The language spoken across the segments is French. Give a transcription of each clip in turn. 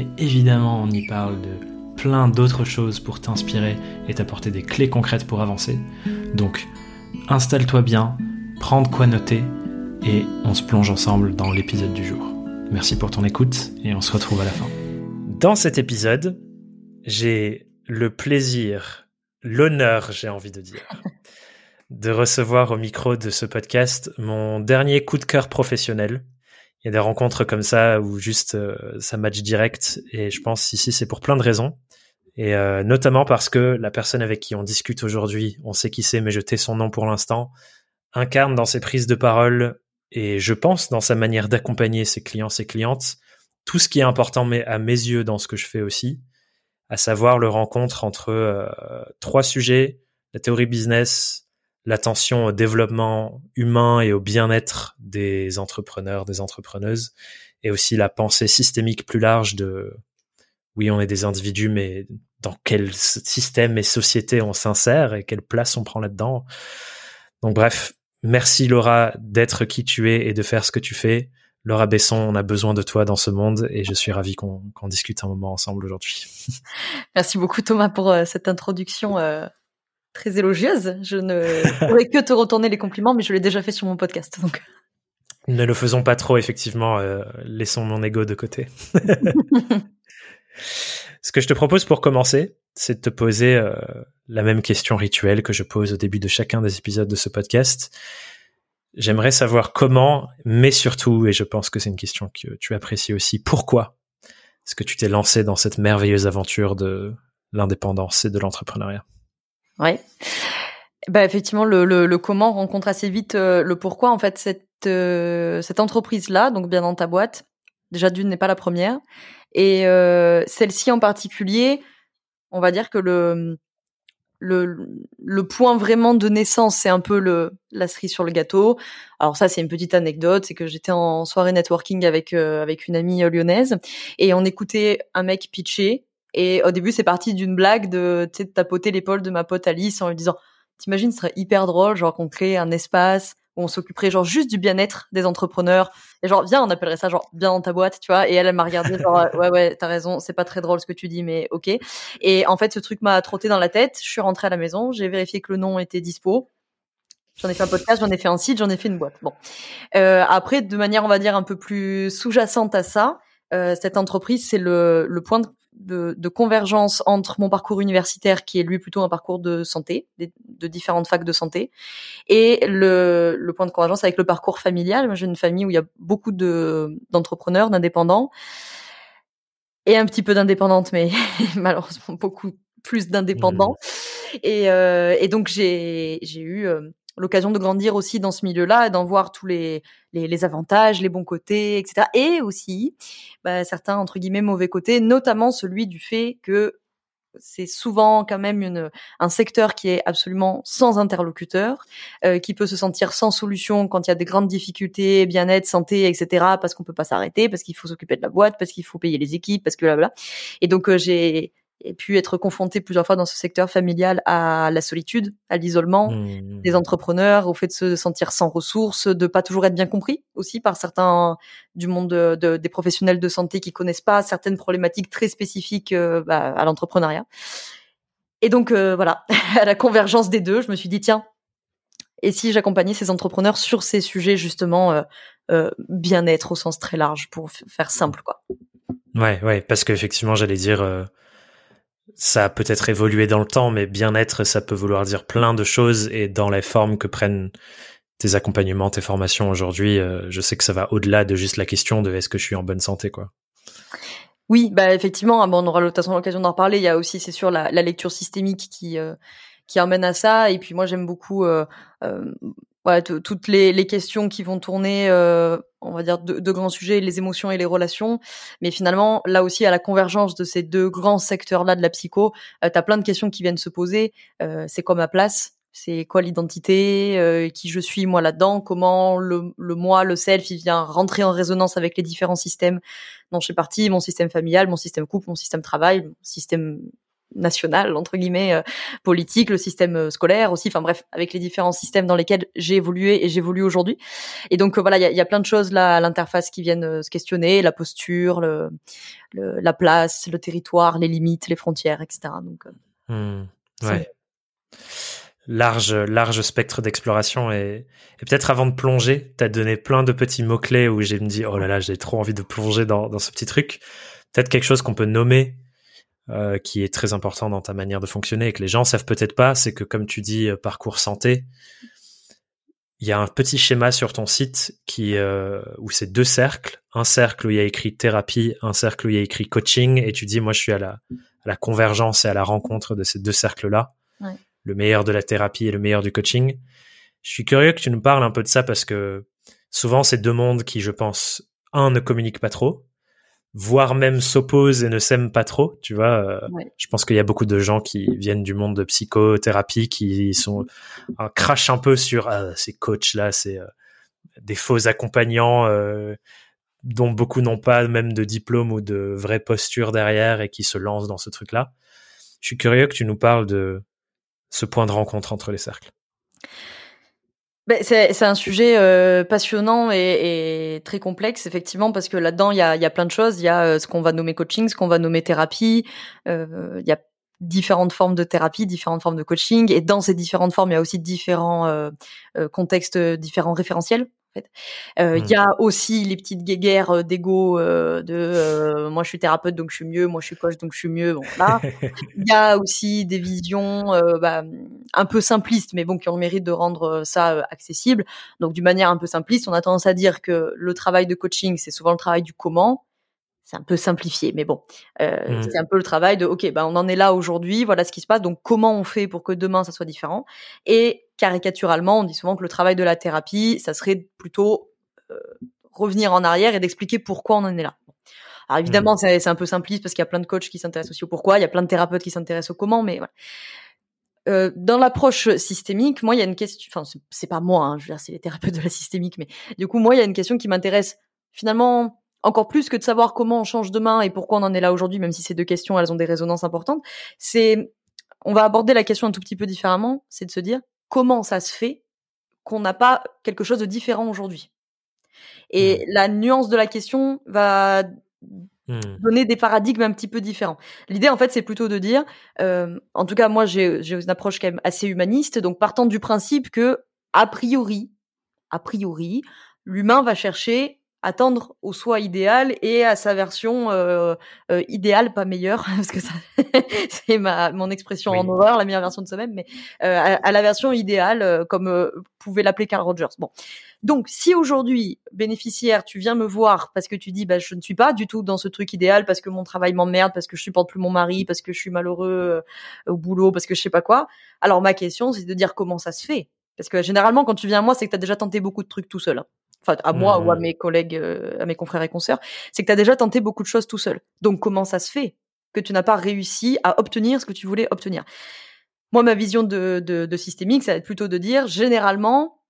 mais évidemment on y parle de plein d'autres choses pour t'inspirer et t'apporter des clés concrètes pour avancer. Donc installe-toi bien, prends de quoi noter et on se plonge ensemble dans l'épisode du jour. Merci pour ton écoute et on se retrouve à la fin. Dans cet épisode, j'ai le plaisir, l'honneur, j'ai envie de dire, de recevoir au micro de ce podcast mon dernier coup de cœur professionnel il y a des rencontres comme ça où juste euh, ça match direct. Et je pense ici c'est pour plein de raisons. Et euh, notamment parce que la personne avec qui on discute aujourd'hui, on sait qui c'est mais je tais son nom pour l'instant, incarne dans ses prises de parole et je pense dans sa manière d'accompagner ses clients, ses clientes, tout ce qui est important mais à mes yeux dans ce que je fais aussi, à savoir le rencontre entre euh, trois sujets, la théorie business, l'attention au développement humain et au bien-être des entrepreneurs, des entrepreneuses, et aussi la pensée systémique plus large de oui, on est des individus, mais dans quel système et société on s'insère et quelle place on prend là-dedans. Donc bref, merci Laura d'être qui tu es et de faire ce que tu fais. Laura Besson, on a besoin de toi dans ce monde et je suis ravi qu'on discute un moment ensemble aujourd'hui. Merci beaucoup Thomas pour euh, cette introduction euh, très élogieuse. Je ne pourrais que te retourner les compliments, mais je l'ai déjà fait sur mon podcast. Donc. Ne le faisons pas trop, effectivement. Euh, laissons mon ego de côté. Ce que je te propose pour commencer, c'est de te poser euh, la même question rituelle que je pose au début de chacun des épisodes de ce podcast. J'aimerais savoir comment, mais surtout, et je pense que c'est une question que tu apprécies aussi, pourquoi est-ce que tu t'es lancé dans cette merveilleuse aventure de l'indépendance et de l'entrepreneuriat? Ouais. Bah effectivement, le, le, comment rencontre assez vite euh, le pourquoi. En fait, cette, euh, cette entreprise-là, donc bien dans ta boîte, déjà d'une n'est pas la première. Et euh, celle-ci en particulier, on va dire que le, le, le point vraiment de naissance, c'est un peu le la cerise sur le gâteau. Alors ça, c'est une petite anecdote, c'est que j'étais en soirée networking avec avec une amie lyonnaise et on écoutait un mec pitcher et au début, c'est parti d'une blague de, de tapoter l'épaule de ma pote Alice en lui disant, t'imagines, ce serait hyper drôle, genre qu'on crée un espace où on s'occuperait genre juste du bien-être des entrepreneurs. Et genre, viens, on appellerait ça genre bien dans ta boîte, tu vois. Et elle, elle m'a regardé genre, ouais, ouais, t'as raison, c'est pas très drôle ce que tu dis, mais ok. Et en fait, ce truc m'a trotté dans la tête. Je suis rentrée à la maison, j'ai vérifié que le nom était dispo. J'en ai fait un podcast, j'en ai fait un site, j'en ai fait une boîte. Bon. Euh, après, de manière, on va dire, un peu plus sous-jacente à ça, euh, cette entreprise, c'est le, le point de de, de, convergence entre mon parcours universitaire, qui est lui plutôt un parcours de santé, de, différentes facs de santé, et le, le, point de convergence avec le parcours familial. Moi, j'ai une famille où il y a beaucoup de d'entrepreneurs, d'indépendants, et un petit peu d'indépendantes, mais malheureusement beaucoup plus d'indépendants. Mmh. Et, euh, et, donc j'ai j'ai eu euh, l'occasion de grandir aussi dans ce milieu-là d'en voir tous les, les, avantages, les bons côtés, etc. Et aussi bah, certains entre guillemets mauvais côtés, notamment celui du fait que c'est souvent quand même une, un secteur qui est absolument sans interlocuteur, euh, qui peut se sentir sans solution quand il y a des grandes difficultés, bien-être, santé, etc. Parce qu'on peut pas s'arrêter, parce qu'il faut s'occuper de la boîte, parce qu'il faut payer les équipes, parce que là. Et donc euh, j'ai et pu être confronté plusieurs fois dans ce secteur familial à la solitude, à l'isolement mmh. des entrepreneurs, au fait de se sentir sans ressources, de pas toujours être bien compris aussi par certains du monde de, des professionnels de santé qui connaissent pas certaines problématiques très spécifiques euh, bah, à l'entrepreneuriat. Et donc euh, voilà, à la convergence des deux, je me suis dit tiens, et si j'accompagnais ces entrepreneurs sur ces sujets justement euh, bien-être au sens très large pour faire simple quoi. Ouais, ouais, parce qu'effectivement j'allais dire ça a peut-être évolué dans le temps, mais bien-être, ça peut vouloir dire plein de choses et dans les formes que prennent tes accompagnements, tes formations aujourd'hui, euh, je sais que ça va au-delà de juste la question de est-ce que je suis en bonne santé, quoi. Oui, bah effectivement, on aura l'occasion d'en reparler. Il y a aussi, c'est sûr, la, lecture systémique qui euh, qui emmène à ça. Et puis moi, j'aime beaucoup euh, voilà, toutes les, les, questions qui vont tourner, euh, on va dire, de, grands sujets, les émotions et les relations. Mais finalement, là aussi, à la convergence de ces deux grands secteurs-là de la psycho, euh, tu as plein de questions qui viennent se poser. Euh, c'est quoi ma place? C'est quoi l'identité? Euh, Qui je suis moi là-dedans? Comment le, le moi, le self, il vient rentrer en résonance avec les différents systèmes dont je suis partie, mon système familial, mon système couple, mon système travail, mon système national entre guillemets euh, politique, le système euh, scolaire aussi, enfin bref, avec les différents systèmes dans lesquels j'ai évolué et j'évolue aujourd'hui. Et donc euh, voilà, il y a, y a, plein de choses là à l'interface qui viennent se questionner, la posture, le, la place, le territoire, les limites, les frontières, etc. Donc mmh, ouais. Large, large spectre d'exploration et, et peut-être avant de plonger, tu as donné plein de petits mots-clés où j'ai me dit, oh là là, j'ai trop envie de plonger dans, dans ce petit truc. Peut-être quelque chose qu'on peut nommer euh, qui est très important dans ta manière de fonctionner et que les gens savent peut-être pas, c'est que comme tu dis euh, parcours santé, il y a un petit schéma sur ton site qui euh, où c'est deux cercles, un cercle où il y a écrit thérapie, un cercle où il y a écrit coaching, et tu dis moi je suis à la, à la convergence et à la rencontre de ces deux cercles-là, ouais. le meilleur de la thérapie et le meilleur du coaching. Je suis curieux que tu nous parles un peu de ça parce que souvent c'est deux mondes qui, je pense, un ne communiquent pas trop, voire même s'opposent et ne s'aiment pas trop, tu vois. Euh, je pense qu'il y a beaucoup de gens qui viennent du monde de psychothérapie qui sont un crash un peu sur ah, ces coachs là, c'est euh, des faux accompagnants euh, dont beaucoup n'ont pas même de diplôme ou de vraie posture derrière et qui se lancent dans ce truc-là. Je suis curieux que tu nous parles de ce point de rencontre entre les cercles. Ben, c'est un sujet euh, passionnant et, et, très complexe, effectivement, parce que là-dedans, il y a, y a, plein de choses. Il y a euh, ce qu'on va nommer coaching, ce qu'on va nommer thérapie. Euh, il y a différentes formes de thérapie, différentes formes de coaching. Et dans ces différentes formes, il y a aussi différents euh, contextes, différents référentiels fait. Euh, il y a mmh. aussi les petites guéguerres euh, d'ego euh, de moi je suis thérapeute donc je suis mieux, moi je suis coach donc je suis mieux. Bon là, il y a aussi des visions bah, un peu simplistes, mais bon qui ont le mérite de rendre ça accessible. Donc d'une manière un peu simpliste, on a tendance à dire que le travail de coaching c'est souvent le travail du comment. C'est un peu simplifié, mais bon, mmh. c'est un peu le travail de ok, bah on en est là aujourd'hui, voilà ce qui se passe. Donc comment on fait pour que demain ça soit différent? Et caricaturalement, on dit souvent que le travail de la thérapie, ça serait plutôt euh, revenir en arrière et d'expliquer pourquoi on en est là. Alors évidemment, mmh. c'est un peu simpliste parce qu'il y a plein de coachs qui s'intéressent aussi au pourquoi, il y a plein de thérapeutes qui s'intéressent au comment, mais voilà. Euh, dans l'approche systémique, moi, il y a une question. Enfin, c'est pas moi, hein, je veux dire, c'est les thérapeutes de la systémique, mais du coup, moi, il y a une question qui m'intéresse finalement encore plus que de savoir comment on change demain et pourquoi on en est là aujourd'hui, même si ces deux questions, elles ont des résonances importantes. C'est, on va aborder la question un tout petit peu différemment. C'est de se dire comment ça se fait qu'on n'a pas quelque chose de différent aujourd'hui. Et mmh. la nuance de la question va mmh. donner des paradigmes un petit peu différents. L'idée, en fait, c'est plutôt de dire, euh, en tout cas, moi, j'ai une approche quand même assez humaniste, donc partant du principe que, a priori, a priori, l'humain va chercher attendre au soi idéal et à sa version euh, euh, idéale, pas meilleure, parce que ça, c'est ma mon expression en horreur, la meilleure version de soi-même, mais euh, à, la version idéale, euh, comme euh, pouvait l'appeler Carl Rogers. Bon, donc si aujourd'hui bénéficiaire, tu viens me voir parce que tu dis, bah je ne suis pas du tout dans ce truc idéal, parce que mon travail m'emmerde, parce que je supporte plus mon mari, parce que je suis malheureux au boulot, parce que je sais pas quoi. Alors ma question, c'est de dire comment ça se fait. Parce que généralement, quand tu viens à moi, c'est que tu as déjà tenté beaucoup de trucs tout seul. Hein enfin à moi ou à mmh. mes collègues, euh, à mes confrères et consoeurs, c'est que tu as déjà tenté beaucoup de choses tout seul. Donc comment ça se fait que tu n'as pas réussi à obtenir ce que tu voulais obtenir? Moi, ma vision de, de, de systémique, ça va être plutôt de dire, généralement,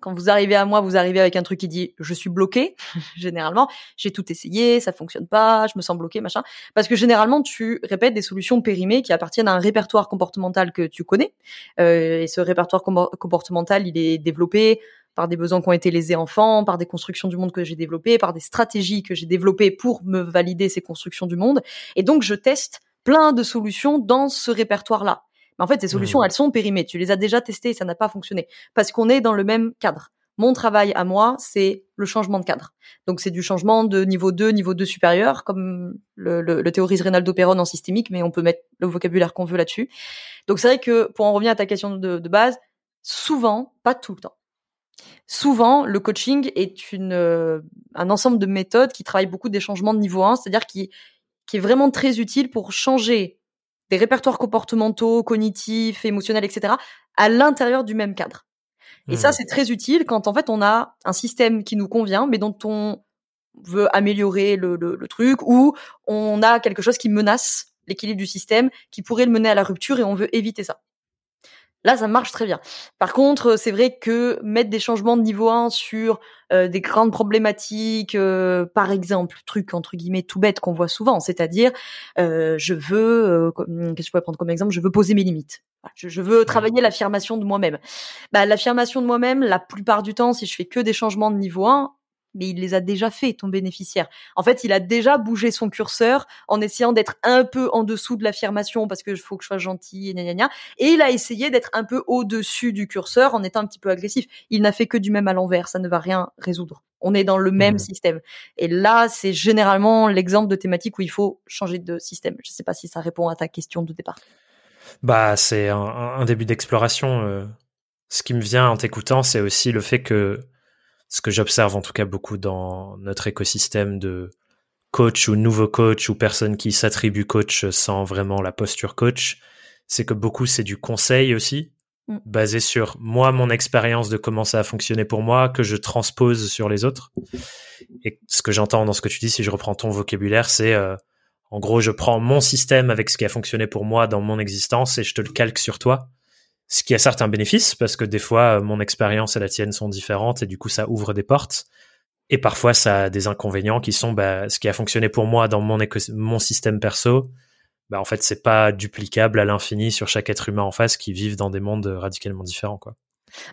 quand vous arrivez à moi, vous arrivez avec un truc qui dit je suis bloqué. généralement, j'ai tout essayé, ça fonctionne pas, je me sens bloqué, machin. Parce que généralement, tu répètes des solutions périmées qui appartiennent à un répertoire comportemental que tu connais. Euh, et ce répertoire comportemental, il est développé par des besoins qui ont été lésés enfants, par des constructions du monde que j'ai développées, par des stratégies que j'ai développées pour me valider ces constructions du monde. Et donc, je teste plein de solutions dans ce répertoire-là. Mais en fait, ces solutions, mmh. elles sont périmées. Tu les as déjà testées et ça n'a pas fonctionné. Parce qu'on est dans le même cadre. Mon travail à moi, c'est le changement de cadre. Donc c'est du changement de niveau 2, niveau 2 supérieur, comme le, le, théorise Reynaldo Perron en systémique, mais on peut mettre le vocabulaire qu'on veut là-dessus. Donc c'est vrai que, pour en revenir à ta question de, de base, souvent, pas tout le temps, souvent, le coaching est une, euh, un ensemble de méthodes qui travaillent beaucoup des changements de niveau 1, c'est-à-dire qui, qui est vraiment très utile pour changer des répertoires comportementaux, cognitifs, émotionnels, etc., à l'intérieur du même cadre. Et ça, c'est très utile quand en fait on a un système qui nous convient, mais dont on veut améliorer le, le, truc, ou on a quelque chose qui menace l'équilibre du système, qui pourrait le mener à la rupture et on veut éviter ça. Là, ça marche très bien. Par contre, c'est vrai que mettre des changements de niveau 1 sur euh, des grandes problématiques, euh, par exemple, truc entre guillemets tout bête qu'on voit souvent, c'est-à-dire, euh, je veux, qu'est-ce que je pourrais prendre comme exemple, je veux poser mes limites. Je, veux travailler l'affirmation de moi-même. Bah, l'affirmation de moi-même, la plupart du temps, si je fais que des changements de niveau 1, mais il les a déjà fait, ton bénéficiaire. En fait, il a déjà bougé son curseur en essayant d'être un peu en dessous de l'affirmation parce que faut que je sois gentil et gna, gna, et il a essayé d'être un peu au-dessus du curseur en étant un petit peu agressif. Il n'a fait que du même à l'envers, ça ne va rien résoudre. On est dans le même mmh. système. Et là, c'est généralement l'exemple de thématique où il faut changer de système. Je ne sais pas si ça répond à ta question de départ. Bah, c'est un, début d'exploration. Euh. Ce qui me vient en t'écoutant, c'est aussi le fait que ce que j'observe en tout cas beaucoup dans notre écosystème de coach ou nouveau coach ou personne qui s'attribue coach sans vraiment la posture coach, c'est que beaucoup c'est du conseil aussi, mm. basé sur moi, mon expérience de comment ça a fonctionné pour moi, que je transpose sur les autres. Et ce que j'entends dans ce que tu dis, si je reprends ton vocabulaire, c'est euh, en gros, je prends mon système avec ce qui a fonctionné pour moi dans mon existence et je te le calque sur toi ce qui a certains bénéfices parce que des fois mon expérience et la tienne sont différentes et du coup ça ouvre des portes et parfois ça a des inconvénients qui sont bah, ce qui a fonctionné pour moi dans mon mon système perso bah en fait c'est pas duplicable à l'infini sur chaque être humain en face qui vivent dans des mondes radicalement différents quoi.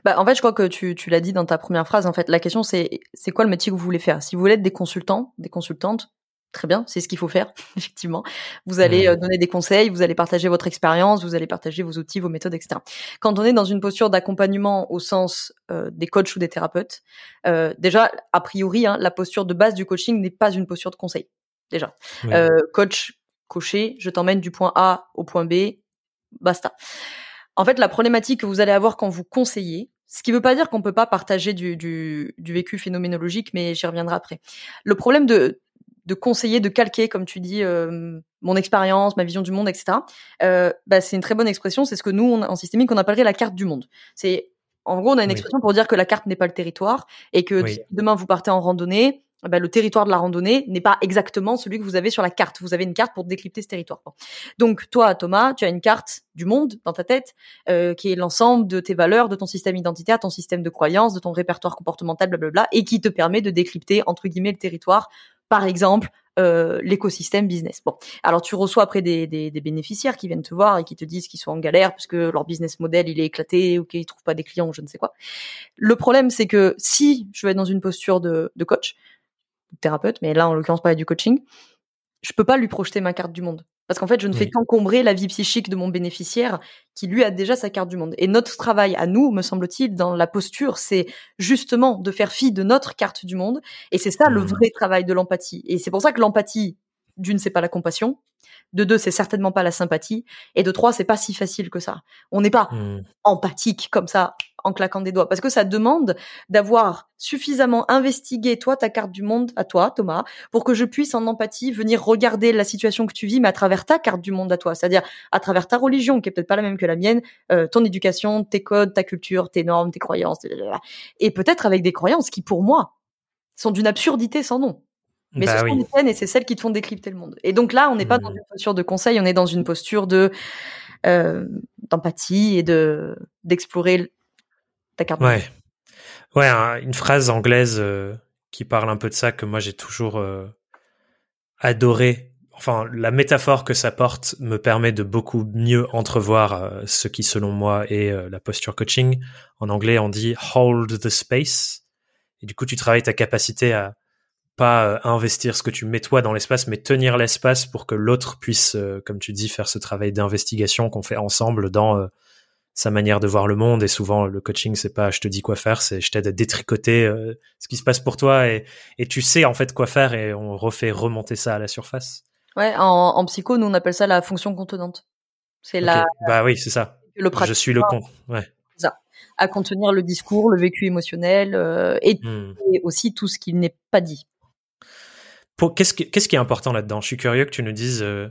Bah, en fait, je crois que tu, tu l'as dit dans ta première phrase. En fait, la question c'est c'est quoi le métier que vous voulez faire? Si vous voulez être des consultants, des consultantes, très bien, c'est ce qu'il faut faire, effectivement. Vous allez euh, donner des conseils, vous allez partager votre expérience, vous allez partager vos outils, vos méthodes, etc. Quand on est dans une posture d'accompagnement au sens euh, des coachs ou des thérapeutes, euh, déjà, a priori, hein, la posture de base du coaching n'est pas une posture de conseil. Déjà, coach, coché, je t'emmène du point A au point B, basta. En fait, la problématique que vous allez avoir quand vous conseillez, ce qui ne veut pas dire qu'on peut pas partager du, du, du vécu phénoménologique, mais j'y reviendrai après. Le problème de, de conseiller, de calquer, comme tu dis, euh, mon expérience, ma vision du monde, etc. Euh, bah, c'est une très bonne expression. C'est ce que nous, en systémique, on appellerait la carte du monde. C'est en gros, on a une expression pour dire que la carte n'est pas le territoire et que demain vous partez en randonnée, bah, le territoire de la randonnée n'est pas exactement celui que vous avez sur la carte. Vous avez une carte pour décrypter ce territoire. Donc toi, Thomas, tu as une carte du monde dans ta tête euh, qui est l'ensemble de tes valeurs, de ton système identitaire, ton système de croyances, de ton répertoire comportemental, blablabla, et qui te permet de décrypter entre guillemets le territoire par exemple euh, l'écosystème business. Bon, alors tu reçois après des, bénéficiaires qui viennent te voir et qui te disent qu'ils sont en galère parce que leur business model il est éclaté ou qu'ils trouvent pas des clients ou je ne sais quoi. Le problème c'est que si je vais être dans une posture de, de coach, thérapeute, mais là en l'occurrence pas du coaching, je peux pas lui projeter ma carte du monde. Parce qu'en fait, je ne fais qu'encombrer la vie psychique de mon bénéficiaire qui lui a déjà sa carte du monde. Et notre travail à nous, me semble-t-il, dans la posture, c'est justement de faire fi de notre carte du monde. Et c'est ça le mmh. vrai travail de l'empathie. Et c'est pour ça que l'empathie, d'une, c'est pas la compassion. De deux, c'est certainement pas la sympathie. Et de trois, c'est pas si facile que ça. On n'est pas mmh. empathique comme ça en claquant des doigts parce que ça demande d'avoir suffisamment investigué toi ta carte du monde à toi Thomas pour que je puisse en empathie venir regarder la situation que tu vis mais à travers ta carte du monde à toi c'est-à-dire à travers ta religion qui est peut-être pas la même que la mienne euh, ton éducation tes codes ta culture tes normes tes croyances et peut-être avec des croyances qui pour moi sont d'une absurdité sans nom mais bah ce sont les et c'est celles qui te font décrypter le monde. Et donc là, on n'est pas dans mmh. une posture de conseil, on est dans une posture de euh, d'empathie et de d'explorer ta carte. Ouais, ouais, une phrase anglaise euh, qui parle un peu de ça que moi j'ai toujours euh, adoré. Enfin, la métaphore que ça porte me permet de beaucoup mieux entrevoir ce qui, selon moi, est la posture coaching. En anglais, on dit hold the space. Et du coup, tu travailles ta capacité à pas euh, investir ce que tu mets toi dans l'espace, mais tenir l'espace pour que l'autre puisse, euh, comme tu dis, faire ce travail d'investigation qu'on fait ensemble dans euh, sa manière de voir le monde. Et souvent, le coaching, c'est pas je te dis quoi faire, c'est je t'aide à détricoter ce qui se passe pour toi et, et tu sais en fait quoi faire et on refait remonter ça à la surface. Ouais, en, psycho, nous on appelle ça la fonction contenante. C'est la. Bah oui, c'est ça. Le je suis le con. Ouais. Ça. À contenir le discours, le vécu émotionnel et, hmm. et aussi tout ce qui n'est pas dit qu'est-ce, qui est important là-dedans? Je suis curieux que tu nous dises euh,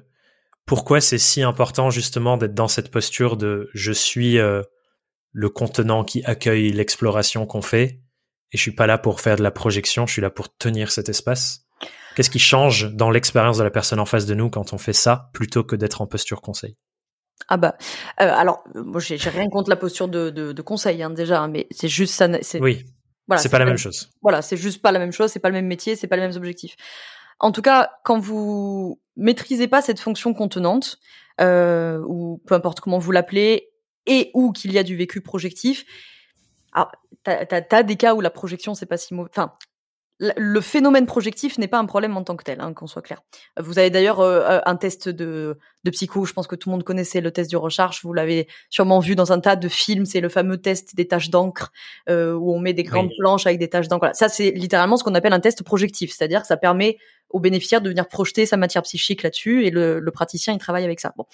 pourquoi c'est si important justement d'être dans cette posture de je suis euh, le contenant qui accueille l'exploration qu'on fait et je suis pas là pour faire de la projection, je suis là pour tenir cet espace. Qu'est-ce qui change dans l'expérience de la personne en face de nous quand on fait ça plutôt que d'être en posture conseil? Ah bah euh, alors moi j'ai rien contre la posture de, de, conseil hein, déjà hein, mais c'est juste ça c'est oui voilà c'est pas la même chose voilà c'est juste pas la même chose c'est pas le même métier c'est pas les mêmes objectifs en tout cas quand vous maîtrisez pas cette fonction contenante euh, ou peu importe comment vous l'appelez et ou qu'il y a du vécu projectif alors, t'as as, des cas où la projection, c'est pas si mauvais. Enfin, le phénomène projectif n'est pas un problème en tant que tel, hein, qu'on soit clair. Vous avez d'ailleurs euh, euh, un test de, de psycho, je pense que tout le monde connaissait le test du recharge, vous l'avez sûrement vu dans un tas de films, c'est le fameux test des taches d'encre, euh, où on met des grandes planches avec des taches d'encre. Voilà. Ça, c'est littéralement ce qu'on appelle un test projectif, c'est-à-dire que ça permet au bénéficiaire de venir projeter sa matière psychique là-dessus, et le, le praticien, il travaille avec ça. Bon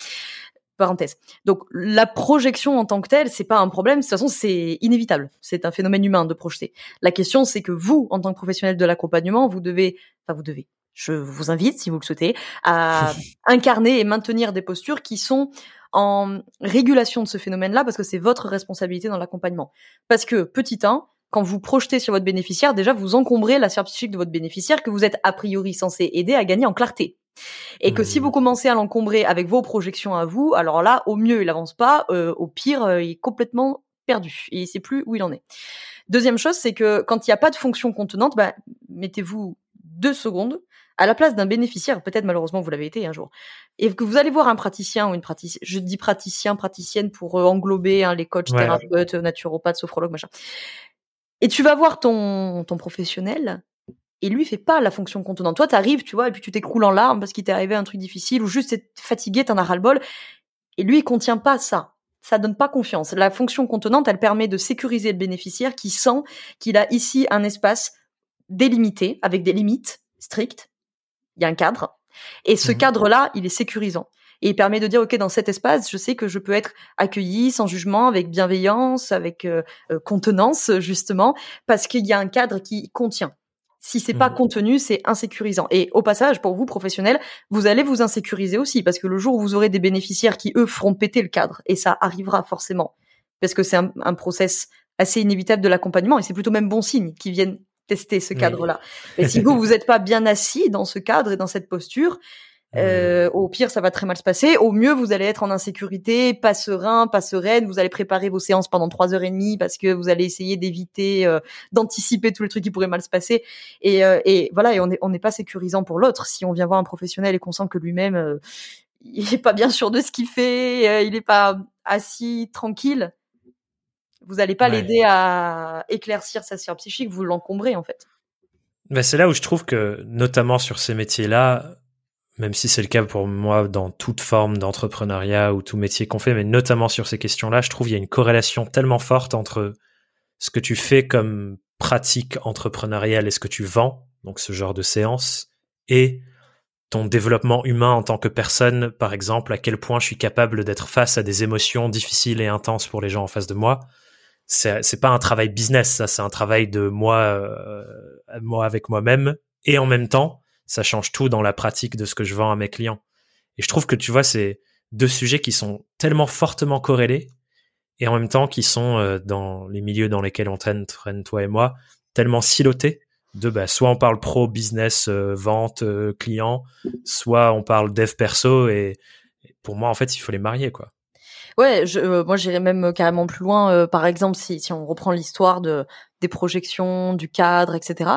parenthèse. Donc la projection en tant que telle, c'est pas un problème. De toute façon, c'est inévitable. C'est un phénomène humain de projeter. La question, c'est que vous, en tant que professionnel de l'accompagnement, vous devez, enfin vous devez. Je vous invite, si vous le souhaitez, à incarner et maintenir des postures qui sont en régulation de ce phénomène-là, parce que c'est votre responsabilité dans l'accompagnement. Parce que petit 1, quand vous projetez sur votre bénéficiaire, déjà vous encombrez la sphère psychique de votre bénéficiaire que vous êtes a priori censé aider à gagner en clarté. Et que si vous commencez à l'encombrer avec vos projections à vous, alors là, au mieux, il avance pas, euh, au pire, euh, il est complètement perdu et il sait plus où il en est. Deuxième chose, c'est que quand il n'y a pas de fonction contenante, bah, mettez-vous deux secondes à la place d'un bénéficiaire, peut-être malheureusement vous l'avez été un jour, et que vous allez voir un praticien ou une praticienne, je dis praticien, praticienne pour euh, englober hein, les coachs, thérapeutes, naturopathes, sophrologues, machin. Et tu vas voir ton, ton professionnel, et lui fait pas la fonction contenante. Toi, t'arrives, tu vois, et puis tu t'écroules en larmes parce qu'il t'est arrivé un truc difficile ou juste t'es fatigué, t'en as ras le bol. Et lui, il contient pas ça. Ça donne pas confiance. La fonction contenante, elle permet de sécuriser le bénéficiaire qui sent qu'il a ici un espace délimité avec des limites strictes. Il y a un cadre. Et ce mmh cadre-là, il est sécurisant. Et il permet de dire, OK, dans cet espace, je sais que je peux être accueilli sans jugement, avec bienveillance, avec euh, euh, contenance, justement, parce qu'il y a un cadre qui contient. Si c'est pas mmh contenu, c'est insécurisant. Et au passage, pour vous, professionnels, vous allez vous insécuriser aussi, parce que le jour où vous aurez des bénéficiaires qui, eux, feront péter le cadre, et ça arrivera forcément, parce que c'est un, un process assez inévitable de l'accompagnement, et c'est plutôt même bon signe qu'ils viennent tester ce cadre-là. Et si vous, vous n'êtes pas bien assis dans ce cadre et dans cette posture, euh, au pire, ça va très mal se passer. Au mieux, vous allez être en insécurité, pas serein, pas sereine. Vous allez préparer vos séances pendant trois heures et demie parce que vous allez essayer d'éviter, euh, d'anticiper tous les trucs qui pourraient mal se passer. Et, euh, et voilà, et on n'est on n'est pas sécurisant pour l'autre. Si on vient voir un professionnel et qu'on sent que lui-même, il est pas bien sûr de ce qu'il fait, il est pas assis tranquille, vous allez pas l'aider à éclaircir sa sphère psychique. Vous l'encombrez en fait. Ben c'est là où je trouve que, notamment sur ces métiers-là, même si c'est le cas pour moi dans toute forme d'entrepreneuriat ou tout métier qu'on fait, mais notamment sur ces questions-là, je trouve qu'il y a une corrélation tellement forte entre ce que tu fais comme pratique entrepreneuriale et ce que tu vends, donc ce genre de séance, et ton développement humain en tant que personne, par exemple, à quel point je suis capable d'être face à des émotions difficiles et intenses pour les gens en face de moi. C'est, pas un travail business, ça, c'est un travail de moi, euh, moi avec moi-même, et en même temps, ça change tout dans la pratique de ce que je vends à mes clients. Et je trouve que tu vois, c'est deux sujets qui sont tellement fortement corrélés et en même temps qui sont euh, dans les milieux dans lesquels on traîne, traîne toi et moi, tellement silotés de bah, soit on parle pro business euh, vente euh, client soit on parle dev perso et, pour moi en fait il faut les marier quoi Ouais, je, euh, moi j'irais même euh, carrément plus loin. Euh, par exemple, si, si on reprend l'histoire de des projections, du cadre, etc.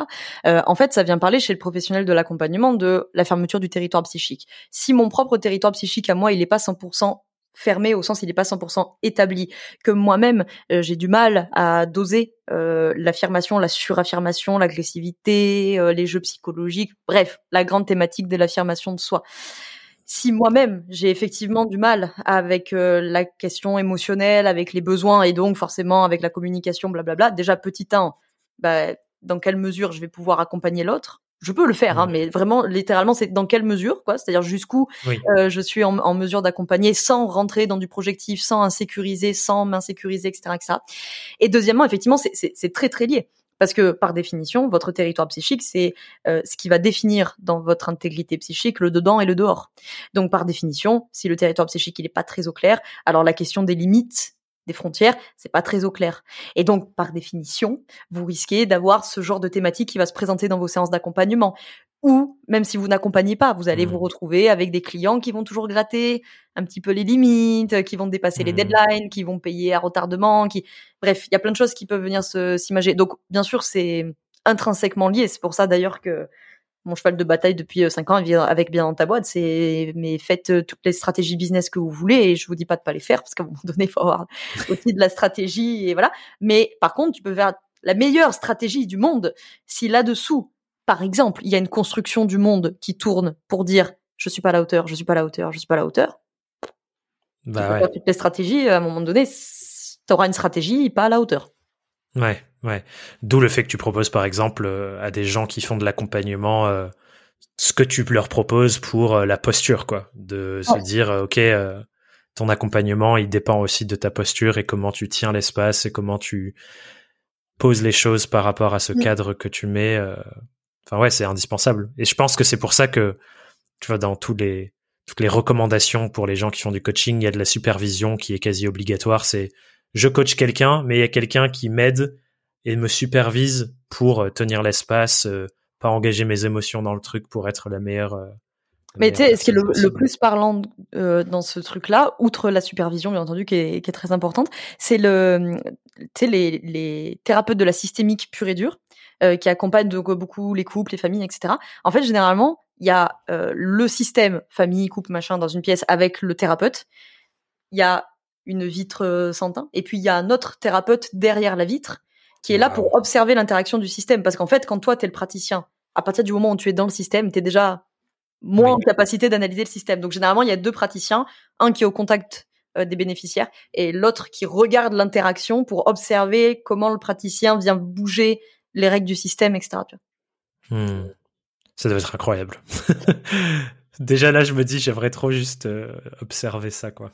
en fait, ça vient parler chez le professionnel de l'accompagnement de la fermeture du territoire psychique. Si mon propre territoire psychique à moi, il n'est pas 100% fermé au sens il n'est pas 100% établi, que moi-même j'ai du mal à doser l'affirmation, la suraffirmation, l'agressivité, les jeux psychologiques, bref, la grande thématique de l'affirmation de soi si moi-même j'ai effectivement du mal avec euh, la question émotionnelle, avec les besoins et donc forcément avec la communication, blablabla, déjà petit 1, bah, dans quelle mesure je vais pouvoir accompagner l'autre? Je peux le faire, hein, mais vraiment, littéralement, c'est dans quelle mesure, quoi? C'est-à-dire jusqu'où euh, je suis en, en mesure d'accompagner sans rentrer dans du projectif, sans insécuriser, sans m'insécuriser, etc., etc. Et deuxièmement, effectivement, c'est très très lié. Parce que par définition, votre territoire psychique, c'est euh, ce qui va définir dans votre intégrité psychique le dedans et le dehors. Donc par définition, si le territoire psychique il est pas très au clair, alors la question des limites des frontières, c'est pas très au clair. Et donc, par définition, vous risquez d'avoir ce genre de thématique qui va se présenter dans vos séances d'accompagnement. Ou, même si vous n'accompagnez pas, vous allez vous mmh. retrouver avec des clients qui vont toujours gratter un petit peu les limites, qui vont dépasser les mmh. deadlines, qui vont payer à retardement, qui, bref, il y a plein de choses qui peuvent venir s'imager. Donc, bien sûr, c'est intrinsèquement lié. C'est pour ça d'ailleurs que mon cheval de bataille depuis 5 euh, ans avec bien dans ta boîte, c'est mais faites euh, toutes les stratégies business que vous voulez et je vous dis pas de pas les faire parce qu'à un moment donné, il faut avoir aussi de la stratégie et voilà. Mais par contre, tu peux faire la meilleure stratégie du monde si là-dessous, par exemple, il y a une construction du monde qui tourne pour dire je suis pas à la hauteur, je suis pas à la hauteur, je suis pas à la hauteur. Bah ouais. toutes les stratégies, à un moment donné, tu auras une stratégie pas à la hauteur. Ouais, ouais. D'où le fait que tu proposes par exemple euh, à des gens qui font de l'accompagnement euh, ce que tu leur proposes pour euh, la posture, quoi. De se dire, ok, ton accompagnement, il dépend aussi de ta posture et comment tu tiens l'espace et comment tu poses les choses par rapport à ce mm. cadre que tu mets. Enfin ouais, c'est indispensable. Et je pense que c'est pour ça que tu vois dans tous les toutes les recommandations pour les gens qui font du coaching, il y a de la supervision qui est quasi obligatoire. C'est je coach quelqu'un, mais il y a quelqu'un qui m'aide et me supervise pour euh, tenir l'espace, euh, pas engager mes émotions dans le truc pour être la meilleure. Euh, mais tu sais, ce qui est le, plus parlant dans ce truc-là, outre la supervision bien entendu qui est, qui est très importante, c'est le, tu sais les, les thérapeutes de la systémique pure et dure qui accompagnent donc beaucoup les couples, les familles, etc. En fait, généralement, il y a le système famille, couple, machin dans une pièce avec le thérapeute. Il y a une vitre euh, sans teint. Et puis il y a un autre thérapeute derrière la vitre qui est là pour observer l'interaction du système. Parce qu'en fait, quand toi, tu es le praticien, à partir du moment où tu es dans le système, tu es déjà moins en capacité d'analyser le système. Donc généralement, il y a deux praticiens, un qui est au contact euh, des bénéficiaires et l'autre qui regarde l'interaction pour observer comment le praticien vient bouger les règles du système, etc. Hmm. Ça doit être incroyable. Déjà là, je me dis, j'aimerais trop juste euh, observer ça, quoi.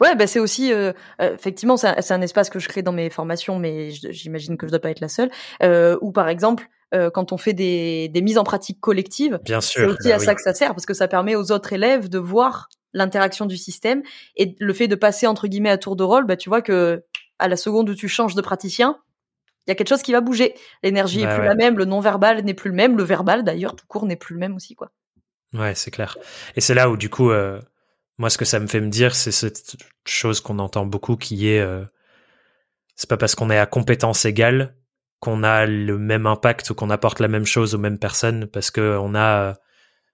Ouais, bah c'est aussi euh, euh effectivement c'est un, un, espace que je crée dans mes formations, mais j'imagine que je dois pas être la seule. Euh, ou par exemple euh, quand on fait des, des mises en pratique collectives, bien sûr, c'est aussi bah à ça que ça sert parce que ça permet aux autres élèves de voir l'interaction du système et le fait de passer entre guillemets à tour de rôle, bah tu vois que à la seconde où tu changes de praticien, il y a quelque chose qui va bouger. L'énergie est bah plus la même, le non verbal n'est plus le même, le verbal d'ailleurs tout court n'est plus le même aussi quoi. Ouais, c'est clair. Et c'est là où du coup euh, moi, ce que ça me fait me dire, c'est cette chose qu'on entend beaucoup qui est euh, c'est pas parce qu'on est à compétence égale qu'on a le même impact ou qu'on apporte la même chose aux mêmes personnes parce que on a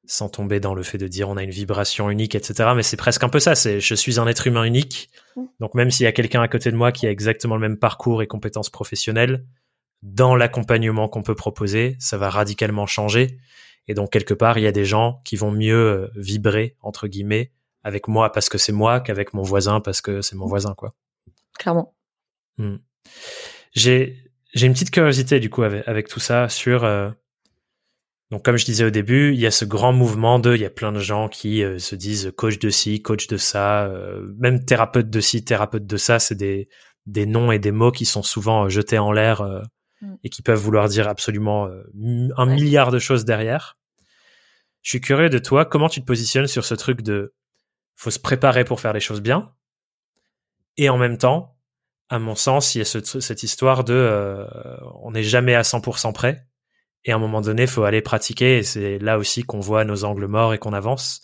sans tomber dans le fait de dire on a une vibration unique, etc. Mais c'est presque un peu ça. C'est je suis un être humain unique. Mmh. Donc même s'il y a quelqu'un à côté de moi qui a exactement le même parcours et compétences professionnelles, dans l'accompagnement qu'on peut proposer, ça va radicalement changer. Et donc quelque part, il y a des gens qui vont mieux euh, vibrer entre guillemets avec moi parce que c'est moi qu'avec mon voisin parce que c'est mon voisin, quoi. Clairement. Hmm. J'ai j'ai une petite curiosité du coup avec, avec tout ça sur euh, donc comme je disais au début, il y a ce grand mouvement de il y a plein de gens qui euh, se disent coach de ci, coach de ça, euh, même thérapeute de ci, thérapeute de ça, c'est des des noms et des mots qui sont souvent jetés en l'air mm. et qui peuvent vouloir dire absolument un milliard de choses derrière. Je suis curieux de toi, comment tu te positionnes sur ce truc de faut se préparer pour faire les choses bien? Et en même temps, à mon sens, il y a cette histoire de euh, on n'est jamais à 100% prêt. Et à un moment donné, faut aller pratiquer. Et c'est là aussi qu'on voit nos angles morts et qu'on avance.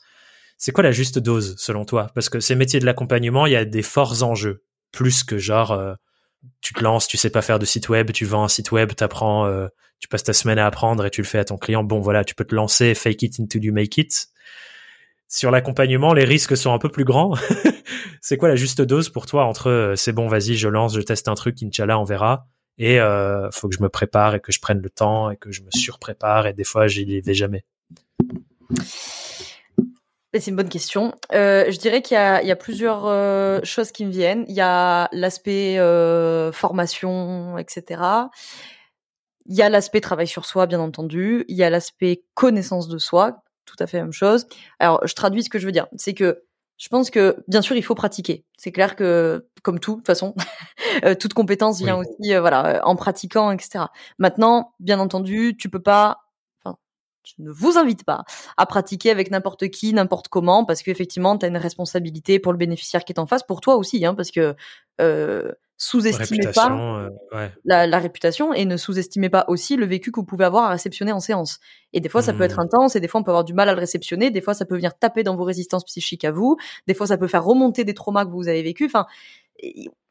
C'est quoi la juste dose selon toi? Parce que ces métiers de l'accompagnement, il y a des forts enjeux, plus que genre euh, tu te lances, tu sais pas faire de site web, tu vends un site web, t'apprends, euh, tu passes ta semaine à apprendre et tu le fais à ton client. Bon voilà, tu peux te lancer, fake it until you make it sur l'accompagnement, les risques sont un peu plus grands. c'est quoi la juste dose pour toi entre euh, c'est bon, vas-y, je lance, je teste un truc, Inch'Allah, on verra, et euh, faut que je me prépare et que je prenne le temps et que je me surprépare et des fois, j'y vais jamais. C'est une bonne question. Euh, je dirais qu'il y, a, plusieurs euh, choses qui me viennent. Il y a l'aspect euh, formation, etc. Il y a l'aspect travail sur soi, bien entendu. Il y a l'aspect connaissance de soi, tout à fait la même chose. Alors, je traduis ce que je veux dire. C'est que je pense que, bien sûr, il faut pratiquer. C'est clair que, comme tout, de toute façon, euh, toute compétence vient aussi, euh, voilà, en pratiquant, etc. Maintenant, bien entendu, tu peux pas, enfin, je ne vous invite pas à pratiquer avec n'importe qui, n'importe comment, parce qu'effectivement, tu as une responsabilité pour le bénéficiaire qui est en face, pour toi aussi, hein, parce que euh, sous-estimez pas euh, la, réputation et ne sous-estimez pas aussi le vécu que vous pouvez avoir à réceptionner en séance. Et des fois, ça peut être mmh. intense, et des fois, on peut avoir du mal à le réceptionner, des fois, ça peut venir taper dans vos résistances psychiques à vous, des fois, ça peut faire remonter des traumas que vous avez vécu. Enfin,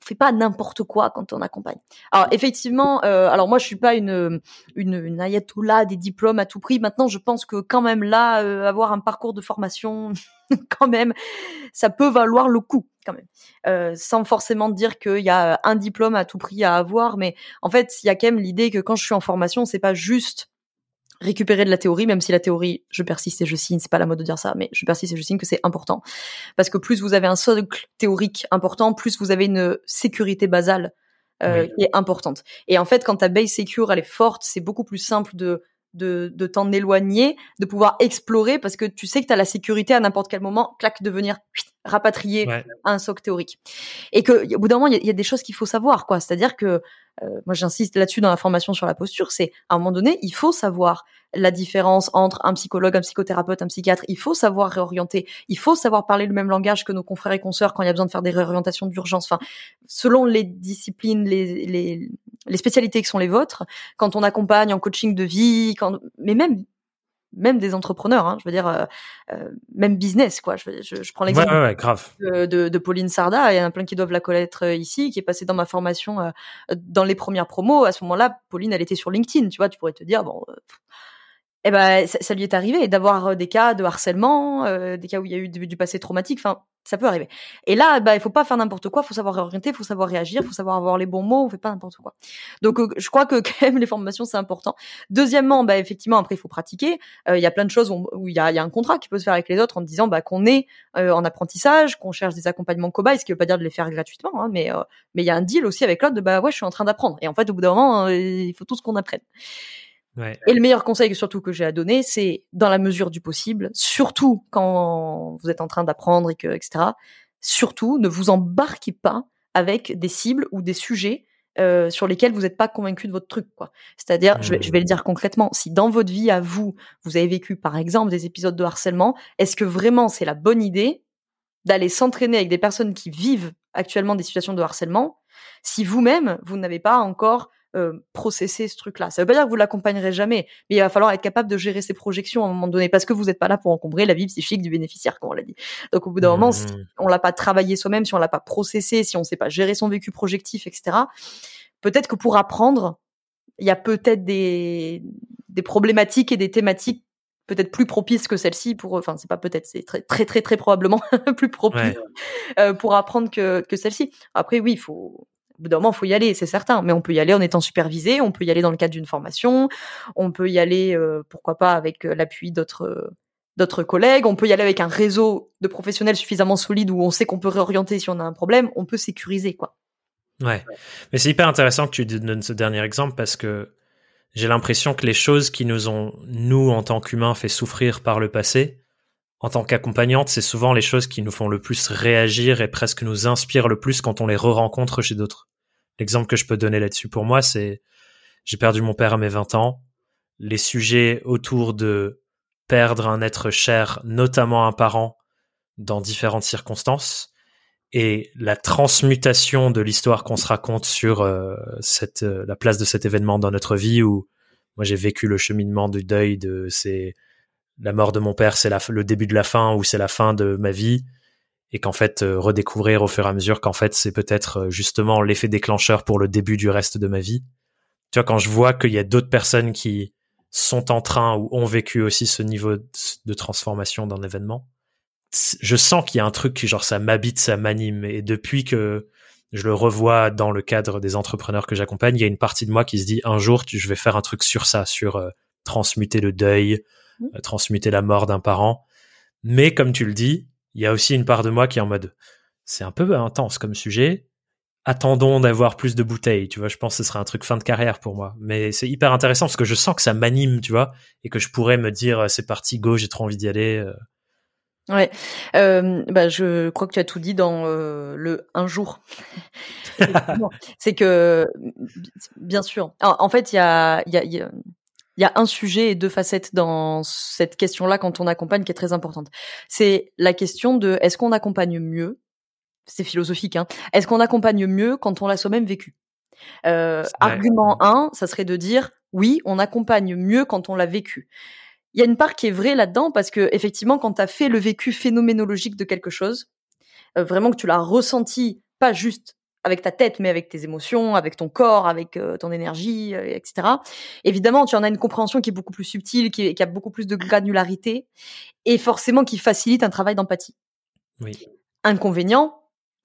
fait pas n'importe quoi quand on accompagne. Alors effectivement, euh, alors moi je suis pas une une, une ayatollah des diplômes à tout prix. Maintenant, je pense que quand même là, euh, avoir un parcours de formation, quand même, ça peut valoir le coup quand même. Euh, sans forcément dire qu'il y a un diplôme à tout prix à avoir, mais en fait, il y a quand même l'idée que quand je suis en formation, c'est pas juste récupérer de la théorie, même si la théorie, je persiste et je signe, c'est pas la mode de dire ça, mais je persiste et je signe que c'est important. Parce que plus vous avez un socle théorique important, plus vous avez une sécurité basale euh, qui est importante. Et en fait, quand ta base secure, elle est forte, c'est beaucoup plus simple de de, de t'en éloigner, de pouvoir explorer parce que tu sais que tu as la sécurité à n'importe quel moment, clac, de venir rapatrier un socle théorique. Et que au bout d'un moment, il y, a des choses qu'il faut savoir, quoi. C'est-à-dire que euh, moi j'insiste là-dessus dans la formation sur la posture, c'est à un moment donné, il faut savoir la différence entre un psychologue, un psychothérapeute, un psychiatre. Il faut savoir réorienter. Il faut savoir parler le même langage que nos confrères et consoeurs quand il y a besoin de faire des réorientations d'urgence. Enfin, selon les disciplines, les, les, les spécialités qui sont les vôtres, quand on accompagne en coaching de vie, quand, mais même même des entrepreneurs, hein, je veux dire, euh, euh, même business, quoi. Je, je, je prends l'exemple de, de, de, Pauline Sarda, il y en a plein qui doivent la connaître euh, ici, qui est passée dans ma formation dans les premières promos. À ce moment-là, Pauline, elle était sur LinkedIn, tu vois, tu pourrais te dire, bon, eh ben, ça, lui est arrivé d'avoir des cas de harcèlement, des cas où il y a eu du, du passé traumatique. Enfin, ça peut arriver. Et là, bah, il faut pas faire n'importe quoi, il faut savoir réorienter, il faut savoir réagir, il faut savoir avoir les bons mots, on fait pas n'importe quoi. Donc, euh, je crois que quand même les formations c'est important. Deuxièmement, bah, effectivement, après il faut pratiquer. Euh, il y a plein de choses où il y a, y a, un contrat qui peut se faire avec les autres en disant bah, qu'on est euh, en apprentissage, qu'on cherche des accompagnements cobayes, ce qui veut pas dire de les faire gratuitement, hein, mais mais il y a un deal aussi avec l'autre de bah ouais, je suis en train d'apprendre. Et en fait, au bout d'un moment, il faut tout ce qu'on apprenne. Et le meilleur conseil surtout que j'ai à donner, c'est dans la mesure du possible, surtout quand vous êtes en train d'apprendre et que etc. Surtout, ne vous embarquez pas avec des cibles ou des sujets euh, sur lesquels vous n'êtes pas convaincu de votre truc, quoi. C'est-à-dire, je, vais, je vais le dire concrètement, si dans votre vie à vous, vous avez vécu par exemple des épisodes de harcèlement, est-ce que vraiment c'est la bonne idée d'aller s'entraîner avec des personnes qui vivent actuellement des situations de harcèlement si vous-même vous n'avez pas encore euh, processer ce truc-là. Ça veut pas dire que vous l'accompagnerez jamais, mais il va falloir être capable de gérer ses projections à un moment donné parce que vous n'êtes pas là pour encombrer la vie psychique du bénéficiaire, comme on l'a dit. Donc au bout d'un moment, si mmh. on l'a pas travaillé soi-même, si on l'a pas processé, si on sait pas gérer son vécu projectif, etc. Peut-être que pour apprendre, il y a peut-être des des problématiques et des thématiques peut-être plus propices que celle-ci pour enfin c'est pas peut-être c'est très très très très probablement plus propice euh, pour apprendre que que celle-ci après oui il faut au bout d'un moment, faut y aller, c'est certain. Mais on peut y aller en étant supervisé, on peut y aller dans le cadre d'une formation, on peut y aller, euh, pourquoi pas, avec euh, l'appui d'autres d'autres collègues, on peut y aller avec un réseau de professionnels suffisamment solide où on sait qu'on peut réorienter si on a un problème, on peut sécuriser, quoi. Ouais. Mais c'est hyper intéressant que tu donnes ce dernier exemple parce que j'ai l'impression que les choses qui nous ont, nous, en tant qu'humains, fait souffrir par le passé, en tant qu'accompagnante, c'est souvent les choses qui nous font le plus réagir et presque nous inspirent le plus quand on les re-rencontre chez d'autres. L'exemple que je peux donner là-dessus pour moi, c'est j'ai perdu mon père à mes 20 ans. Les sujets autour de perdre un être cher, notamment un parent, dans différentes circonstances, et la transmutation de l'histoire qu'on se raconte sur euh, euh, la place de cet événement dans notre vie où moi j'ai vécu le cheminement du deuil de ces la mort de mon père, c'est le début de la fin ou c'est la fin de ma vie, et qu'en fait euh, redécouvrir au fur et à mesure qu'en fait c'est peut-être euh, justement l'effet déclencheur pour le début du reste de ma vie. Tu vois, quand je vois qu'il y a d'autres personnes qui sont en train ou ont vécu aussi ce niveau de transformation d'un événement, je sens qu'il y a un truc qui genre ça m'habite, ça m'anime, et depuis que je le revois dans le cadre des entrepreneurs que j'accompagne, il y a une partie de moi qui se dit un jour je vais faire un truc sur ça, sur euh, transmuter le deuil. Euh, transmuter la mort d'un parent. Mais comme tu le dis, il y a aussi une part de moi qui est en mode, c'est un peu intense comme sujet. Attendons d'avoir plus de bouteilles, tu vois. Je pense que ce serait un truc fin de carrière pour moi. Mais c'est hyper intéressant parce que je sens que ça m'anime, tu vois, et que je pourrais me dire, euh, c'est parti, go, j'ai trop envie d'y aller. Euh. Ouais, euh, bah je crois que tu as tout dit dans le un jour. c'est que bien sûr. En, fait, il y a, y, a, il y a un sujet et deux facettes dans cette question-là quand on accompagne qui est très importante. C'est la question de est-ce qu'on accompagne mieux? C'est philosophique, hein. Est-ce qu'on accompagne mieux quand on l'a soi-même vécu? Euh, Argument 1, ça serait de dire oui, on accompagne mieux quand on l'a vécu. Il y a une part qui est vraie là-dedans parce que effectivement, quand tu as fait le vécu phénoménologique de quelque chose, euh, vraiment que tu l'as ressenti, pas juste avec ta tête, mais avec tes émotions, avec ton corps, avec euh, ton énergie, euh, etc. Évidemment, tu en as une compréhension qui est beaucoup plus subtile, qui, qui, a beaucoup plus de granularité, et forcément qui facilite un travail d'empathie. Oui. Inconvénient,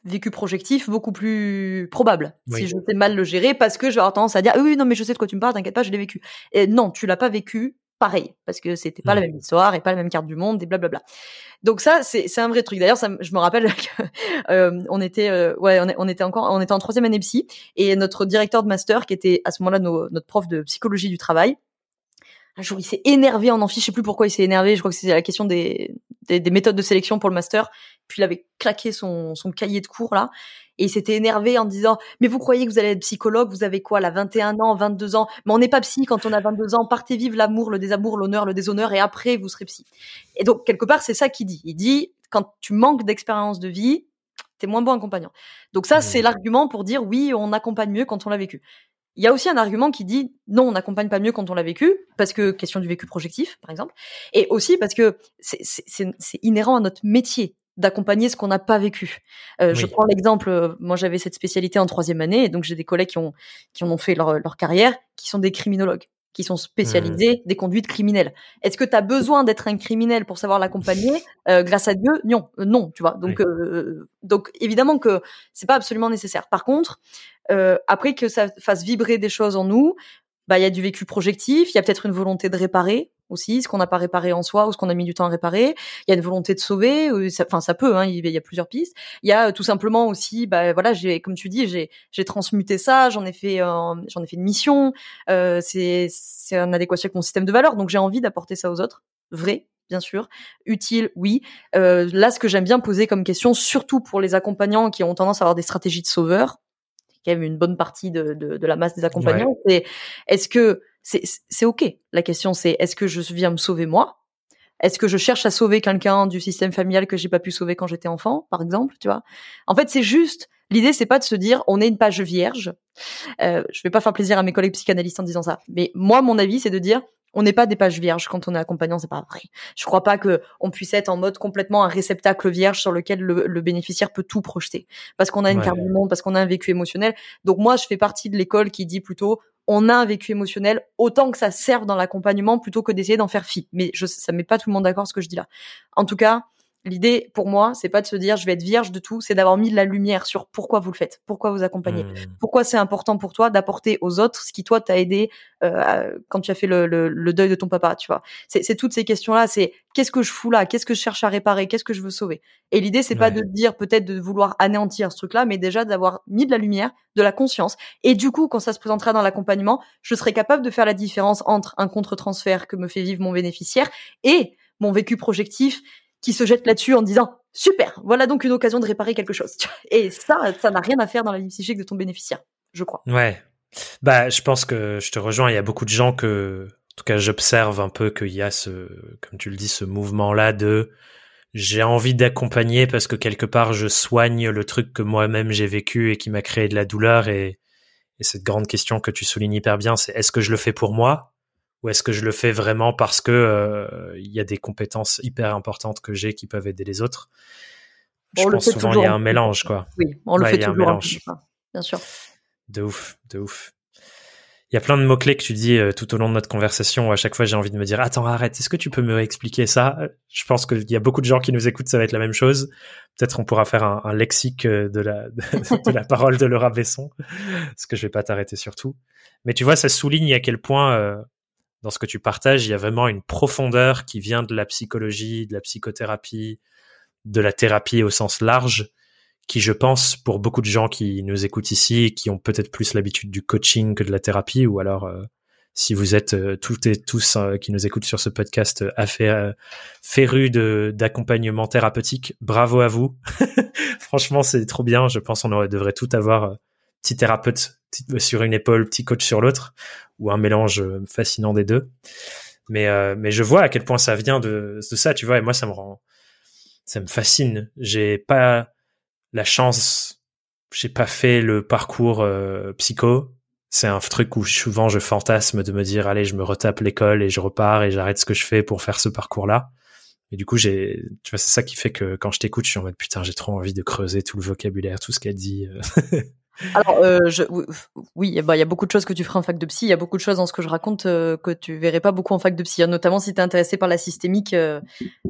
vécu projectif beaucoup plus probable si je sais mal le gérer parce que je vais avoir tendance à dire oui non mais je sais de quoi tu me parles t'inquiète pas je l'ai vécu et non tu l'as pas vécu pareil parce que c'était pas la même histoire et pas la même carte du monde et blablabla. Donc ça c'est c'est un vrai truc. D'ailleurs ça je me rappelle que euh, on était euh, ouais on, on, était encore on était en troisième année psy et notre directeur de master qui était à ce moment-là notre prof de psychologie du travail un jour il s'est énervé en amphi, je sais plus pourquoi il s'est énervé, je crois que c'était la question des, des, des, méthodes de sélection pour le master, puis il avait claqué son, son cahier de cours là, et il s'était énervé en disant mais vous croyez que vous allez être psychologue, vous avez quoi là 21 ans, 22 ans, mais on n'est pas psy quand on a 22 ans, partez vivre l'amour, le désamour, l'honneur, le déshonneur, et après vous serez psy. Et donc quelque part c'est ça qu'il dit, il dit quand tu manques d'expérience de vie, t'es moins bon accompagnant. Donc ça, c'est l'argument pour dire oui, on accompagne mieux quand on l'a vécu. Il y a aussi un argument qui dit non, on n'accompagne pas mieux quand on l'a vécu, parce que question du vécu projectif, par exemple, et aussi parce que c'est inhérent à notre métier d'accompagner ce qu'on n'a pas vécu. Euh, Je prends l'exemple, euh, moi j'avais cette spécialité en troisième année, et donc j'ai des collègues qui ont qui en ont fait leur, leur carrière, qui sont des criminologues qui sont spécialisés mmh. des conduites criminelles. Est-ce que tu as besoin d'être un criminel pour savoir l'accompagner? Euh, Grâce à Dieu, non, non, tu vois. Donc, donc évidemment que c'est pas absolument nécessaire. Par contre, après que ça fasse vibrer des choses en nous, bah il y a du vécu projectif, il y a peut-être une volonté de réparer aussi ce qu'on n'a pas réparé en soi ou ce qu'on a mis du temps à réparer. Il y a une volonté de sauver, enfin ça, peut, hein, il y a plusieurs pistes. Il y a euh, tout simplement aussi, bah voilà, j'ai comme tu dis, j'ai j'ai transmuté ça, j'en ai fait j'en ai fait une mission. Euh, c'est c'est en adéquation avec mon système de valeurs, donc j'ai envie d'apporter ça aux autres. Vrai, bien sûr. Utile, oui. Euh, là, ce que j'aime bien poser comme question, surtout pour les accompagnants qui ont tendance à avoir des stratégies de sauveur, quand même une bonne partie de, de, de la masse des accompagnants, c'est est-ce que c'est ok. La question c'est est-ce que je viens me sauver moi? Est-ce que je cherche à sauver quelqu'un du système familial que j'ai pas pu sauver quand j'étais enfant, par exemple, tu vois? En fait, c'est juste l'idée c'est pas de se dire on est une page vierge. Euh, je vais pas faire plaisir à mes collègues psychanalystes en disant ça, mais moi mon avis c'est de dire on n'est pas des pages vierges quand on est accompagnant, c'est pas vrai. Je crois pas que on puisse être en mode complètement un réceptacle vierge sur lequel le, bénéficiaire peut tout projeter, parce qu'on a une carte du monde, parce qu'on a un vécu émotionnel. Donc moi, je fais partie de l'école qui dit plutôt on a un vécu émotionnel autant que ça serve dans l'accompagnement plutôt que d'essayer d'en faire fi. Mais je, ça met pas tout le monde d'accord ce que je dis là. En tout cas, L'idée, pour moi, c'est pas de se dire je vais être vierge de tout, c'est d'avoir mis de la lumière sur pourquoi vous le faites, pourquoi vous accompagnez, mmh. pourquoi c'est important pour toi d'apporter aux autres ce qui toi t'a aidé euh, quand tu as fait le, le, deuil de ton papa, tu vois. C'est toutes ces questions-là, c'est qu'est-ce que je fous là, qu'est-ce que je cherche à réparer, qu'est-ce que je veux sauver. Et l'idée, c'est pas de dire peut-être de vouloir anéantir ce truc-là, mais déjà d'avoir mis de la lumière, de la conscience. Et du coup, quand ça se présentera dans l'accompagnement, je serai capable de faire la différence entre un contre-transfert que me fait vivre mon bénéficiaire et mon vécu projectif qui se jette là-dessus en disant super, voilà donc une occasion de réparer quelque chose. Et ça, ça n'a rien à faire dans la vie psychique de ton bénéficiaire, je crois. Ouais. Bah, je pense que je te rejoins. Il y a beaucoup de gens que, en tout cas, j'observe un peu qu'il y a ce, comme tu le dis, ce mouvement-là de j'ai envie d'accompagner parce que quelque part je soigne le truc que moi-même j'ai vécu et qui m'a créé de la douleur et, et cette grande question que tu soulignes hyper bien, c'est est-ce que je le fais pour moi? Ou est-ce que je le fais vraiment parce que euh, il y a des compétences hyper importantes que j'ai qui peuvent aider les autres? Je pense souvent il y a un mélange quoi. Oui, on le fait toujours. Un mélange. bien sûr. De ouf, de ouf. Il y a plein de mots-clés que tu dis euh, tout au long de notre conversation où à chaque fois j'ai envie de me dire attends arrête est-ce que tu peux me expliquer ça? Je pense qu'il y a beaucoup de gens qui nous écoutent ça va être la même chose. Peut-être on pourra faire un, un lexique euh, de la de, la parole de Laura Besson parce que je vais pas t'arrêter sur tout. Mais tu vois ça souligne à quel point euh, dans ce que tu partages, il y a vraiment une profondeur qui vient de la psychologie, de la psychothérapie, de la thérapie au sens large, qui, je pense, pour beaucoup de gens qui nous écoutent ici, qui ont peut-être plus l'habitude du coaching que de la thérapie, ou alors euh, si vous êtes euh, toutes et tous euh, qui nous écoutent sur ce podcast affaire, férus d'accompagnement thérapeutique, bravo à vous. Franchement, c'est trop bien. Je pense qu'on devrait tout avoir petit thérapeute sur une épaule, petit coach sur l'autre, ou un mélange fascinant des deux. Mais mais je vois à quel point ça vient de, de ça, tu vois. Et moi, ça me rend, ça me fascine. J'ai pas la chance, j'ai pas fait le parcours psycho c'est un truc où souvent je fantasme de me dire allez je me retape l'école et je repars et j'arrête ce que je fais pour faire ce parcours là et du coup j'ai tu vois c'est ça qui fait que quand je t'écoute je suis en mode putain j'ai trop envie de creuser tout le vocabulaire tout ce qu'elle dit alors euh, je, oui bah il y a beaucoup de choses que tu feras en fac de psy. Il y a beaucoup de choses dans ce que je raconte euh, que tu verrais pas beaucoup en fac de psy hein, notamment si tu es intéressé par la systémique euh,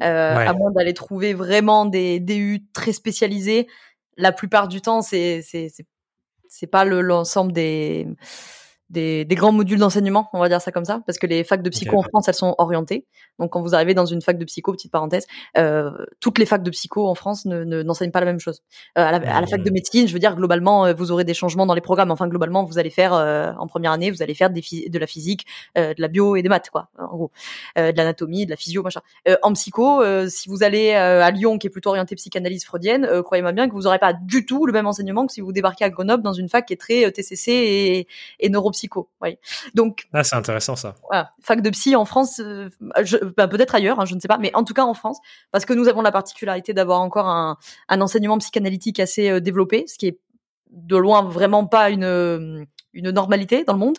à moins d'aller trouver vraiment des DU très spécialisés la plupart du temps c'est c'est c'est pas l'ensemble des des, grands modules d'enseignement, on va dire ça comme ça, parce que les facs de psycho en France, elles sont orientées. Donc quand vous arrivez dans une fac de psycho, petite parenthèse, euh, toutes les facs de psycho en France ne n'enseignent pas la même chose. Euh, à, la, fac de médecine, je veux dire globalement, euh, vous aurez des changements dans les programmes. Enfin globalement, vous allez faire en première année, vous allez faire des de la physique, de la bio et des maths, quoi, en gros, de l'anatomie, de la physio, machin. en psycho, si vous allez à Lyon, qui est plutôt orienté psychanalyse freudienne, croyez-moi bien que vous n'aurez pas du tout le même enseignement que si vous débarquez à Grenoble dans une fac qui est très TCC et, et psycho. Oui. Donc. Ah, c'est intéressant ça. Voilà. Fac de psy en France, euh, bah, peut-être ailleurs, hein, je ne sais pas, mais en tout cas en France, parce que nous avons la particularité d'avoir encore un, un, enseignement psychanalytique assez euh, développé, ce qui est de loin vraiment pas une une normalité dans le monde.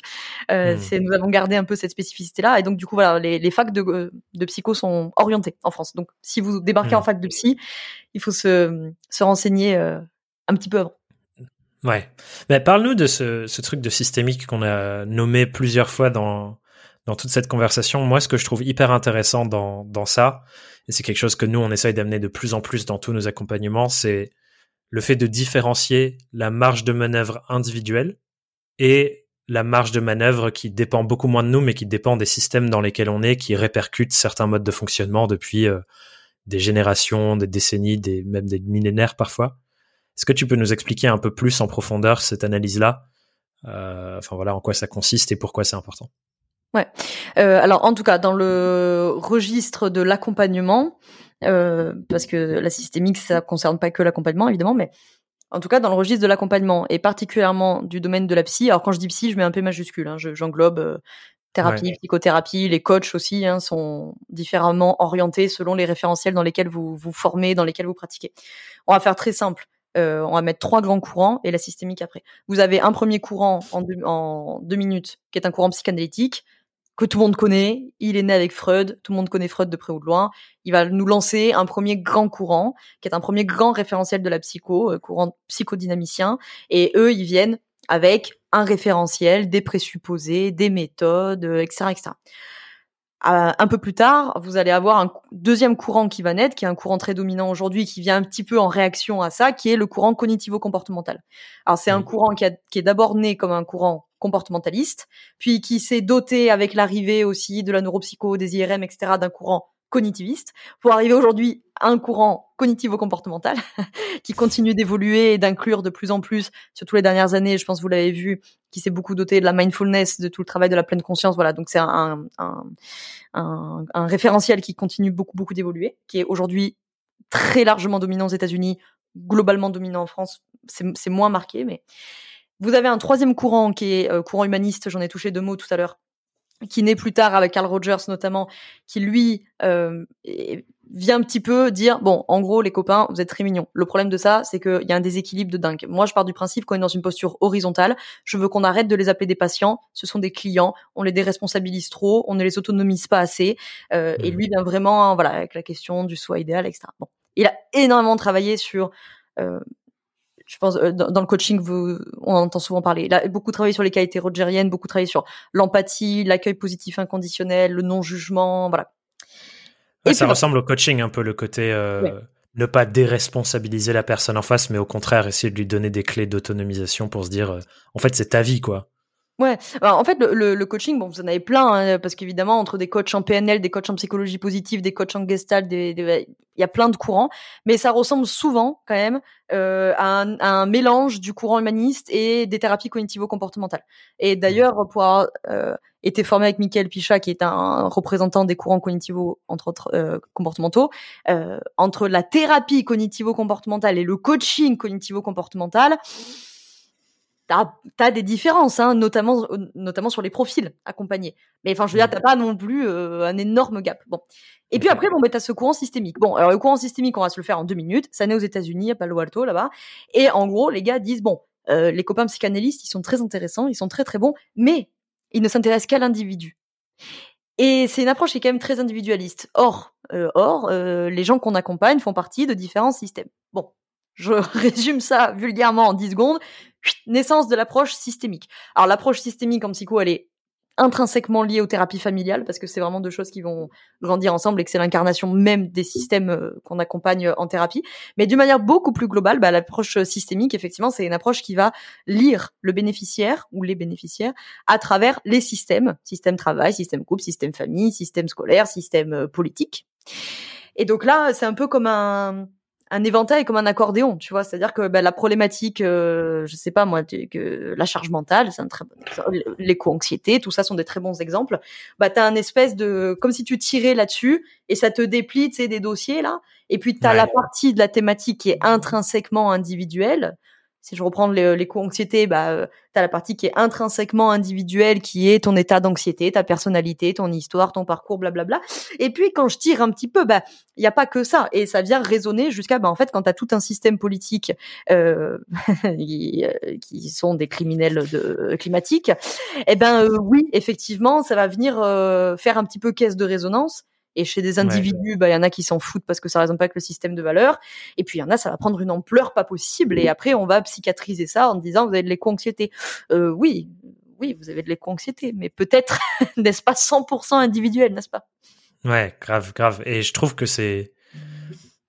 Euh, hmm. Nous avons gardé un peu cette spécificité là et donc du coup voilà les, les facs de, de psycho sont orientés en France. Donc si vous débarquez en hmm. fac de psy, il faut se se renseigner euh, un petit peu avant. Ouais. Mais parle-nous de ce, ce, truc de systémique qu'on a nommé plusieurs fois dans, dans toute cette conversation. Moi, ce que je trouve hyper intéressant dans, dans ça, et c'est quelque chose que nous, on essaye d'amener de plus en plus dans tous nos accompagnements, c'est le fait de différencier la marge de manœuvre individuelle et la marge de manœuvre qui dépend beaucoup moins de nous, mais qui dépend des systèmes dans lesquels on est, qui répercutent certains modes de fonctionnement depuis euh, des générations, des décennies, des, même des millénaires parfois. Est-ce que tu peux nous expliquer un peu plus en profondeur cette analyse-là? Euh, Enfin voilà, en quoi ça consiste et pourquoi c'est important? Ouais. Euh, alors en tout cas, dans le registre de l'accompagnement, euh, parce que la systémique, ça concerne pas que l'accompagnement évidemment, mais en tout cas dans le registre de l'accompagnement et particulièrement du domaine de la psy. Alors quand je dis psy, je mets un P majuscule. Hein, j'englobe euh, thérapie, psychothérapie, les coachs aussi hein, sont différemment orientés selon les référentiels dans lesquels vous vous formez, dans lesquels vous pratiquez. On va faire très simple. Euh, on va mettre trois grands courants et la systémique après. Vous avez un premier courant en deux, minutes, qui est un courant psychanalytique que tout le monde connaît. Il est né avec Freud, tout le monde connaît Freud de près ou de loin. Il va nous lancer un premier grand courant, qui est un premier grand référentiel de la psycho, euh, courant psychodynamicien. Et eux, ils viennent avec un référentiel, des présupposés, des méthodes, etc., etc un peu plus tard, vous allez avoir un deuxième courant qui va naître, qui est un courant très dominant aujourd'hui, qui vient un petit peu en réaction à ça, qui est le courant cognitivo-comportemental. Alors c'est un mmh. courant qui, qui est d'abord né comme un courant comportementaliste, puis qui s'est doté avec l'arrivée aussi de la neuropsycho, des IRM, etc., d'un courant cognitiviste, pour arriver aujourd'hui à un courant cognitivo-comportemental qui continue d'évoluer et d'inclure de plus en plus, surtout les dernières années, je pense que vous l'avez vu, qui s'est beaucoup doté de la mindfulness, de tout le travail de la pleine conscience. Voilà, donc c'est un, un, un, référentiel qui continue beaucoup, beaucoup d'évoluer, qui est aujourd'hui très largement dominant aux États-Unis, globalement dominant en France. C'est moins marqué, mais vous avez un troisième courant qui est euh, courant humaniste. J'en ai touché deux mots tout à l'heure qui naît plus tard avec Carl Rogers notamment, qui lui euh, vient un petit peu dire bon, en gros les copains, vous êtes très mignons. Le problème de ça, c'est qu'il y a un déséquilibre de dingue. Moi, je pars du principe qu'on est dans une posture horizontale. Je veux qu'on arrête de les appeler des patients. Ce sont des clients. On les déresponsabilise trop. On ne les autonomise pas assez. Euh, Et mmh. lui vient vraiment, voilà, avec la question du soi idéal, etc. Bon, il a énormément travaillé sur euh, je pense euh, dans, le coaching vous, on entend souvent parler. Beaucoup travaillé sur les qualités rogeriennes beaucoup travaillé sur l'empathie l'accueil positif inconditionnel le non jugement voilà et ça ressemble au coaching un peu le côté euh, ne pas déresponsabiliser la personne en face mais au contraire essayer de lui donner des clés d'autonomisation pour se dire euh, en fait c'est ta vie quoi Ouais, en fait, le, le, coaching, bon, vous en avez plein, hein, parce qu'évidemment, entre des coachs en PNL, des coachs en psychologie positive, des coachs en gestalt, il y a plein de courants, mais ça ressemble souvent, quand même, euh, à, un, un, mélange du courant humaniste et des thérapies cognitivo-comportementales. Et d'ailleurs, pour avoir euh, été formé avec Michael Pichat, qui est un représentant des courants cognitivo, entre autres, euh, comportementaux, euh, entre la thérapie cognitivo-comportementale et le coaching cognitivo-comportemental, t'as as des différences, hein, notamment notamment sur les profils accompagnés. Mais enfin, je veux dire, t'as pas non plus un énorme gap. Bon. Et puis après, bon, bah, t'as ce courant systémique. Bon, alors le courant systémique, on va se le faire en deux minutes. Ça naît aux États-Unis, à Palo Alto, là-bas. Et en gros, les gars disent bon, les copains psychanalystes, ils sont très intéressants, ils sont très très bons, mais ils ne s'intéressent qu'à l'individu. Et c'est une approche qui est quand même très individualiste. Or, or, les gens qu'on accompagne font partie de différents systèmes. Bon, je résume ça vulgairement en 10 secondes. Naissance de l'approche systémique. Alors l'approche systémique en psycho, elle est intrinsèquement liée aux thérapies familiales parce que c'est vraiment deux choses qui vont grandir ensemble et que c'est l'incarnation même des systèmes euh, qu'on accompagne en thérapie. Mais d'une manière beaucoup plus globale, bah, l'approche systémique, effectivement, c'est une approche qui va lire le bénéficiaire ou les bénéficiaires à travers les systèmes, système travail, système couple, système famille, système scolaire, système euh, politique. Et donc là, c'est un peu comme un, un éventail comme un accordéon, tu vois. C'est-à-dire que bah, la problématique, euh, je sais pas moi, que la charge mentale, c'est un très bon L'éco-anxiété, tout ça sont des très bons exemples. Bah, t'as un espèce de, comme si tu tirais là-dessus et ça te déplie, tu sais, des dossiers là. Et puis t'as la partie de la thématique qui est intrinsèquement individuelle si je reprends l'éco-anxiété, bah, euh, tu as la partie qui est intrinsèquement individuelle, qui est ton état d'anxiété, ta personnalité, ton histoire, ton parcours, blablabla. Et puis, quand je tire un petit peu, bah, il n'y a pas que ça. Et ça vient résonner jusqu'à, bah, en fait, quand tu as tout un système politique euh, qui, euh, qui, sont des criminels de, climatiques, eh ben euh, oui, effectivement, ça va venir faire un petit peu caisse de résonance et chez des individus, bah, il y en a qui s'en foutent parce que ça résonne pas avec le système de valeurs. Et puis, il y en a, ça va prendre une ampleur pas possible. Et après, on va psychiatriser ça en disant, vous avez de l'éco-anxiété. Euh, oui, oui, vous avez de l'éco-anxiété, mais peut-être n'est-ce pas 100% individuel, n'est-ce pas? Ouais, grave, grave. Et je trouve que c'est,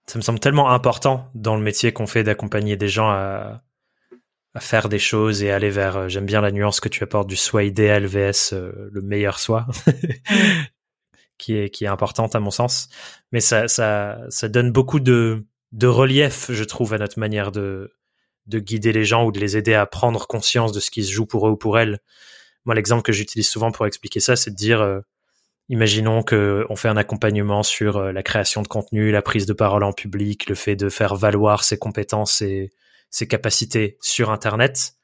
ça me semble tellement important dans le métier qu'on fait d'accompagner des gens à, à faire des choses et aller vers. Euh, j'aime bien la nuance que tu apportes du soi idéal vs euh, le meilleur soi qui est qui est importante à mon sens. Mais ça ça ça donne beaucoup de de relief, je trouve, à notre manière de de guider les gens ou de les aider à prendre conscience de ce qui se joue pour eux ou pour elles. Moi, l'exemple que j'utilise souvent pour expliquer ça, c'est de dire, euh, imaginons que on fait un accompagnement sur euh, la création de contenu, la prise de parole en public, le fait de faire valoir ses compétences et ses capacités sur Internet.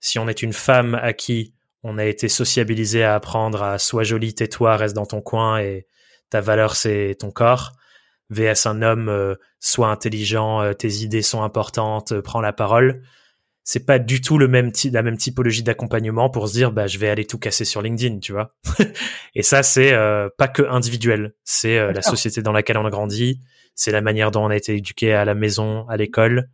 Si on est une femme à qui on a été sociabilisé à apprendre à sois jolie, tais-toi, reste dans ton coin et ta valeur c'est ton corps. VS un homme, euh, sois intelligent, euh, tes idées sont importantes, euh, prends la parole. C'est pas du tout le même la même typologie d'accompagnement pour se dire bah je vais aller tout casser sur LinkedIn, tu vois. et ça c'est pas que individuel, c'est la société dans laquelle on a grandi, c'est la manière dont on a été éduqué à la maison, à l'école,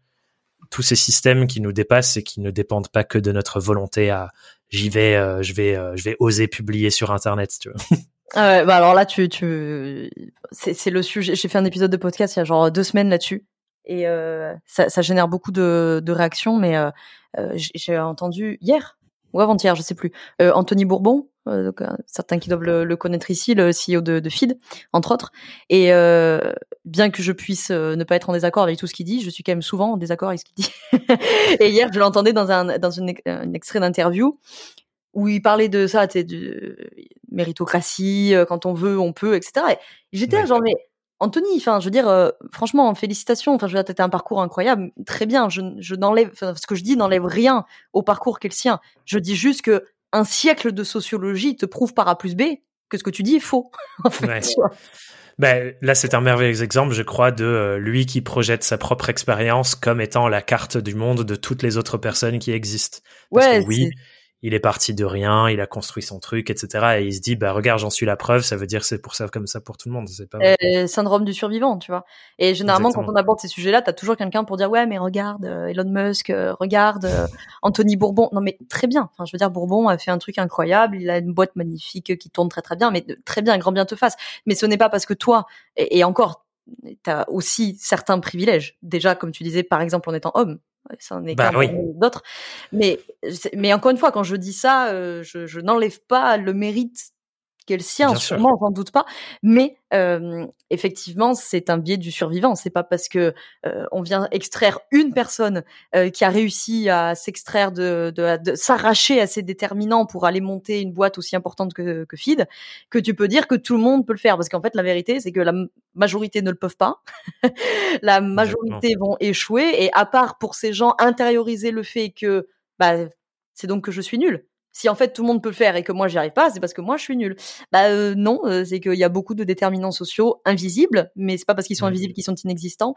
tous ces systèmes qui nous dépassent et qui ne dépendent pas que de notre volonté à j'y vais, euh, je vais, euh, je vais oser publier sur Internet, tu vois. Ah bah alors là, tu, tu, c'est le sujet. J'ai fait un épisode de podcast il y a genre deux semaines là-dessus, et euh, ça, ça, génère beaucoup de, de réactions. Mais euh, j'ai entendu hier ou avant-hier, je sais plus, Anthony Bourbon, donc, certains qui doivent le, connaître ici, le CEO de, de Feed, entre autres. Et bien que je puisse ne pas être en désaccord avec tout ce qu'il dit, je suis quand même souvent en désaccord avec ce qu'il dit. et hier, je l'entendais dans un dans une, un extrait d'interview où il parlait de ça, de méritocratie, quand on veut, on peut, etc. Et j'étais là, genre, mais Anthony, enfin, je veux dire, franchement, félicitations. Enfin, je veux dire, t'as un parcours incroyable, très bien. Je, je n'enlève, ce que je dis n'enlève rien au parcours qu'est le sien. Je dis juste que un siècle de sociologie te prouve par A plus B que ce que tu dis est faux. En fait, ben, là, c'est un merveilleux exemple, je crois, de lui qui projette sa propre expérience comme étant la carte du monde de toutes les autres personnes qui existent. Parce ouais, que oui, il est parti de rien, il a construit son truc, etc. Et il se dit, bah regarde, j'en suis la preuve. Ça veut dire c'est pour ça comme ça pour tout le monde. C'est pas. Euh, syndrome du survivant, tu vois. Et généralement, quand on aborde ces sujets-là, t'as toujours quelqu'un pour dire, ouais, mais regarde euh, Elon Musk, euh, regarde Anthony Bourbon. Non, mais très bien. Enfin, je veux dire, Bourbon a fait un truc incroyable. Il a une boîte magnifique qui tourne très très bien, mais très bien, grand bien te fasse. Mais ce n'est pas parce que toi, et, et encore, t'as aussi certains privilèges. Déjà, comme tu disais, par exemple, en étant homme, ça en est bah, d'autres. Mais, mais encore une fois, quand je dis ça, euh, je, je n'enlève pas le mérite qu'elle sien, sûrement, j'en doute pas. Mais euh, effectivement, c'est un biais du survivant. C'est pas parce que euh, on vient extraire une personne euh, qui a réussi à s'extraire de, de, de s'arracher à ses déterminants pour aller monter une boîte aussi importante que, que Feed que tu peux dire que tout le monde peut le faire. Parce qu'en fait, la vérité, c'est que la majorité ne le peuvent pas. la majorité vont échouer. Et à part pour ces gens intérioriser le fait que bah, c'est donc que je suis nul. Si en fait tout le monde peut le faire et que moi j'y arrive pas, c'est parce que moi je suis nul. Bah euh, non, euh, c'est qu'il y a beaucoup de déterminants sociaux invisibles, mais c'est pas parce qu'ils sont mmh. invisibles qu'ils sont inexistants,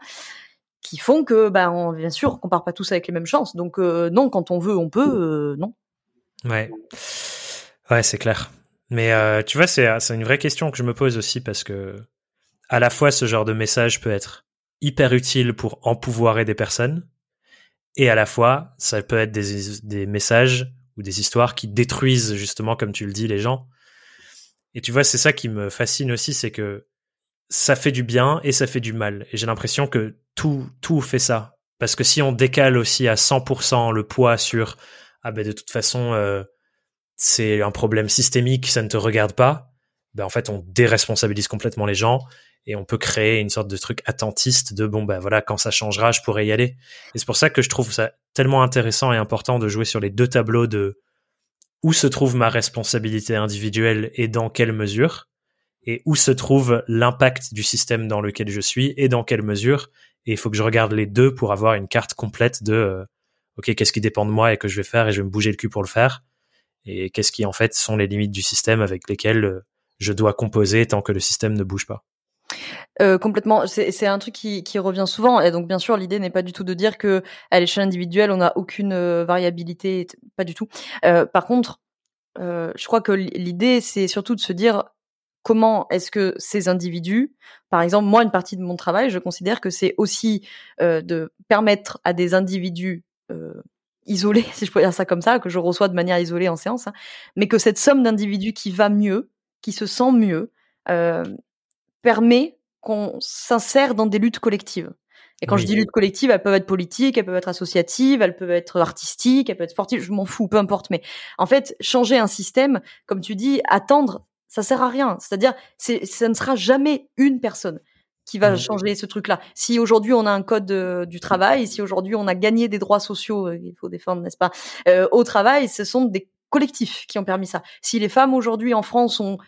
qui font que bah on, bien sûr qu'on part pas tous avec les mêmes chances. Donc euh, non, quand on veut, on peut. non. Ouais, ouais, c'est clair. Mais tu vois, c'est c'est une vraie question que je me pose aussi parce que à la fois ce genre de message peut être hyper utile pour empouvoirer des personnes et à la fois ça peut être des, des messages ou des histoires qui détruisent justement, comme tu le dis, les gens. Et tu vois, c'est ça qui me fascine aussi, c'est que ça fait du bien et ça fait du mal. Et j'ai l'impression que tout, tout fait ça. Parce que si on décale aussi à 100% le poids sur ah ben de toute façon euh, c'est un problème systémique, ça ne te regarde pas, ben en fait on déresponsabilise complètement les gens et on peut créer une sorte de truc attentiste de bon ben voilà quand ça changera je pourrai y aller. Et c'est pour ça que je trouve ça tellement intéressant et important de jouer sur les deux tableaux de où se trouve ma responsabilité individuelle et dans quelle mesure et où se trouve l'impact du système dans lequel je suis et dans quelle mesure. Et il faut que je regarde les deux pour avoir une carte complète de euh, ok qu'est-ce qui dépend de moi et que je vais faire et je vais me bouger le cul pour le faire. Et qu'est-ce qui en fait sont les limites du système avec lesquelles euh, je dois composer tant que le système ne bouge pas. Euh, complètement, c'est un truc qui, qui, revient souvent. Et donc, bien sûr, l'idée n'est pas du tout de dire que à l'échelle individuelle, on n'a aucune euh, variabilité, pas du tout. Euh, par contre, euh, je crois que l'idée, c'est surtout de se dire comment est-ce que ces individus, par exemple, moi, une partie de mon travail, je considère que c'est aussi de permettre à des individus isolés, si je peux dire ça comme ça, que je reçois de manière isolée en séance, hein, mais que cette somme d'individus qui va mieux, qui se sent mieux, euh, permet qu'on s'insère dans des luttes collectives. Et quand je dis lutte collective, elles peuvent être politiques, elles peuvent être associatives, elles peuvent être artistiques, elles peuvent être sportives, je m'en fous, peu importe. Mais en fait, changer un système, comme tu dis, attendre, ça sert à rien. C'est-à-dire, c'est, ça ne sera jamais une personne qui va changer ce truc-là. Si aujourd'hui on a un code euh, du travail, si aujourd'hui on a gagné des droits sociaux, euh, il faut défendre, n'est-ce pas, euh, au travail, ce sont des collectifs qui ont permis ça. Si les femmes aujourd'hui en France ont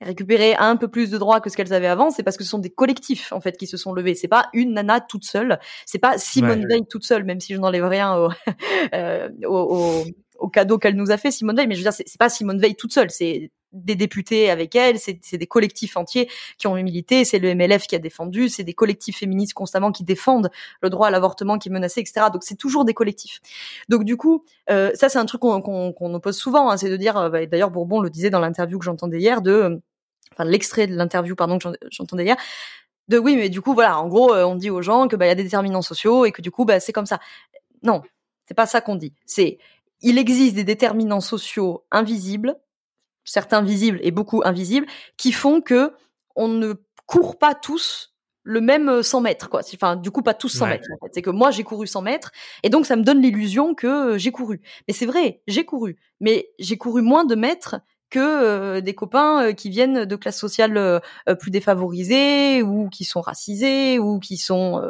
récupérer un peu plus de droits que ce qu'elles avaient avant, c'est parce que ce sont des collectifs en fait qui se sont levés. C'est pas une nana toute seule, c'est pas Simone Veil toute seule, même si je n'enlève rien au, euh, au, au, cadeau qu'elle nous a fait Simone Veil. Mais je veux dire, c'est pas Simone Veil toute seule, c'est des députés avec elle, c'est des collectifs entiers qui ont milité, c'est le MLF qui a défendu, c'est des collectifs féministes constamment qui défendent le droit à l'avortement qui est menacé, etc. Donc c'est toujours des collectifs. Donc du coup, euh, ça c'est un truc qu'on qu'on oppose souvent, hein, c'est de dire, euh, bah, d'ailleurs Bourbon le disait dans l'interview que j'entendais hier, de enfin l'extrait de l'interview pardon que j'entendais hier de oui mais du coup voilà en gros euh, on dit aux gens que bah il y a des déterminants sociaux et que du coup bah c'est comme ça non c'est pas ça qu'on dit c'est il existe des déterminants sociaux invisibles certains visibles et beaucoup invisibles qui font que on ne court pas tous le même 100 mètres quoi enfin du coup pas tous 100 mètres en fait. c'est que moi j'ai couru 100 mètres et donc ça me donne l'illusion que j'ai couru mais c'est vrai j'ai couru mais j'ai couru moins de mètres que euh, des copains euh, qui viennent de classes sociales euh, plus défavorisées ou qui sont racisés ou qui sont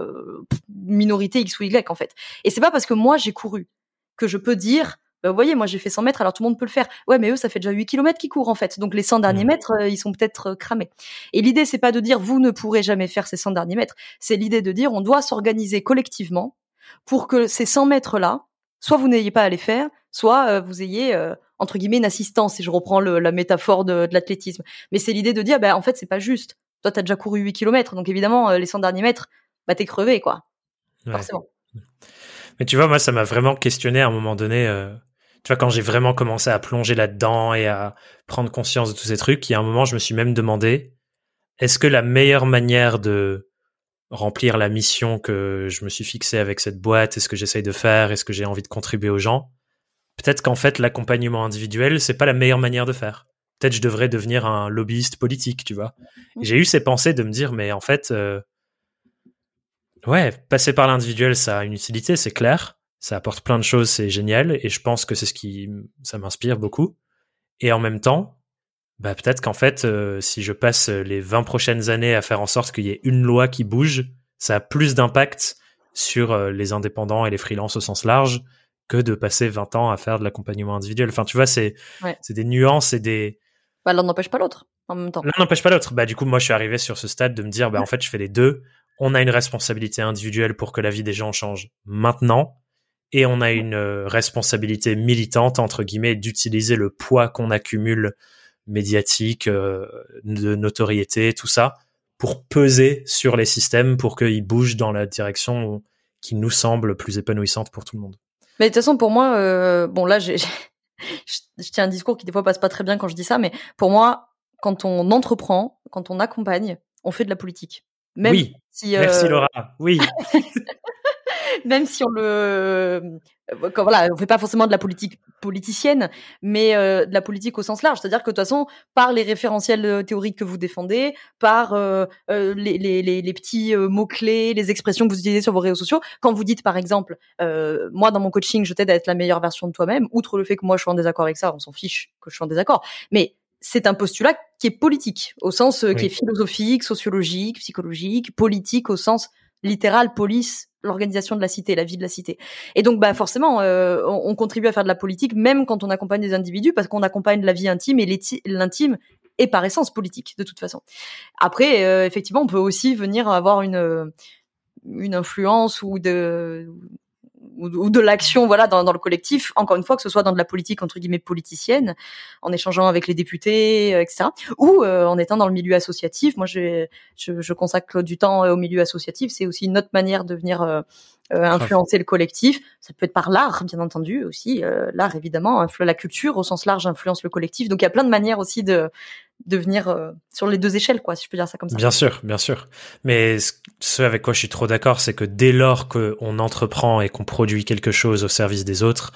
minorités X ou Y en fait. Et c'est pas parce que moi j'ai couru que je peux dire bah, vous voyez, moi j'ai fait 100 mètres, alors tout le monde peut le faire. Ouais, mais eux, ça fait déjà 8 km qu'ils courent en fait. Donc les 100 derniers mètres, ils sont peut-être cramés. Et l'idée, c'est pas de dire vous ne pourrez jamais faire ces 100 derniers mètres. C'est l'idée de dire on doit s'organiser collectivement pour que ces 100 mètres-là, soit vous n'ayez pas à les faire, soit vous ayez entre guillemets une assistance si je reprends la métaphore de, l'athlétisme mais c'est l'idée de dire bah en fait c'est pas juste toi t'as déjà couru 8 km donc évidemment euh, les 100 derniers mètres bah t'es crevé quoi forcément mais tu vois moi ça m'a vraiment questionné à un moment donné euh, tu vois quand j'ai vraiment commencé à plonger là-dedans et à prendre conscience de tous ces trucs il y a un moment je me suis même demandé est-ce que la meilleure manière de remplir la mission que je me suis fixée avec cette boîte est ce que j'essaye de faire est-ce que j'ai envie de contribuer aux gens peut-être qu'en fait l'accompagnement individuel c'est pas la meilleure manière de faire. Peut-être je devrais devenir un lobbyiste politique, tu vois. Mmh. J'ai eu ces pensées de me dire mais en fait euh, ouais, passer par l'individuel ça a une utilité, c'est clair, ça apporte plein de choses, c'est génial et je pense que c'est ce qui ça m'inspire beaucoup. Et en même temps, bah peut-être qu'en fait euh, si je passe les 20 prochaines années à faire en sorte qu'il y ait une loi qui bouge, ça a plus d'impact sur euh, les indépendants et les freelances au sens large que de passer 20 ans à faire de l'accompagnement individuel. Enfin, tu vois, c'est c'est des nuances et des. Bah, l'un n'empêche pas l'autre en même temps. L'un n'empêche pas l'autre. Bah, du coup, moi, je suis arrivé sur ce stade de me dire, bah, en fait, je fais les deux. On a une responsabilité individuelle pour que la vie des gens change maintenant. Et on a une responsabilité militante entre guillemets d'utiliser le poids qu'on accumule médiatique, de notoriété, tout ça, pour peser sur les systèmes pour qu'ils bougent dans la direction qui nous semble plus épanouissante pour tout le monde. Mais de toute façon, pour moi, euh, bon là, j'ai, je tiens un discours qui des fois passe pas très bien quand je dis ça, mais pour moi, quand on entreprend, quand on accompagne, on fait de la politique. Même oui. Si, euh... Merci Laura. Oui. même si on le euh, voilà on fait pas forcément de la politique politicienne mais euh, de la politique au sens large. C'est-à-dire que de toute façon par les référentiels euh, théoriques que vous défendez par les, les, les, petits mots clés les expressions que vous utilisez sur vos réseaux sociaux quand vous dites par exemple moi dans mon coaching je t'aide à être la meilleure version de toi-même outre le fait que moi je suis en désaccord avec ça on s'en fiche que je suis en désaccord. Mais c'est un postulat qui est politique, au sens qui est philosophique, sociologique, psychologique, politique au sens littéral, police, l'organisation de la cité, la vie de la cité. Et donc, bah forcément, euh, on, contribue à faire de la politique, même quand on accompagne des individus, parce qu'on accompagne la vie intime et l'intime est par essence politique, de toute façon. Après, euh, effectivement, on peut aussi venir avoir une une influence ou de ou, de l'action voilà dans, dans, le collectif encore une fois que ce soit dans de la politique entre guillemets politicienne en échangeant avec les députés euh, etc ou euh, en étant dans le milieu associatif. Moi je, je, je consacre du temps euh, au milieu associatif. C'est aussi une autre manière de venir influencer le collectif. Ça peut être par l'art bien entendu aussi l'art évidemment la culture au sens large influence le collectif. Donc il y a plein de manières aussi de de venir euh, sur les deux échelles, quoi, si je peux dire ça comme ça. Bien sûr, bien sûr. Mais ce avec quoi je suis trop d'accord, c'est que dès lors qu'on entreprend et qu'on produit quelque chose au service des autres,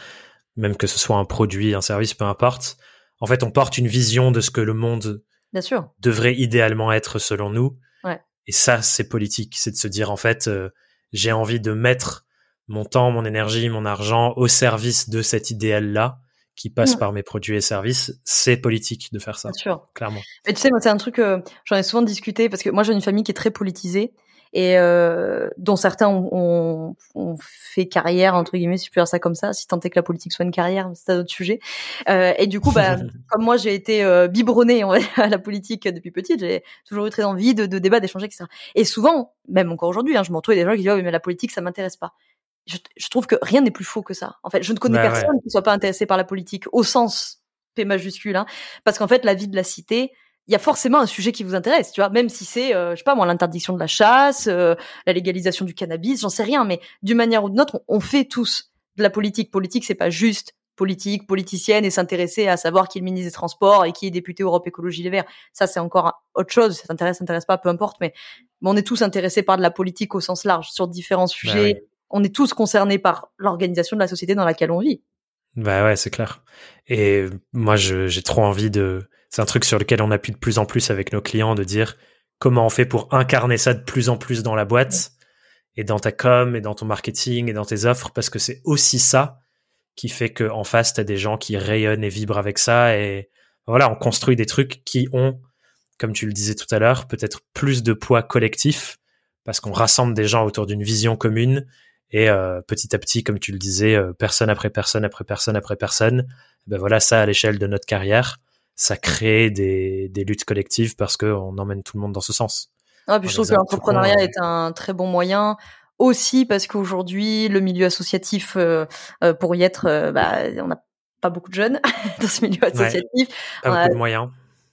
même que ce soit un produit, un service, peu importe, en fait, on porte une vision de ce que le monde bien sûr. devrait idéalement être selon nous. Ouais. Et ça, c'est politique. C'est de se dire, en fait, euh, j'ai envie de mettre mon temps, mon énergie, mon argent au service de cet idéal-là qui passe mm. par mes produits et services, c'est politique de faire ça. Bien sûr. Clairement. Mais tu sais, moi, c'est un truc, euh, j'en ai souvent discuté parce que moi, j'ai une famille qui est très politisée et euh, dont certains ont, ont, fait carrière entre guillemets si je peux dire ça comme ça si tant est que la politique soit une carrière c'est un autre sujet euh, et du coup bah comme moi j'ai été biberonnée à la politique depuis petite j'ai toujours eu très envie de, de débattre d'échanger etc et souvent même encore aujourd'hui hein, je m'entoure des gens qui disent oh, mais la politique ça m'intéresse pas je, je, trouve que rien n'est plus faux que ça. En fait, je ne connais bah personne qui soit pas intéressé par la politique au sens P majuscule, hein, parce qu'en fait, la vie de la cité, il y a forcément un sujet qui vous intéresse, tu vois, même si c'est, euh, je sais pas moi, l'interdiction de la chasse, euh, la légalisation du cannabis, j'en sais rien, mais d'une manière ou d'une autre, on, fait tous de la politique. Politique, c'est pas juste politique, politicienne et s'intéresser à savoir qui est le ministre des Transports et qui est député Europe Écologie Les Verts. Ça, c'est encore autre chose. Ça t'intéresse, ça t'intéresse pas, peu importe. Mais, on est tous intéressés par de la politique au sens large sur différents bah sujets on est tous concernés par l'organisation de la société dans laquelle on vit. Bah ouais, c'est clair. Et moi, j'ai trop envie de. C'est un truc sur lequel on appuie de plus en plus avec nos clients de dire comment on fait pour incarner ça de plus en plus dans la boîte et dans ta com et dans ton marketing et dans tes offres parce que c'est aussi ça qui fait que en face t'as des gens qui rayonnent et vibrent avec ça et voilà, on construit des trucs qui ont, comme tu le disais tout à l'heure, peut-être plus de poids collectif parce qu'on rassemble des gens autour d'une vision commune et euh, petit à petit, comme tu le disais, euh, personne après personne après personne après personne, ben voilà, ça à l'échelle de notre carrière, ça crée des, des luttes collectives parce qu'on emmène tout le monde dans ce sens. Ah, puis je trouve que l'entrepreneuriat est un très bon moyen aussi parce qu'aujourd'hui le milieu associatif euh, pour y être bah, on n'a pas beaucoup de jeunes dans ce milieu associatif. Pas beaucoup de moyens.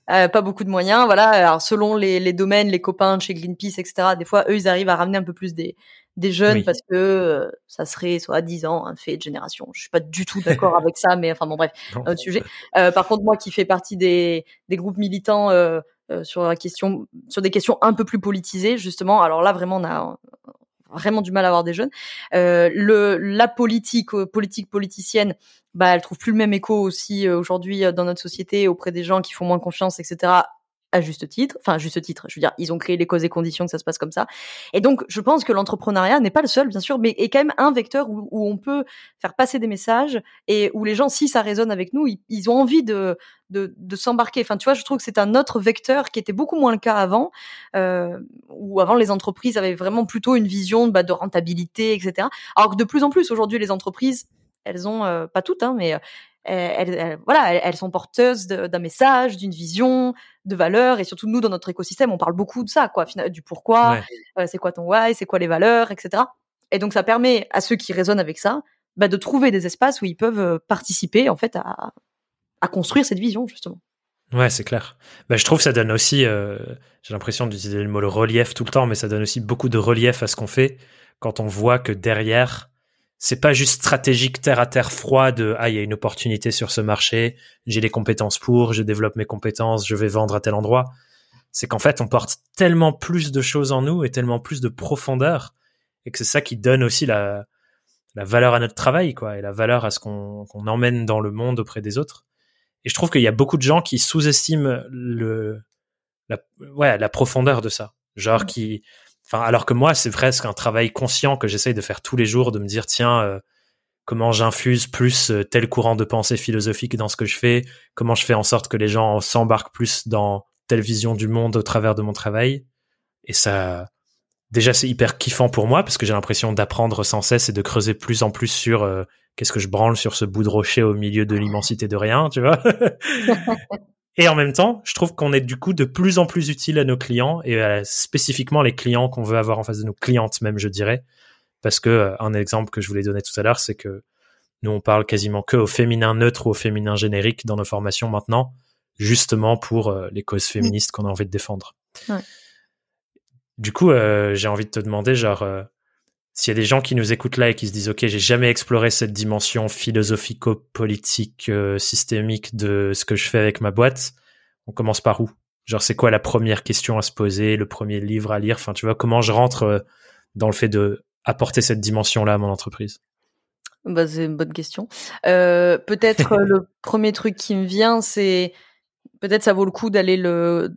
pas beaucoup de moyens voilà. Alors selon les, les domaines les copains de chez Greenpeace etc des fois eux ils arrivent à ramener un peu plus des des jeunes parce que euh, ça serait soit 10 ans un fait de génération. Je suis pas du tout d'accord avec ça, mais enfin bon bref, un autre sujet. Euh, par contre, moi qui fais partie des, des groupes militants euh, sur la question, sur des questions un peu plus politisées justement. Alors là vraiment on a vraiment du mal à avoir des jeunes. le la politique politique politicienne, bah elle trouve plus le même écho aussi aujourd'hui dans notre société auprès des gens qui font moins confiance, etc à juste titre, enfin à juste titre, je veux dire, ils ont créé les causes et conditions que ça se passe comme ça. Et donc, je pense que l'entrepreneuriat n'est pas le seul, bien sûr, mais est quand même un vecteur où, où, on peut faire passer des messages et où les gens, si ça résonne avec nous, ils, ont envie de, de, de s'embarquer. Enfin, tu vois, je trouve que c'est un autre vecteur qui était beaucoup moins le cas avant, euh, où avant les entreprises avaient vraiment plutôt une vision bah, de rentabilité, etc. Alors que de plus en plus aujourd'hui, les entreprises elles ont euh, pas toutes, hein, mais elles, voilà, elles, sont porteuses d'un message, d'une vision, de valeurs, et surtout nous dans notre écosystème, on parle beaucoup de ça, quoi, du pourquoi, euh, c'est quoi ton why, c'est quoi les valeurs, etc. Et donc ça permet à ceux qui résonnent avec ça bah, de trouver des espaces où ils peuvent participer en fait à, à construire cette vision justement. Ouais, c'est clair. Bah, je trouve que ça donne aussi, euh, j'ai l'impression d'utiliser le mot le relief tout le temps, mais ça donne aussi beaucoup de relief à ce qu'on fait quand on voit que derrière, c'est pas juste stratégique terre à terre froid de ah il y a une opportunité sur ce marché, j'ai les compétences pour, je développe mes compétences, je vais vendre à tel endroit. C'est qu'en fait on porte tellement plus de choses en nous et tellement plus de profondeur et que c'est ça qui donne aussi la la valeur à notre travail quoi et la valeur à ce qu'on qu'on emmène dans le monde auprès des autres. Et je trouve qu'il y a beaucoup de gens qui sous-estiment le, la, ouais, la profondeur de ça. Genre qui, enfin, alors que moi, c'est presque un travail conscient que j'essaye de faire tous les jours, de me dire, tiens, euh, comment j'infuse plus euh, tel courant de pensée philosophique dans ce que je fais, comment je fais en sorte que les gens s'embarquent plus dans telle vision du monde au travers de mon travail? Et ça, déjà, c'est hyper kiffant pour moi parce que j'ai l'impression d'apprendre sans cesse et de creuser plus en plus sur euh, qu'est-ce que je branle sur ce bout de rocher au milieu de l'immensité de rien, tu vois? et en même temps, je trouve qu'on est du coup de plus en plus utile à nos clients et spécifiquement les clients qu'on veut avoir en face de nos clientes même, je dirais. Parce que euh, un exemple que je voulais donner tout à l'heure, c'est que nous on parle quasiment que au féminin neutre ou au féminin générique dans nos formations maintenant, justement pour euh, les causes féministes qu'on a envie de défendre. Du coup, euh, j'ai envie de te demander, genre, s'il y a des gens qui nous écoutent là et qui se disent ok j'ai jamais exploré cette dimension philosophico-politique euh, systémique de ce que je fais avec ma boîte, on commence par où? Genre c'est quoi la première question à se poser, le premier livre à lire? Enfin tu vois comment je rentre euh, dans le fait de apporter cette dimension là à mon entreprise? Bah, c'est une bonne question. Euh, peut-être le premier truc qui me vient c'est peut-être ça vaut le coup d'aller le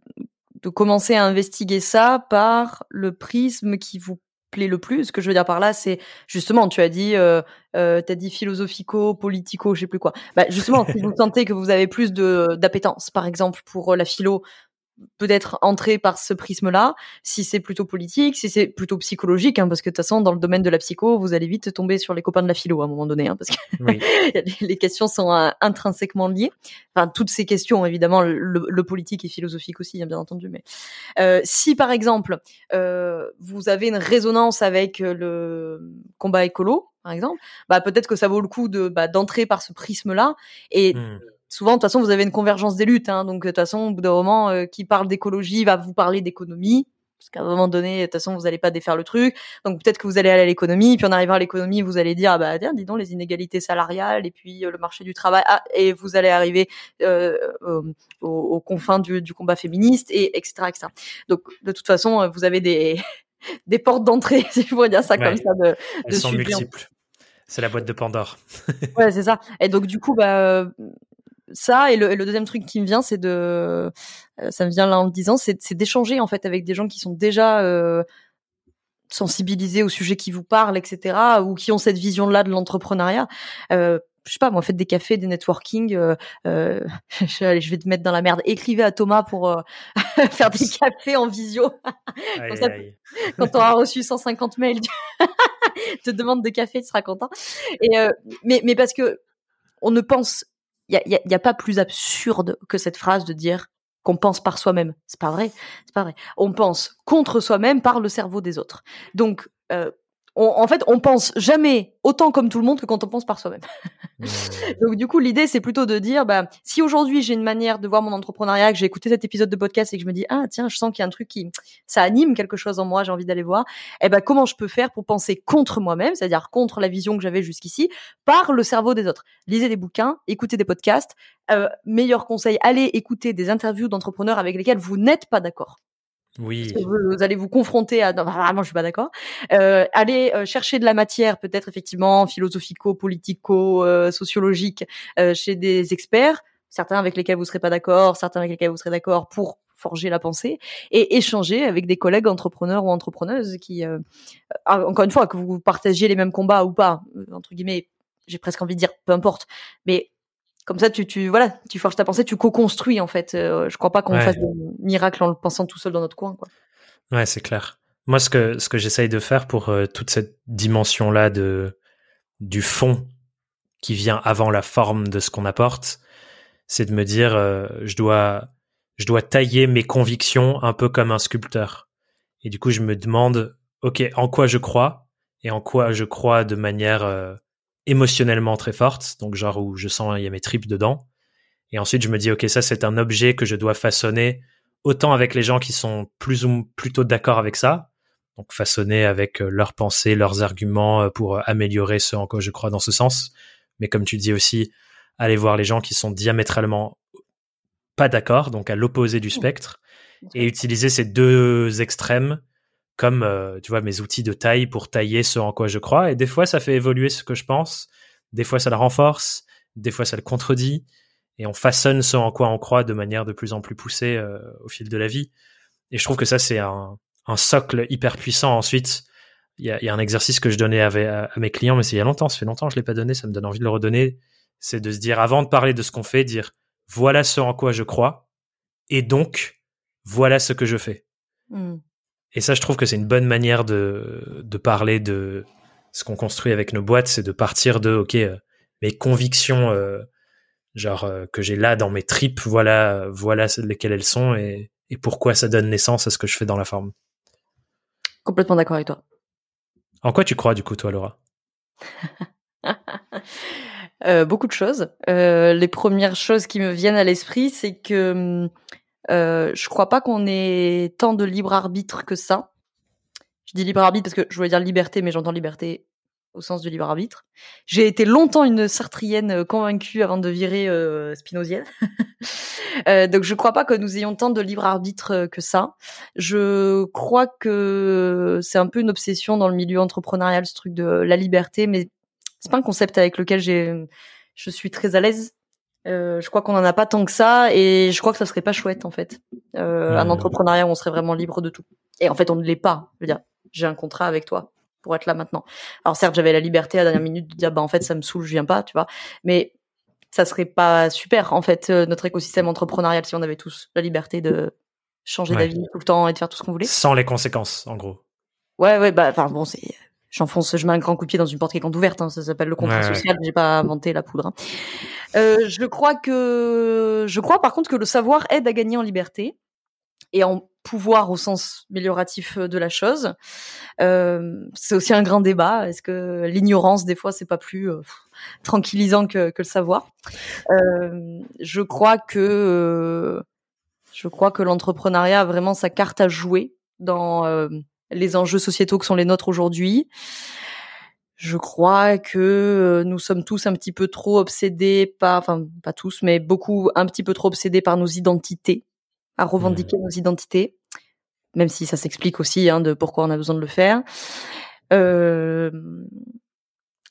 de commencer à investiguer ça par le prisme qui vous plaît le plus. Ce que je veux dire par là, c'est justement, tu as dit, euh, euh, t'as dit philosophico, politico, je sais plus quoi. Bah, justement, si vous sentez que vous avez plus de d'appétence, par exemple, pour euh, la philo, peut-être entrer par ce prisme-là, si c'est plutôt politique, si c'est plutôt psychologique, hein, parce que de toute façon, dans le domaine de la psycho, vous allez vite tomber sur les copains de la philo à un moment donné, hein, parce que les questions sont euh, intrinsèquement liées. Enfin, toutes ces questions, évidemment, le, politique et philosophique aussi, hein, bien entendu. Mais euh, si, par exemple, euh, vous avez une résonance avec le combat écolo, par exemple, bah peut-être que ça vaut le coup de bah, d'entrer par ce prisme-là et mmh souvent, de toute façon, vous avez une convergence des luttes. Hein, donc, de toute façon, au bout d'un moment, euh, qui parle d'écologie va vous parler d'économie. Parce qu'à un moment donné, de toute façon, vous n'allez pas défaire le truc. Donc, peut-être que vous allez aller à l'économie. Puis, en arrivant à l'économie, vous allez dire, ah bah, tiens, dis donc, les inégalités salariales et puis euh, le marché du travail. Ah, et vous allez arriver euh, aux, confins du, du, combat féministe, et etc., etc. Donc, de toute façon, vous avez des, des portes d'entrée, si je pourrais dire ça comme ça. De, Elles sont multiples. C'est la boîte de Pandore. ouais, c'est ça. Et donc, du coup, bah, ça et le, deuxième truc qui me vient c'est de euh, ça me vient là en me disant c'est d'échanger en fait avec des gens qui sont déjà euh, sensibilisés au sujet qui vous parle etc ou qui ont cette vision là de l'entrepreneuriat. Euh, je sais pas moi faites des cafés des networking euh, euh je vais te mettre dans la merde. Écrivez à Thomas pour faire des cafés en visio. Quand on aura reçu 150 mails te demande de café tu seras content. Et mais mais parce que on ne pense il y a, pas plus absurde que cette phrase de dire qu'on pense par soi-même. C'est pas vrai, c'est pas vrai. On pense contre soi-même par le cerveau des autres. Donc, euh, en fait, on pense jamais autant comme tout le monde que quand on pense par soi-même. Donc du coup, l'idée c'est plutôt de dire, bah, si aujourd'hui j'ai une manière de voir mon entrepreneuriat, que j'ai écouté cet épisode de podcast et que je me dis, ah tiens, je sens qu'il y a un truc qui, ça anime quelque chose en moi, j'ai envie d'aller voir. Eh ben, comment je peux faire pour penser contre moi-même, c'est-à-dire contre la vision que j'avais jusqu'ici, par le cerveau des autres. Lisez des bouquins, écoutez des podcasts. Euh, meilleur conseil, allez écouter des interviews d'entrepreneurs avec lesquels vous n'êtes pas d'accord. Oui. Vous, allez vous confronter à. Non, vraiment, je suis pas d'accord. Euh, allez euh, chercher de la matière, peut-être effectivement philosophico, politico, euh, sociologique, euh, chez des experts, certains avec lesquels vous serez pas d'accord, certains avec lesquels vous serez d'accord pour forger la pensée et échanger avec des collègues entrepreneurs ou entrepreneuses qui, euh, encore une fois, que vous partagiez les mêmes combats ou pas, entre guillemets, j'ai presque envie de dire peu importe, mais comme ça, tu, tu, voilà, tu forges ta pensée, tu co-construis en fait. Euh, je crois pas qu'on fasse des miracles en le pensant tout seul dans notre coin. Quoi. Ouais, c'est clair. Moi, ce que ce que j'essaye de faire pour euh, toute cette dimension là de du fond qui vient avant la forme de ce qu'on apporte, c'est de me dire, euh, je dois je dois tailler mes convictions un peu comme un sculpteur. Et du coup, je me demande, ok, en quoi je crois et en quoi je crois de manière émotionnellement très forte, donc genre où je sens il y a mes tripes dedans. Et ensuite, je me dis, OK, ça, c'est un objet que je dois façonner autant avec les gens qui sont plus ou plutôt d'accord avec ça, donc façonner avec euh, leurs pensées, leurs arguments euh, pour euh, améliorer ce en quoi je crois dans ce sens. Mais comme tu dis aussi, aller voir les gens qui sont diamétralement pas d'accord, donc à l'opposé du spectre, et utiliser ces deux extrêmes comme, tu vois, mes outils de taille pour tailler ce en quoi je crois. Et des fois, ça fait évoluer ce que je pense, des fois, ça le renforce, des fois, ça le contredit, et on façonne ce en quoi on croit de manière de plus en plus poussée au fil de la vie. Et je trouve que ça, c'est un, socle hyper puissant ensuite. Il y a, un exercice que je donnais à, mes clients, mais c'est il y a longtemps, ça fait longtemps je l'ai pas donné, ça me donne envie de le redonner. C'est de se dire, avant de parler de ce qu'on fait, dire voilà ce en quoi je crois, et donc voilà ce que je fais. Hmm. Et ça, je trouve que c'est une bonne manière de, de parler de ce qu'on construit avec nos boîtes, c'est de partir de ok, euh, mes convictions, euh, genre euh, que j'ai là dans mes tripes, voilà, voilà lesquelles elles sont et, et pourquoi ça donne naissance à ce que je fais dans la forme. Complètement d'accord avec toi. En quoi tu crois du coup, toi, Laura? Beaucoup de choses. Les premières choses qui me viennent à l'esprit, c'est que euh, je crois pas qu'on ait tant de libre arbitre que ça. Je dis libre arbitre parce que je voulais dire liberté, mais j'entends liberté au sens du libre arbitre. J'ai été longtemps une sartrienne euh, convaincue avant de virer euh, spinozienne. euh, donc je crois pas que nous ayons tant de libre arbitre euh, que ça. Je crois que c'est un peu une obsession dans le milieu entrepreneurial ce truc de la liberté, mais c'est pas un concept avec lequel je suis très à l'aise. Euh, je crois qu'on en a pas tant que ça et je crois que ça serait pas chouette en fait. Euh, Un entrepreneuriat où on serait vraiment libre de tout. Et en fait on ne l'est pas. Je veux dire, j'ai un contrat avec toi pour être là maintenant. Alors certes, j'avais la liberté à la dernière minute de dire bah en fait ça me saoule, je viens pas, tu vois. Mais ça serait pas super en fait euh, notre écosystème entrepreneurial si on avait tous la liberté de changer d'avis tout le temps et de faire tout ce qu'on voulait. Sans les conséquences, en gros. Ouais, ouais, bah enfin bon, c'est j'enfonce, je mets un grand coup de pied dans une porte qui est grande ouverte. Hein, ça s'appelle le contrat social. J'ai pas inventé la poudre. Hein. Euh, je crois que je crois par contre que le savoir aide à gagner en liberté et en pouvoir au sens amélioratif de la chose. Euh, c'est aussi un grand débat. Est-ce que l'ignorance, des fois, c'est pas plus euh, tranquillisant que, que, le savoir? Euh, Je crois que euh, je crois que l'entrepreneuriat a vraiment sa carte à jouer dans euh, les enjeux sociétaux que sont les nôtres aujourd'hui. Je crois que nous sommes tous un petit peu trop obsédés par, enfin pas tous, mais beaucoup un petit peu trop obsédés par nos identités à revendiquer mmh. nos identités, même si ça s'explique aussi hein, de pourquoi on a besoin de le faire. Euh,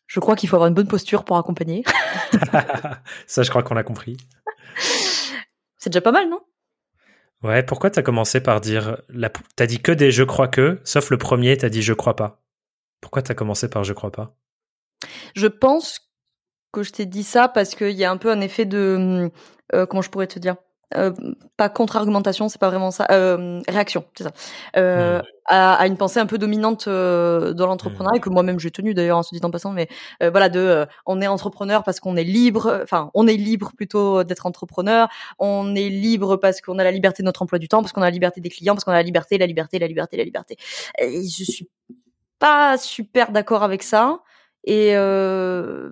je crois qu'il faut avoir une bonne posture pour accompagner. ça, je crois qu'on l'a compris. C'est déjà pas mal, non? Ouais, pourquoi t'as commencé par dire... La... T'as dit que des « je crois que », sauf le premier, t'as dit « je crois pas ». Pourquoi t'as commencé par « je crois pas » Je pense que je t'ai dit ça parce qu'il y a un peu un effet de... Euh, comment je pourrais te dire? Euh, pas contre-argumentation, c'est pas vraiment ça, euh, réaction, c'est ça, euh, mmh. à, à, une pensée un peu dominante euh, dans l'entrepreneuriat mmh. que moi-même j'ai tenu d'ailleurs en se dit en passant, mais euh, voilà, de on est entrepreneur parce qu'on est libre, enfin on est libre plutôt d'être entrepreneur, on est libre parce qu'on a la liberté de notre emploi du temps, parce qu'on a la liberté des clients, parce qu'on a la liberté, la liberté, la liberté, la liberté. Et je suis pas super d'accord avec ça. Et euh,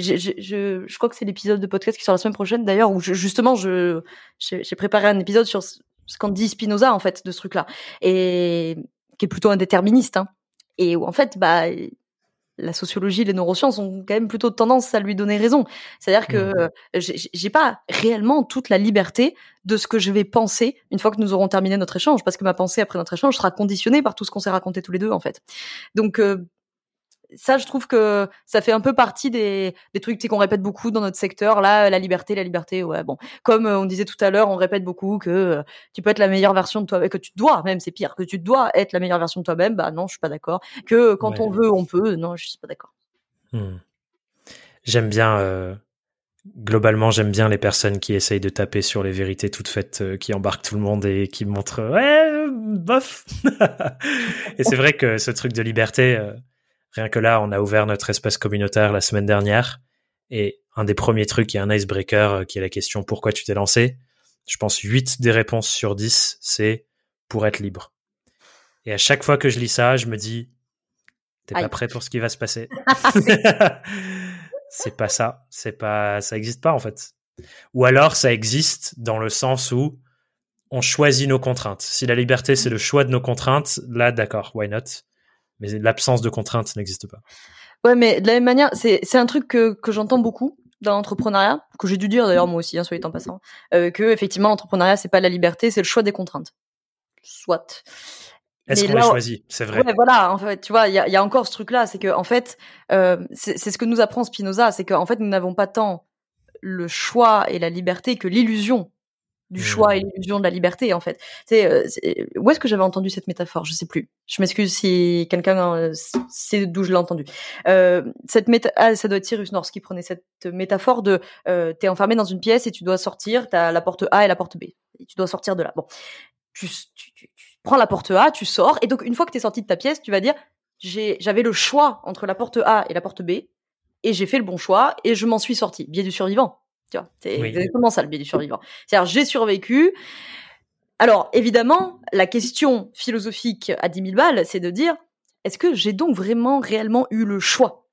je, je, je, crois que c'est l'épisode de podcast qui sort la semaine prochaine d'ailleurs où justement je j'ai préparé un épisode sur ce qu'en dit Spinoza en fait de ce truc-là et qui est plutôt un déterministe hein, et où en fait bah la sociologie, les neurosciences ont quand même plutôt tendance à lui donner raison. C'est-à-dire que mmh. j'ai pas réellement toute la liberté de ce que je vais penser une fois que nous aurons terminé notre échange, parce que ma pensée après notre échange sera conditionnée par tout ce qu'on s'est raconté tous les deux en fait. Donc euh, ça, je trouve que ça fait un peu partie des, des trucs qu'on répète beaucoup dans notre secteur. Là, la liberté, la liberté, ouais, bon. Comme euh, on disait tout à l'heure, on répète beaucoup que euh, tu peux être la meilleure version de toi, que tu dois, même c'est pire, que tu dois être la meilleure version de toi-même. Bah non, je suis pas d'accord. Que quand on veut, on peut. Non, je suis pas d'accord. Hmm. J'aime bien. Euh, globalement, j'aime bien les personnes qui essayent de taper sur les vérités toutes faites, qui embarquent tout le monde et qui montrent ouais, bof. et c'est vrai que ce truc de liberté Rien que là, on a ouvert notre espace communautaire la semaine dernière. Et un des premiers trucs, il y a un icebreaker euh, qui est la question pourquoi tu t'es lancé? Je pense 8 des réponses sur 10, c'est pour être libre. Et à chaque fois que je lis ça, je me dis, t'es pas prêt pour ce qui va se passer? c'est pas ça. C'est pas, ça existe pas en fait. Ou alors ça existe dans le sens où on choisit nos contraintes. Si la liberté c'est le choix de nos contraintes, là d'accord, why not? Mais l'absence de contraintes n'existe pas. Ouais, mais de la même manière, c'est c'est un truc que que j'entends beaucoup dans l'entrepreneuriat, que j'ai dû dire d'ailleurs moi aussi, hein, soit en passant, euh, que effectivement l'entrepreneuriat c'est pas la liberté, c'est le choix des contraintes. Soit. Est-ce qu'on les choisit? C'est vrai. Ouais, voilà, en fait, tu vois, il y a, y a, encore ce truc-là, c'est que en fait, euh, c'est ce que nous apprend Spinoza, c'est qu'en fait, nous n'avons pas tant le choix et la liberté que l'illusion du choix et mmh. l'illusion de la liberté en fait. C'est euh, où est-ce que j'avais entendu cette métaphore? Je sais plus. Je m'excuse si quelqu'un euh, sait d'où je l'ai entendu. Euh, cette méta ah, ça doit être Cyrus North qui prenait cette métaphore de euh, t'es enfermé dans une pièce et tu dois sortir, t'as la porte A et la porte B. Et tu dois sortir de là. Bon, tu, tu, tu, prends la porte A, tu sors et donc une fois que t'es sorti de ta pièce, tu vas dire j'ai j'avais le choix entre la porte A et la porte B et j'ai fait le bon choix et je m'en suis sorti. Biais du survivant. Tu vois, c'est exactement ça le biais du survivant. C'est-à-dire, j'ai survécu. Alors, évidemment, la question philosophique à 10 000 balles, c'est de dire, est-ce que j'ai donc vraiment, réellement eu le choix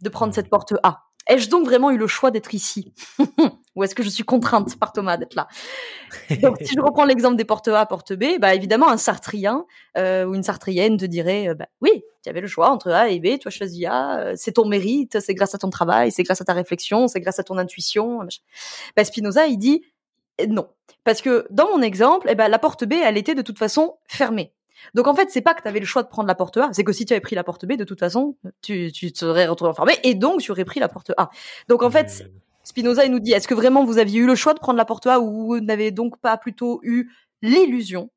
de prendre mmh. cette porte A? Ai-je donc vraiment eu le choix d'être ici? Ou est-ce que je suis contrainte par Thomas d'être là Donc, si je reprends l'exemple des portes A, porte B, bah évidemment, un Sartrien euh, ou une Sartrienne te dirait, euh, bah oui, tu avais le choix entre A et B, tu as choisi A, euh, c'est ton mérite, c'est grâce à ton travail, c'est grâce à ta réflexion, c'est grâce à ton intuition. Bah, Spinoza, il dit non, parce que dans mon exemple, eh ben la porte B, elle était de toute façon fermée. Donc en fait, c'est pas que tu avais le choix de prendre la porte A, c'est que si tu avais pris la porte B, de toute façon, tu, tu te serais retrouvé enfermé et donc tu aurais pris la porte A. Donc en fait, Spinoza il nous dit est-ce que vraiment vous aviez eu le choix de prendre la porte A ou vous n'avez donc pas plutôt eu l'illusion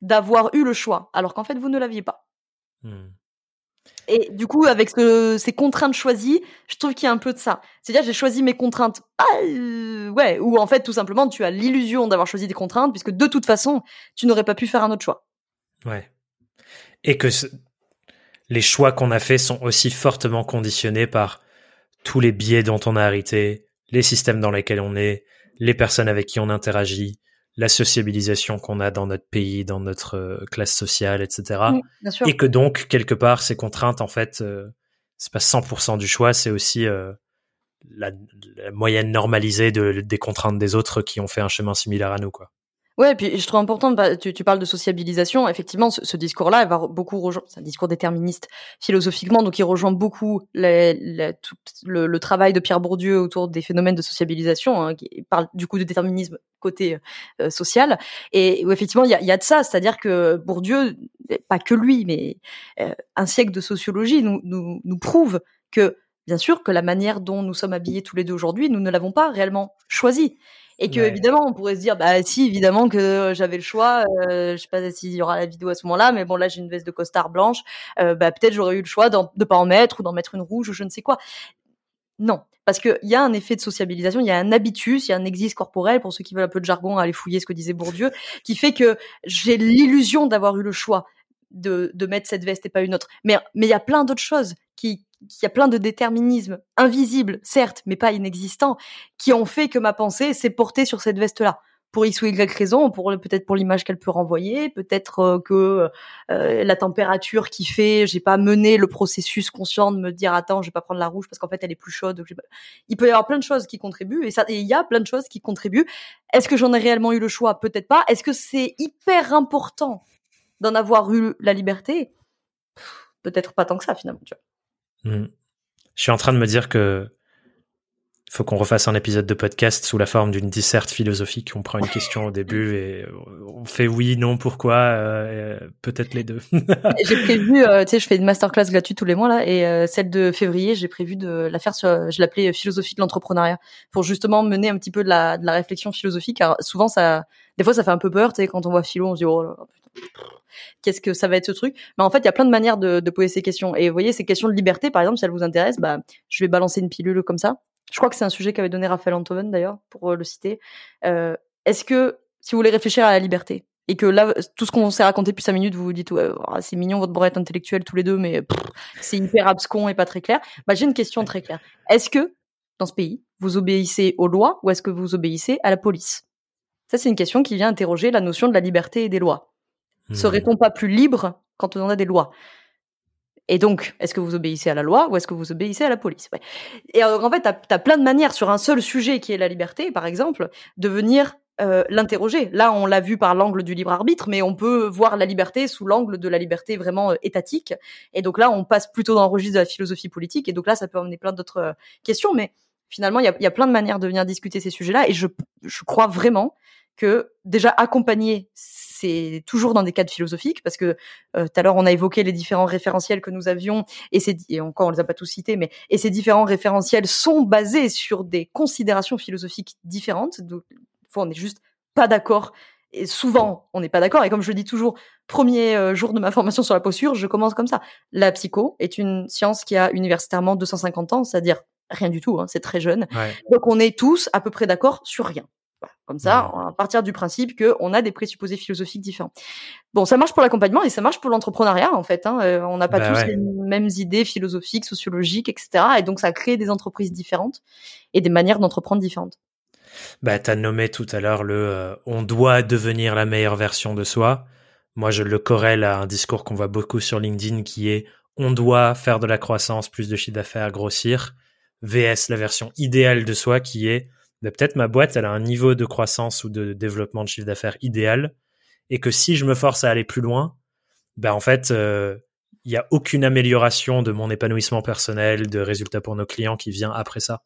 d'avoir eu le choix alors qu'en fait vous ne l'aviez pas? Hmm. Et du coup, avec ces contraintes choisies, je trouve qu'il y a un peu de ça. C'est-à-dire, j'ai choisi mes contraintes, ah, euh, ouais, ou en fait, tout simplement, tu as l'illusion d'avoir choisi des contraintes, puisque de toute façon, tu n'aurais pas pu faire un autre choix. Ouais. Et que les choix qu'on a faits sont aussi fortement conditionnés par tous les biais dont on a hérité, les systèmes dans lesquels on est, les personnes avec qui on interagit, la sociabilisation qu'on a dans notre pays, dans notre euh, classe sociale, etc. et que donc, quelque part, ces contraintes, en fait, euh, c'est pas 100% du choix, c'est aussi euh, la, moyenne normalisée de, des contraintes des autres qui ont fait un chemin similaire à nous, quoi. Ouais, et puis je trouve important, bah, tu, tu parles de sociabilisation. Effectivement, ce, discours-là, va beaucoup rejoindre, c'est un discours déterministe philosophiquement, donc il rejoint beaucoup les, le, le, travail de Pierre Bourdieu autour des phénomènes de sociabilisation, hein, qui parle du coup de déterminisme côté euh, social. Et où effectivement, il y a, y a, de ça, c'est-à-dire que Bourdieu, pas que lui, mais euh, un siècle de sociologie nous, nous, nous prouve que, bien sûr, que la manière dont nous sommes habillés tous les deux aujourd'hui, nous ne l'avons pas réellement choisi et que évidemment on pourrait se dire bah si évidemment que j'avais le choix euh, je sais pas s'il y aura la vidéo à ce moment-là mais bon là j'ai une veste de costard blanche euh, bah peut-être j'aurais eu le choix de pas en mettre ou d'en mettre une rouge ou je ne sais quoi non parce qu'il y a un effet de sociabilisation, il y a un habitus, il y a un existe corporel, pour ceux qui veulent un peu de jargon, aller fouiller ce que disait Bourdieu, qui fait que j'ai l'illusion d'avoir eu le choix de, de mettre cette veste et pas une autre. Mais mais il y a plein d'autres choses qui, il y a plein de déterminismes invisibles, certes, mais pas inexistants, qui ont fait que ma pensée s'est portée sur cette veste-là. Pour X ou Y raison, pour peut-être pour l'image qu'elle peut renvoyer, peut-être euh, que euh, la température qui fait, j'ai pas mené le processus conscient de me dire attends, je vais pas prendre la rouge parce qu'en fait elle est plus chaude. Il peut y avoir plein de choses qui contribuent et il y a plein de choses qui contribuent. Est-ce que j'en ai réellement eu le choix? Peut-être pas. Est-ce que c'est hyper important d'en avoir eu la liberté? Peut-être pas tant que ça finalement. Tu vois. Hmm. Je suis en train de me dire que faut qu'on refasse un épisode de podcast sous la forme d'une disserte philosophique. On prend une question au début et on fait oui, non, pourquoi, euh, peut-être les deux. j'ai prévu, euh, tu sais, je fais une masterclass gratuite tous les mois là, et euh, celle de février, j'ai prévu de la faire sur, je l'appelais philosophie de l'entrepreneuriat, pour justement mener un petit peu de la, de la réflexion philosophique. Alors souvent ça, des fois ça fait un peu peur, tu sais, quand on voit philo, on se dit oh qu'est-ce que ça va être ce truc Mais en fait, il y a plein de manières de, poser ces questions. Et vous voyez, ces questions de liberté, par exemple, si elles vous intéressent, bah, je vais balancer une pilule comme ça. Je crois que c'est un sujet qu'avait donné Raphaël Antoven d'ailleurs, pour euh, le citer. Euh, Est-ce que, si vous voulez réfléchir à la liberté, et que là, tout ce qu'on s'est raconté depuis cinq minutes, vous vous dites, ouais, oh, c'est mignon votre broyette intellectuelle tous les deux, mais c'est hyper abscon et pas très clair. Bah, j'ai une question très claire. Est-ce que, dans ce pays, vous obéissez aux lois ou est-ce que vous obéissez à la police? Ça, c'est une question qui vient interroger la notion de la liberté et des lois. Hmm. Serait-on pas plus libre quand on a des lois? Et donc, est-ce que vous obéissez à la loi ou est-ce que vous obéissez à la police? Et en fait, tu as, plein de manières sur un seul sujet qui est la liberté, par exemple, de venir euh, l'interroger. Là, on l'a vu par l'angle du libre arbitre, mais on peut voir la liberté sous l'angle de la liberté vraiment euh, étatique. Et donc là, on passe plutôt dans le registre de la philosophie politique. Et donc là, ça peut amener plein d'autres euh, questions. Mais finalement, il y a, y a, plein de manières de venir discuter ces sujets-là. Et je, je crois vraiment que déjà accompagner c'est toujours dans des cadres philosophiques parce que euh, tout à l'heure on a évoqué les différents référentiels que nous avions et c'est et encore on les a pas tous cités mais et ces différents référentiels sont basés sur des considérations philosophiques différentes. Donc on n'est juste pas d'accord et souvent on n'est pas d'accord. Et comme je le dis toujours premier euh, jour de ma formation sur la posture je commence comme ça. La psycho est une science qui a universitairement 250 ans c'est-à-dire rien du tout hein, c'est très jeune. Donc on est tous à peu près d'accord sur rien comme ça, à partir du principe qu'on a des présupposés philosophiques différents. Bon, ça marche pour l'accompagnement et ça marche pour l'entrepreneuriat en fait. Hein. Euh, on n'a pas bah tous les mêmes idées philosophiques, sociologiques, etc. Et donc ça crée des entreprises différentes et des manières d'entreprendre différentes. Bah, as nommé tout à l'heure le euh, on doit devenir la meilleure version de soi. Moi, je le corrèle à un discours qu'on voit beaucoup sur LinkedIn qui est on doit faire de la croissance, plus de chiffre d'affaires, grossir, vs la version idéale de soi qui est peut-être ma boîte, elle a un niveau de croissance ou de développement de chiffre d'affaires idéal, et que si je me force à aller plus loin, ben en fait, il euh, n'y a aucune amélioration de mon épanouissement personnel, de résultats pour nos clients qui vient après ça.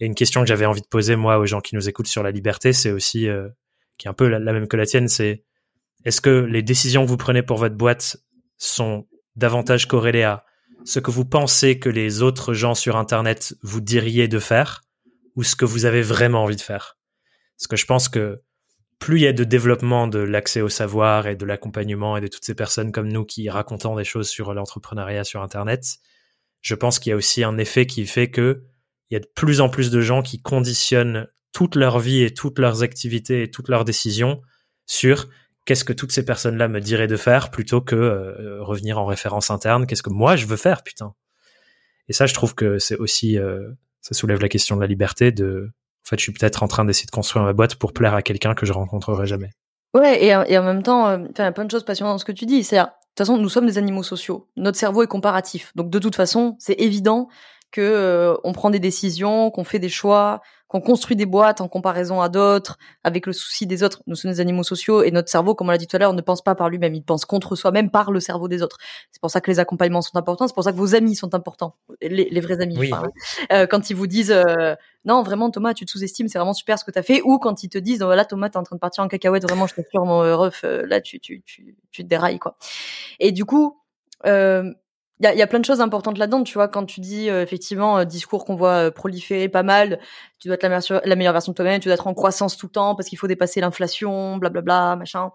Et une question que j'avais envie de poser moi aux gens qui nous écoutent sur la liberté, c'est aussi euh, qui est un peu la, même que la tienne, c'est est-ce que les décisions que vous prenez pour votre boîte sont davantage corrélées à ce que vous pensez que les autres gens sur Internet vous diriez de faire ou ce que vous avez vraiment envie de faire. Parce que je pense que plus il y a de développement de l'accès au savoir et de l'accompagnement et de toutes ces personnes comme nous qui racontent des choses sur l'entrepreneuriat sur Internet, je pense qu'il y a aussi un effet qui fait que il y a de plus en plus de gens qui conditionnent toute leur vie et toutes leurs activités et toutes leurs décisions sur qu'est-ce que toutes ces personnes-là me diraient de faire plutôt que euh, revenir en référence interne, qu'est-ce que moi je veux faire, putain? Et ça, je trouve que c'est aussi euh, ça soulève la question de la liberté de en fait je suis peut-être en train d'essayer de construire ma boîte pour plaire à quelqu'un que je rencontrerai jamais. Ouais et, en même temps euh, il y a plein de choses passionnantes dans ce que tu dis. C'est de toute façon nous sommes des animaux sociaux. Notre cerveau est comparatif. Donc de toute façon c'est évident que euh, on prend des décisions qu'on fait des choix qu'on construit des boîtes en comparaison à d'autres, avec le souci des autres. Nous sommes des animaux sociaux et notre cerveau, comme on l'a dit tout à l'heure, ne pense pas par lui-même, il pense contre soi-même par le cerveau des autres. C'est pour ça que les accompagnements sont importants, c'est pour ça que vos amis sont importants, les, vrais amis. Oui. Euh, quand ils vous disent euh, non, vraiment Thomas, tu te sous-estimes, c'est vraiment super ce que tu as fait, ou quand ils te disent voilà Thomas, t'es en train de partir en cacahuète, vraiment, je t'assure mon euh, ref, là tu tu tu tu te dérailles quoi. Et du coup. Euh, il y a, plein de choses importantes là-dedans, tu vois, quand tu dis euh, effectivement euh, discours qu'on voit euh, proliférer pas mal, tu dois être la meilleure version de toi-même, tu dois être en croissance tout le temps parce qu'il faut dépasser l'inflation, blablabla, machin.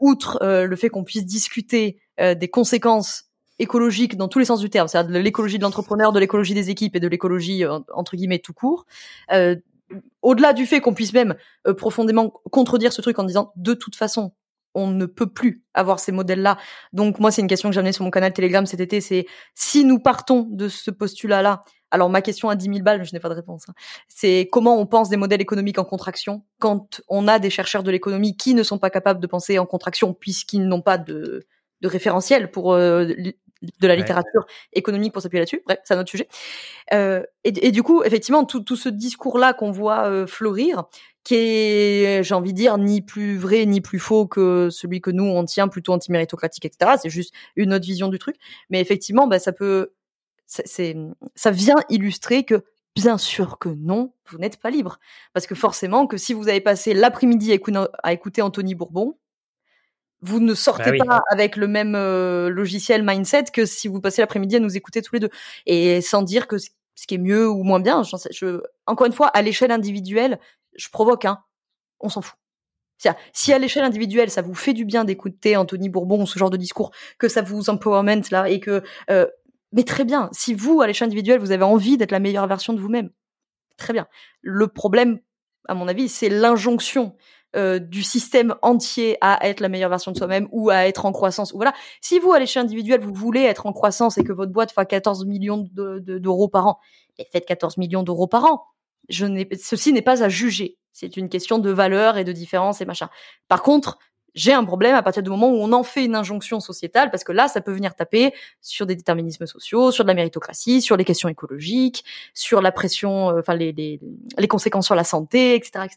outre le fait qu'on puisse discuter des conséquences écologiques dans tous les sens du terme, c'est-à-dire de l'écologie de l'entrepreneur, de l'écologie des équipes et de l'écologie entre guillemets tout court. Au-delà du fait qu'on puisse même profondément contredire ce truc en disant de toute façon on ne peut plus avoir ces modèles-là. Donc moi, c'est une question que j'ai amenée sur mon canal Telegram cet été, c'est si nous partons de ce postulat-là, alors ma question à 10 000 balles, mais je n'ai pas de réponse, hein, c'est comment on pense des modèles économiques en contraction quand on a des chercheurs de l'économie qui ne sont pas capables de penser en contraction puisqu'ils n'ont pas de, de référentiel pour euh, de la littérature économique pour s'appuyer là-dessus. Bref, c'est un autre sujet. Euh, et, du coup, effectivement, tout, tout ce discours-là qu'on voit euh, fleurir, qui est, j'ai envie de dire, ni plus vrai ni plus faux que celui que nous on tient, plutôt anti-méritocratique, etc. C'est juste une autre vision du truc. Mais effectivement, bah, ça peut, c'est, ça vient illustrer que Bien sûr que non, vous n'êtes pas libre. Parce que forcément que si vous avez passé l'après-midi à écouter Anthony Bourbon, vous ne sortez bah pas avec le même euh, logiciel mindset que si vous passez l'après-midi à nous écouter tous les deux. Et sans dire que ce qui est mieux ou moins bien, je, encore une fois, à l'échelle individuelle, je provoque, hein, on s'en fout. Si à l'échelle individuelle, ça vous fait du bien d'écouter Anthony Bourbon ou ce genre de discours, que ça vous empowerment là, et que, euh, mais très bien. Si vous, à l'échelle individuelle, vous avez envie d'être la meilleure version de vous-même, très bien. Le problème, à mon avis, c'est l'injonction euh, du système entier à être la meilleure version de soi-même ou à être en croissance. Ou voilà. Si vous, à l'échelle individuelle, vous voulez être en croissance et que votre boîte fait 14 millions d'euros par an, et faites 14 millions d'euros par an je n'ai, ceci n'est pas à juger. C'est une question de valeur et de différence et machin. Par contre, j'ai un problème à partir du moment où on en fait une injonction sociétale, parce que là, ça peut venir taper sur des déterminismes sociaux, sur de la méritocratie, sur les questions écologiques, sur la pression, euh, enfin les, les, les, conséquences sur la santé, etc. etc.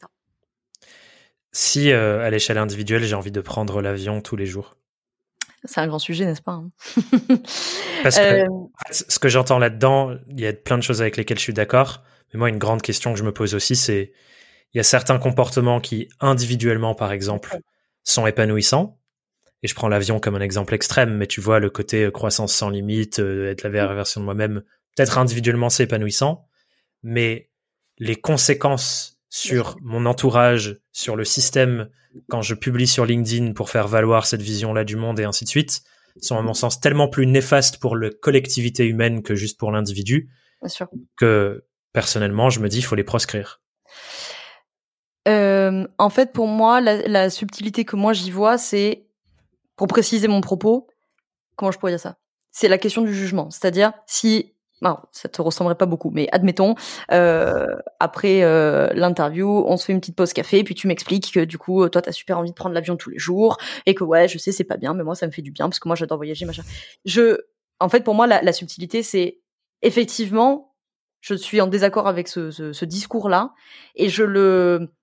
Si euh, à l'échelle individuelle, j'ai envie de prendre l'avion tous les jours. C'est un grand sujet, n'est-ce pas hein Parce que euh, ce que j'entends là-dedans, il y a plein de choses avec lesquelles je suis d'accord. Mais moi, une grande question que je me pose aussi, c'est il y a certains comportements qui, individuellement, par exemple, sont épanouissants. Et je prends l'avion comme un exemple extrême, mais tu vois le côté euh, croissance sans limite, euh, être la meilleure version de moi-même, peut-être individuellement c'est épanouissant, mais les conséquences sur mon entourage, sur le système, quand je publie sur LinkedIn pour faire valoir cette vision-là du monde et ainsi de suite, sont à mon sens tellement plus néfastes pour la collectivité humaine que juste pour l'individu, que personnellement je me dis il faut les proscrire. Euh, en fait, pour moi, la, la subtilité que moi j'y vois, c'est pour préciser mon propos. Comment je pourrais dire ça? C'est la question du jugement. C'est-à-dire, si non, ça te ressemblerait pas beaucoup, mais admettons, euh, après euh, l'interview, on se fait une petite pause café, puis tu m'expliques que du coup, toi, t'as super envie de prendre l'avion tous les jours, et que ouais, je sais, c'est pas bien, mais moi, ça me fait du bien parce que moi, j'adore voyager, machin. Je, en fait, pour moi, la, la subtilité, c'est effectivement, je suis en désaccord avec ce, ce, ce discours-là, et je le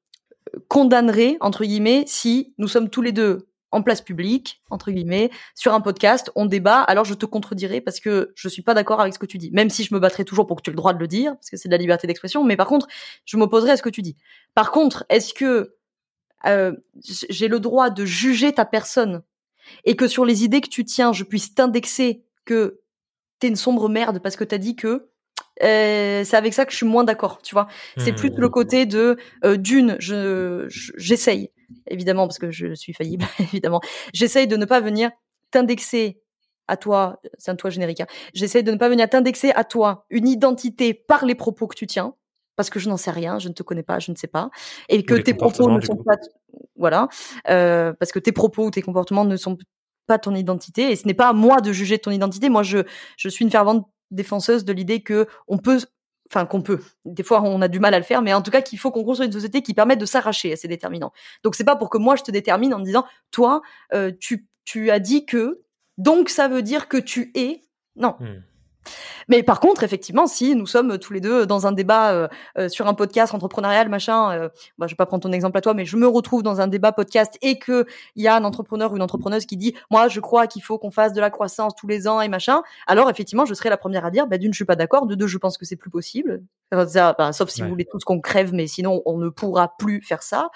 condamnerait, entre guillemets, si nous sommes tous les deux en place publique, entre guillemets, sur un podcast, on débat, alors je te contredirai parce que je suis pas d'accord avec ce que tu dis. Même si je me battrai toujours pour que tu aies le droit de le dire, parce que c'est de la liberté d'expression, mais par contre, je m'opposerai à ce que tu dis. Par contre, est-ce que euh, j'ai le droit de juger ta personne et que sur les idées que tu tiens, je puisse t'indexer que t'es une sombre merde parce que t'as dit que euh, c'est avec ça que je suis moins d'accord, tu vois? C'est plus le mmh. côté de euh, d'une, je j'essaye évidemment parce que je suis faillible évidemment. J'essaye de ne pas venir t'indexer à toi, c'est un toi générique. Hein. J'essaye de ne pas venir t'indexer à toi une identité par les propos que tu tiens parce que je n'en sais rien, je ne te connais pas, je ne sais pas, et que tes propos ne sont pas, voilà, euh, parce que tes propos ou tes comportements ne sont pas ton identité, et ce n'est pas à moi de juger ton identité. Moi, je, je suis une fervente défenseuse de l'idée que on peut enfin qu'on peut. Des fois, on a du mal à le faire, mais en tout cas, qu'il faut qu'on construise une société qui permette de s'arracher à ces déterminants. Donc, c'est pas pour que moi je te détermine en me disant, toi, euh, tu, tu as dit que, donc ça veut dire que tu es. Non. Hmm. Mais par contre, effectivement, si nous sommes tous les deux dans un débat euh, euh, sur un podcast entrepreneurial, machin, euh, bah, je vais pas prendre ton exemple à toi, mais je me retrouve dans un débat podcast et que il y a un entrepreneur ou une entrepreneuse qui dit, moi, je crois qu'il faut qu'on fasse de la croissance tous les ans et machin. Alors effectivement, je serai la première à dire, bah, d'une, je suis pas d'accord, de deux, je pense que c'est plus possible. Bah, sauf si vous voulez tous qu'on crève, mais sinon, on ne pourra plus faire ça.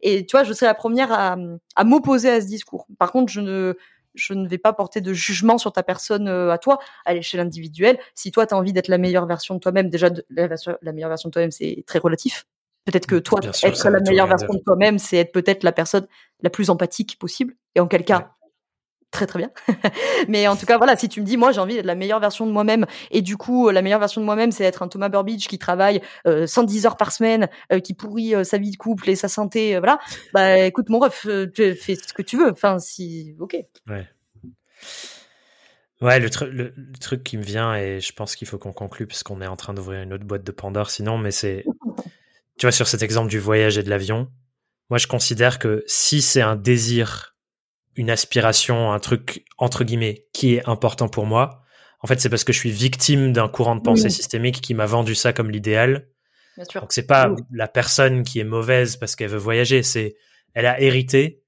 Et tu vois, je serai la première à, à m'opposer à ce discours. Par contre, je ne je ne vais pas porter de jugement sur ta personne euh, à toi à l'échelle individuelle. Si toi, tu as envie d'être la meilleure version de toi-même, déjà, la, la, meilleure version de toi-même, c'est très relatif. Peut-être que toi, être la meilleure version de toi-même, c'est être peut-être la personne la plus empathique possible. Et en quel cas, très très bien. Mais en tout cas, voilà, si tu me dis, moi, j'ai envie d'être la meilleure version de moi-même, et du coup, la meilleure version de moi-même, c'est être un Thomas Burbidge qui travaille 110 euh, heures par semaine, euh, qui pourrit sa vie de couple et sa santé, voilà. Bah, écoute, mon ref, fais ce que tu veux. Enfin, si, ok. Ouais. Ouais, le, le, truc qui me vient, et je pense qu'il faut qu'on conclue, puisqu'on est en train d'ouvrir une autre boîte de Pandore sinon, mais c'est, tu vois, sur cet exemple du voyage et de l'avion, moi, je considère que si c'est un désir une aspiration, un truc entre guillemets qui est important pour moi, en fait, c'est parce que je suis victime d'un courant de pensée systémique qui m'a vendu ça comme l'idéal. Donc c'est pas la personne qui est mauvaise parce qu'elle veut voyager, c'est elle a hérité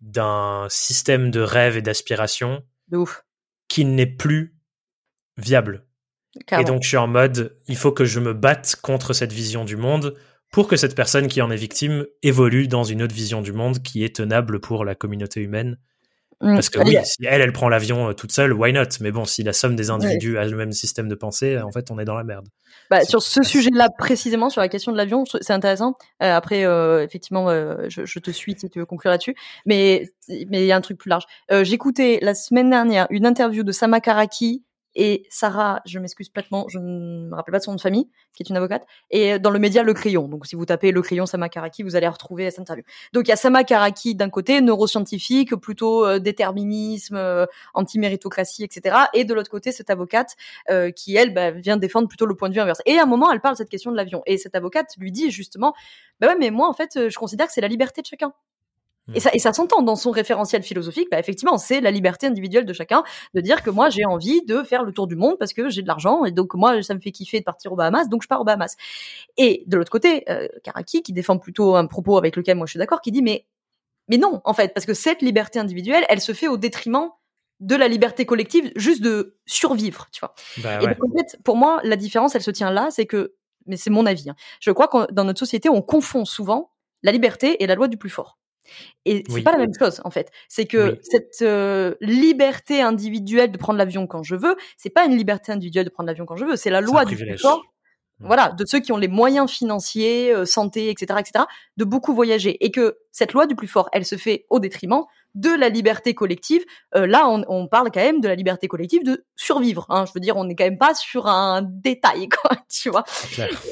d'un système de rêve et d'aspiration qui n'est plus viable. Et donc je suis en mode, il faut que je me batte contre cette vision du monde pour que cette personne qui en est victime évolue dans une autre vision du monde qui est tenable pour la communauté humaine Mm. Parce que oui, si elle, elle prend l'avion euh, toute seule, why not? Mais bon, si la somme des individus a le même système de pensée, en fait, on est dans la merde. Bah, sur ce sujet-là précisément, sur la question de l'avion, c'est intéressant. Euh, après, euh, effectivement, je, je, te suis si tu veux conclure là-dessus. Mais mais il y a un truc plus large. J'écoutais la semaine dernière une interview de Sama Karaki et Sarah, je m'excuse platement, je ne me rappelle pas de son nom de famille, qui est une avocate, et dans le média Le Crayon. Donc si vous tapez Le Crayon Sama Karaki, vous allez retrouver cette interview. Donc il y a Sama Karaki d'un côté, neuroscientifique, plutôt euh, déterminisme, euh, anti-méritocratie, etc. Et de l'autre côté, cette avocate euh, qui, elle, bah, vient défendre plutôt le point de vue inverse. Et à un moment, elle parle de cette question de l'avion. Et cette avocate lui dit justement, bah ouais, mais moi, en fait, je considère que c'est la liberté de chacun. Et ça, et ça s'entend dans son référentiel philosophique. Bah, effectivement, c'est la liberté individuelle de chacun de dire que moi, j'ai envie de faire le tour du monde parce que j'ai de l'argent et donc moi, ça me fait kiffer de partir aux Bahamas, donc je pars aux Bahamas. Et de l'autre côté, euh, Karaki, qui défend plutôt un propos avec lequel moi je suis d'accord, qui dit mais mais non, en fait, parce que cette liberté individuelle, elle se fait au détriment de la liberté collective, juste de survivre, tu vois. Bah Et ouais. donc, en fait, pour moi, la différence, elle se tient là, c'est que, mais c'est mon avis, hein, je crois que dans notre société, on confond souvent la liberté et la loi du plus fort. Et c'est Oui. pas la même chose, en fait. C'est que Oui. cette euh, liberté individuelle de prendre l'avion quand je veux, c'est pas une liberté individuelle de prendre l'avion quand je veux, c'est la loi du plus fort Mm. voilà, de ceux qui ont les moyens financiers, euh, santé, etc., etc., de beaucoup voyager. Et que cette loi du plus fort, elle se fait au détriment de la liberté collective. Euh, là, on, on parle quand même de la liberté collective de survivre. Hein. Je veux dire, on n'est quand même pas sur un détail, quoi, tu vois.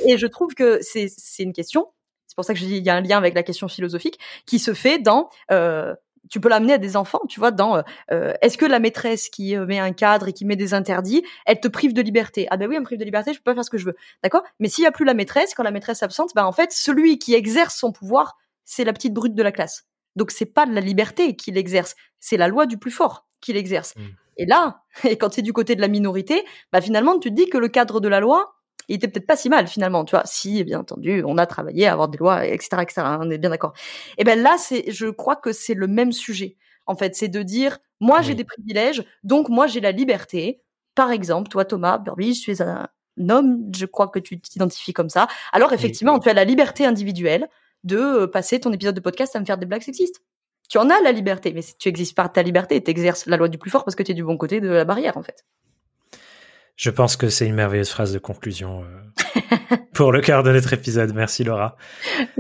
Et je trouve que c'est une question. C'est pour ça que je dis il y a un lien avec la question philosophique qui se fait dans. Euh, tu peux l'amener à des enfants, tu vois, dans euh, est-ce que la maîtresse qui euh, met un cadre et qui met des interdits, elle te prive de liberté? Ah ben oui, elle me prive de liberté, je peux pas faire ce que je veux, d'accord? Mais s'il y a plus la maîtresse, quand la maîtresse est absente, ben en fait, celui qui exerce son pouvoir, c'est la petite brute de la classe. Donc c'est pas de la liberté qu'il exerce, c'est la loi du plus fort qu'il exerce. Mm. Et là, et quand es du côté de la minorité, bah finalement tu te dis que le cadre de la loi, il était peut-être pas si mal finalement, tu vois. Si, bien entendu, on a travaillé à avoir des lois, etc., etc. hein, on est bien d'accord. Et ben là, c'est, je crois que c'est le même sujet. En fait, c'est de dire, moi j'ai Oui. des privilèges, donc moi j'ai la liberté. Par exemple, toi Thomas Burbidge, tu es un homme, je crois que tu t'identifies comme ça. Alors effectivement, tu as la liberté individuelle de euh, passer ton épisode de podcast à me faire des blagues sexistes. Tu en as la liberté, mais si tu existes par ta liberté, tu exerces la loi du plus fort parce que tu es du bon côté de la barrière en fait. Je pense que c'est une merveilleuse phrase de conclusion euh, pour le cœur de notre épisode. Merci Laura.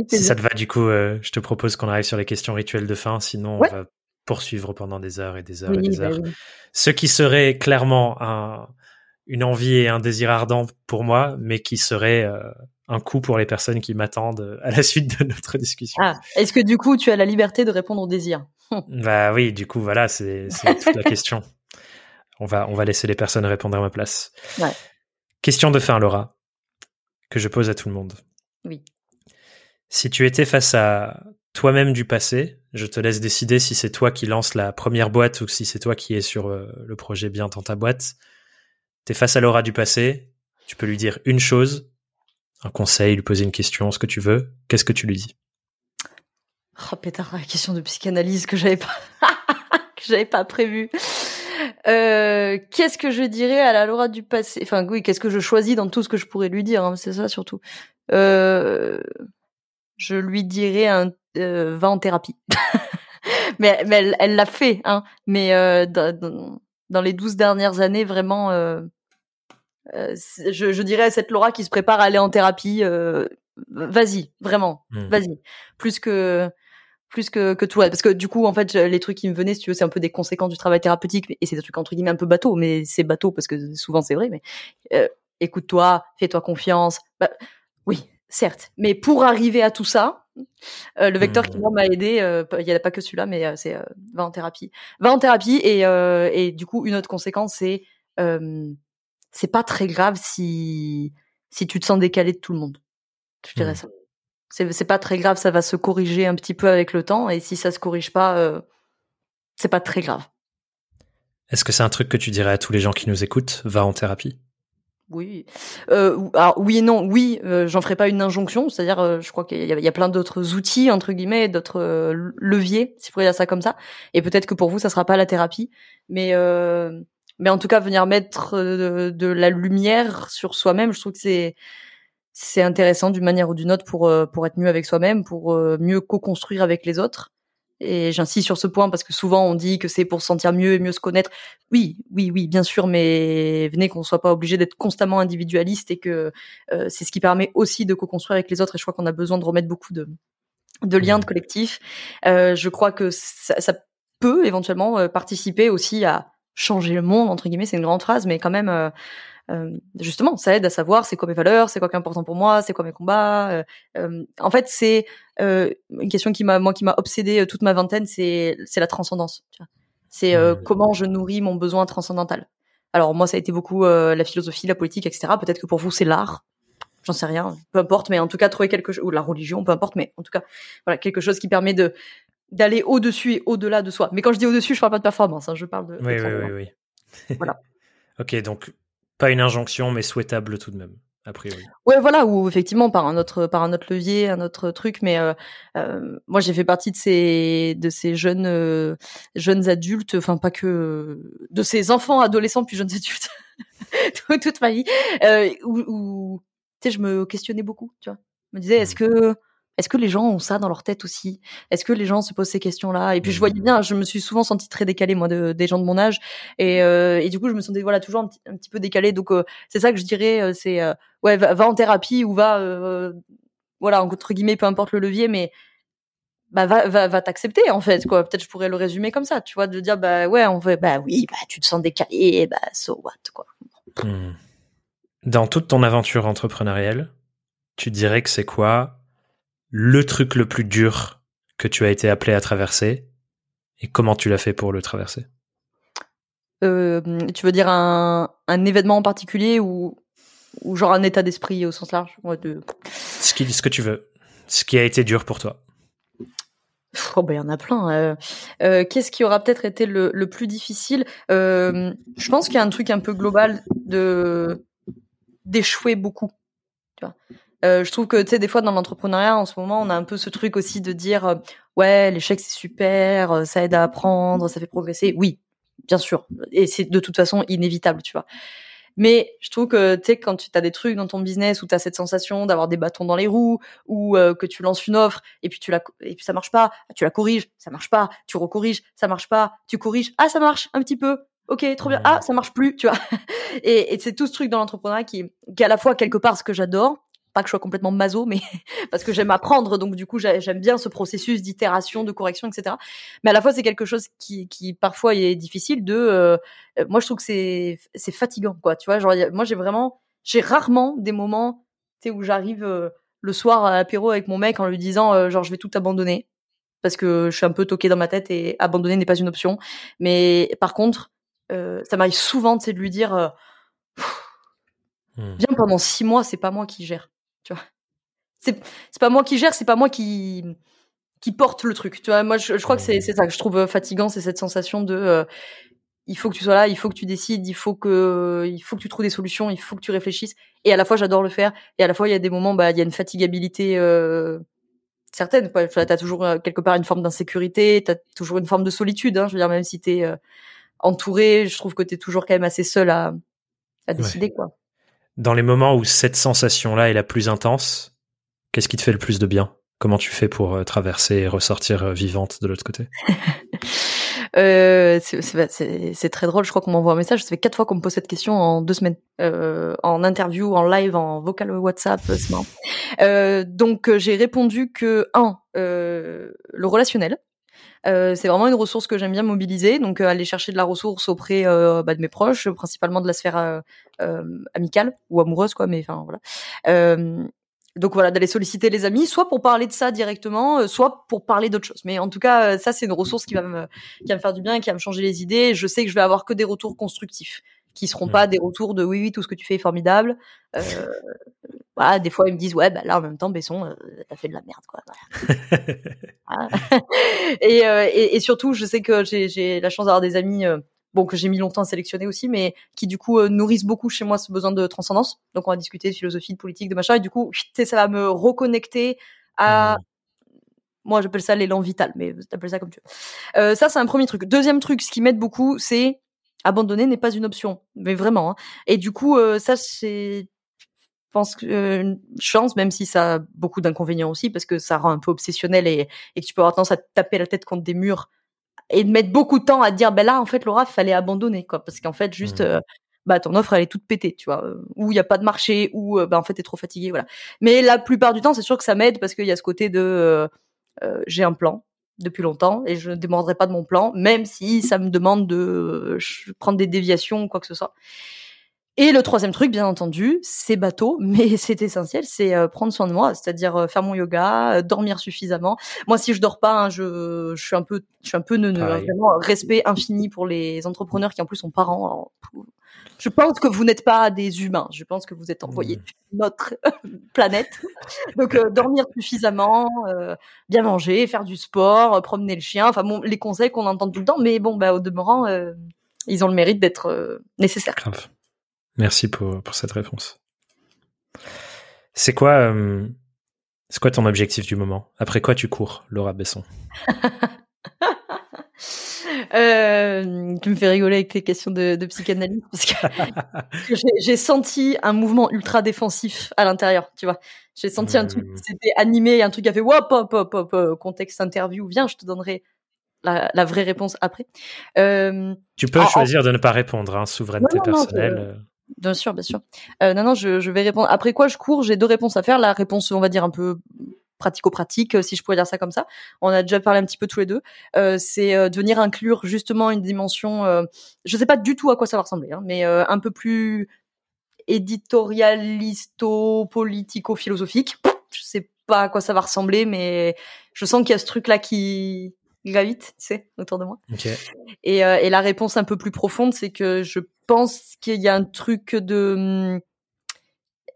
Si ça te va, du coup, euh, je te propose qu'on arrive sur les questions rituelles de fin. Sinon, Ouais. on va poursuivre pendant des heures et des heures Oui, et des bah heures. oui. Ce qui serait clairement un, une envie et un désir ardent pour moi, mais qui serait euh, un coup pour les personnes qui m'attendent à la suite de notre discussion. Ah, est-ce que du coup tu as la liberté de répondre aux désirs Bah oui, du coup, voilà, c'est toute la question. On va, on va laisser les personnes répondre à ma place. Ouais. Question de fin, Laura, que je pose à tout le monde. Oui. Si tu étais face à toi-même du passé, je te laisse décider si c'est toi qui lance la première boîte ou si c'est toi qui es sur euh, le projet bien dans ta boîte. T'es face à Laura du passé, tu peux lui dire une chose, un conseil, lui poser une question, ce que tu veux. Qu'est-ce que tu lui dis? Oh pétard, la question de psychanalyse que j'avais pas que j'avais pas prévu. Euh, qu'est-ce que je dirais à la Laura du passé? Enfin oui, qu'est-ce que je choisis dans tout ce que je pourrais lui dire hein, C'est ça surtout. Euh, je lui dirais un euh, va en thérapie. mais mais elle elle l'a fait, hein. Mais dans, les douze dernières années, vraiment, je, je dirais à cette Laura qui se prépare à aller en thérapie, vas-y, vraiment, Hmm. vas-y, plus que plus que, que tout. Parce que du coup, en fait, les trucs qui me venaient, si tu veux, c'est un peu des conséquences du travail thérapeutique, et c'est des trucs entre guillemets un peu bateau, mais c'est bateau parce que souvent c'est vrai. Mais euh, écoute-toi, fais-toi confiance. Bah, oui, certes, mais pour arriver à tout ça, euh, le vecteur qui m'a aidé, euh, il y a pas que celui-là, mais euh, c'est euh, va en thérapie, va en thérapie, et euh, et du coup, une autre conséquence, c'est euh, c'est pas très grave si si tu te sens décalé de tout le monde. Je dirais Mhm. ça. C'est pas très grave, ça va se corriger un petit peu avec le temps, et si ça se corrige pas, euh, c'est pas très grave. Est-ce que c'est un truc que tu dirais à tous les gens qui nous écoutent Va en thérapie? Oui. Euh, alors, oui et non. Oui, euh, j'en ferai pas une injonction. C'est-à-dire, euh, je crois qu'il y, a- il y a plein d'autres outils entre guillemets, d'autres leviers, si vous pourriez dire ça comme ça. Et peut-être que pour vous, ça sera pas la thérapie, mais mais en tout cas, venir mettre de, de la lumière sur soi-même, je trouve que c'est c'est intéressant d'une manière ou d'une autre pour euh, pour être mieux avec soi-même, pour euh, mieux co-construire avec les autres. Et j'insiste sur ce point parce que souvent on dit que c'est pour se sentir mieux et mieux se connaître. Oui, oui, oui, bien sûr, mais venez qu'on soit pas obligé d'être constamment individualiste et que euh, c'est ce qui permet aussi de co-construire avec les autres. Et je crois qu'on a besoin de remettre beaucoup de, de liens de collectif. Euh, je crois que ça, ça peut éventuellement participer aussi à changer le monde entre guillemets. C'est une grande phrase, mais quand même. euh, justement, ça aide à savoir c'est quoi mes valeurs, c'est quoi qui est important pour moi, c'est quoi mes combats. euh, euh, en fait, c'est euh, une question qui m'a moi qui m'a obsédée euh, toute ma vingtaine, c'est c'est la transcendance. C'est euh, comment je nourris mon besoin transcendantal. Alors moi, ça a été beaucoup euh, la philosophie, la politique, etc. Peut-être que pour vous, c'est l'art. J'en sais rien. Peu importe, mais en tout cas, trouver quelque chose ou la religion, peu importe, mais en tout cas, voilà quelque chose qui permet de d'aller au-dessus et au-delà de soi. Mais quand je dis au-dessus, je parle pas de performance, hein, je parle de. Oui, oui, oui, oui. voilà. ok, donc pas une injonction, mais souhaitable tout de même. A priori. Ouais, voilà, ou effectivement par un autre par un autre levier, un autre truc. Mais euh, euh, moi, j'ai fait partie de ces de ces jeunes euh, jeunes adultes, enfin pas que de ces enfants, adolescents puis jeunes adultes toute ma vie, où, où tu sais, je me questionnais beaucoup, tu vois. Je me disais, est-ce mmh. que est-ce que les gens ont ça dans leur tête aussi? Est-ce que les gens se posent ces questions-là? Et puis je voyais mmh. bien, je me suis souvent sentie très décalée moi de, des gens de mon âge, et, euh, et du coup je me sentais voilà toujours un petit, un petit peu décalée. Donc euh, c'est ça que je dirais, euh, c'est euh, ouais va, en thérapie ou va voilà entre guillemets peu importe le levier, mais bah va va, va t'accepter en fait quoi. Peut-être je pourrais le résumer comme ça, tu vois, de dire bah ouais on veut bah oui bah tu te sens décalé, bah so what quoi. Mmh. Dans toute ton aventure entrepreneuriale, tu dirais que c'est quoi le truc le plus dur que tu as été appelé à traverser et comment tu l'as fait pour le traverser? Euh, Tu veux dire un, un, événement en particulier ou, ou genre un état d'esprit au sens large? De... ce, qui, ce que tu veux. Ce qui a été dur pour toi. Oh ben il y en a plein. Euh, euh, Qu'est-ce qui aura peut-être été le, le, plus difficile? Euh, Je pense qu'il y a un truc un peu global de d'échouer beaucoup. Tu vois euh, je trouve que tu sais des fois dans l'entrepreneuriat en ce moment on a un peu ce truc aussi de dire euh, ouais l'échec c'est super euh, ça aide à apprendre ça fait progresser oui bien sûr. Et c'est de toute façon inévitable tu vois. Mais je trouve que tu sais quand tu as des trucs dans ton business où tu as cette sensation d'avoir des bâtons dans les roues ou que tu lances une offre et puis tu la et puis ça marche pas tu la corriges ça marche pas. Tu recorriges ça marche pas. Tu corriges ah ça marche un petit peu. Ok trop bien. Ah ça marche plus tu vois. Et, et c'est tout ce truc dans l'entrepreneuriat qui qui est à la fois quelque part ce que j'adore pas que je sois complètement maso, mais parce que j'aime apprendre, donc du coup j'aime bien ce processus d'itération, de correction, etc. Mais à la fois c'est quelque chose qui, qui parfois est difficile. De, euh, euh, moi je trouve que c'est c'est fatigant, quoi. Tu vois, genre moi j'ai vraiment, j'ai rarement des moments, où j'arrive euh, le soir à l'apéro avec mon mec en lui disant genre je vais tout abandonner parce que je suis un peu toqué dans ma tête et abandonner n'est pas une option. Mais par contre, ça m'arrive souvent, de lui dire. Viens pendant six mois, c'est pas moi qui gère. C'est, pas moi qui gère, c'est pas moi qui, qui porte le truc. Tu vois, moi, je, crois que c'est, ça que je trouve euh, fatigant, c'est cette sensation de, euh, il faut que tu sois là, il faut que tu décides, il faut que, il faut que tu trouves des solutions, il faut que tu réfléchisses. Et à la fois, j'adore le faire, et à la fois, il y a des moments, bah, il y a une fatigabilité euh, certaine. Tu as toujours euh, quelque part une forme d'insécurité, tu as toujours une forme de solitude. Hein, je veux dire, même si tu es entouré, je trouve que tu es toujours quand même assez seul à, à décider, quoi dans les moments où cette sensation-là est la plus intense, qu'est-ce qui te fait le plus de bien? Comment tu fais pour euh, traverser et ressortir euh, vivante de l'autre côté? Euh, C'est très drôle. Je crois qu'on m'envoie un message. Ça fait quatre fois qu'on me pose cette question en deux semaines, en interview, en live, en vocal WhatsApp. Donc j'ai répondu que un, le relationnel. C'est vraiment une ressource que j'aime bien mobiliser, donc aller chercher de la ressource auprès bah, de mes proches, principalement de la sphère amicale ou amoureuse, quoi. Mais enfin voilà. Donc voilà, d'aller solliciter les amis, soit pour parler de ça directement, soit pour parler d'autre chose. Mais en tout cas, ça c'est une ressource qui va me qui va me faire du bien, et qui va me changer les idées. Je sais que je vais avoir que des retours constructifs qui seront pas des retours de oui oui tout ce que tu fais est formidable. Euh, voilà, des fois ils me disent ouais bah là en même temps Besson euh, t'as fait de la merde quoi. et, euh, et, et, surtout je sais que j'ai la chance d'avoir des amis euh, bon que j'ai mis longtemps à sélectionner aussi mais qui du coup euh, nourrissent beaucoup chez moi ce besoin de transcendance. Donc on va discuter de philosophie, de politique, de machin et du coup ça va me reconnecter à moi j'appelle ça l'élan vital mais t'appelles ça comme tu veux. ça c'est un premier truc. Deuxième truc ce qui m'aide beaucoup c'est abandonner n'est pas une option, mais vraiment. Hein. Et du coup, euh, ça c'est, je pense que euh, une chance, même si ça a beaucoup d'inconvénients aussi, parce que ça rend un peu obsessionnel et, et que tu peux avoir tendance à taper la tête contre des murs et de mettre beaucoup de temps à dire, ben là, en fait, Laura, fallait abandonner, quoi, parce qu'en fait, juste, mmh. euh, bah ton offre elle est toute pétée, tu vois, ou il y a pas de marché, ou bah en fait t'es trop fatigué, voilà. Mais la plupart du temps, c'est sûr que ça m'aide parce qu'il y a ce côté de j'ai un plan, depuis longtemps et je ne démordrai pas de mon plan, même si ça me demande de prendre des déviations ou quoi que ce soit. Et le troisième truc, bien entendu, c'est bateau, mais c'est essentiel, c'est euh, prendre soin de moi, c'est-à-dire euh, faire mon yoga, euh, dormir suffisamment. Moi, si je dors pas, hein, je, je suis un peu, je suis un peu neuneux. Hein, vraiment, respect infini pour les entrepreneurs qui en plus sont parents. Je pense que vous n'êtes pas des humains. Je pense que vous êtes envoyés mmh. notre planète. Donc euh, dormir suffisamment, euh, bien manger, faire du sport, promener le chien. Enfin bon, les conseils qu'on entend tout le temps. Mais bon, bah au demeurant, ils ont le mérite d'être nécessaires. Merci pour, pour cette réponse. C'est quoi, c'est quoi ton objectif du moment? Après quoi tu cours, Laura Besson? Euh, tu me fais rigoler avec tes questions de, de psychanalyse parce que j'ai senti un mouvement ultra défensif à l'intérieur, tu vois. J'ai senti un truc, mmh. c'était animé, un truc qui a fait hop, hop, hop, hop, contexte interview, viens, je te donnerai la, la vraie réponse après. Euh, tu peux choisir de ne pas répondre, hein, souveraineté personnelle. Euh. Bien sûr, bien sûr. Euh, non, non, je, vais répondre. Après quoi, je cours. J'ai deux réponses à faire. La réponse, on va dire un peu pratico-pratique, euh, si je pourrais dire ça comme ça. On a déjà parlé un petit peu tous les deux. Euh, c'est euh, de venir inclure justement une dimension, euh, je sais pas du tout à quoi ça va ressembler, hein, mais euh, un peu plus éditorialisto, politico-philosophique. Je sais pas à quoi ça va ressembler, mais je sens qu'il y a ce truc-là qui gravite, tu sais, autour de moi. Okay. Et, et la réponse un peu plus profonde, c'est que je pense qu'il y a un truc de hum,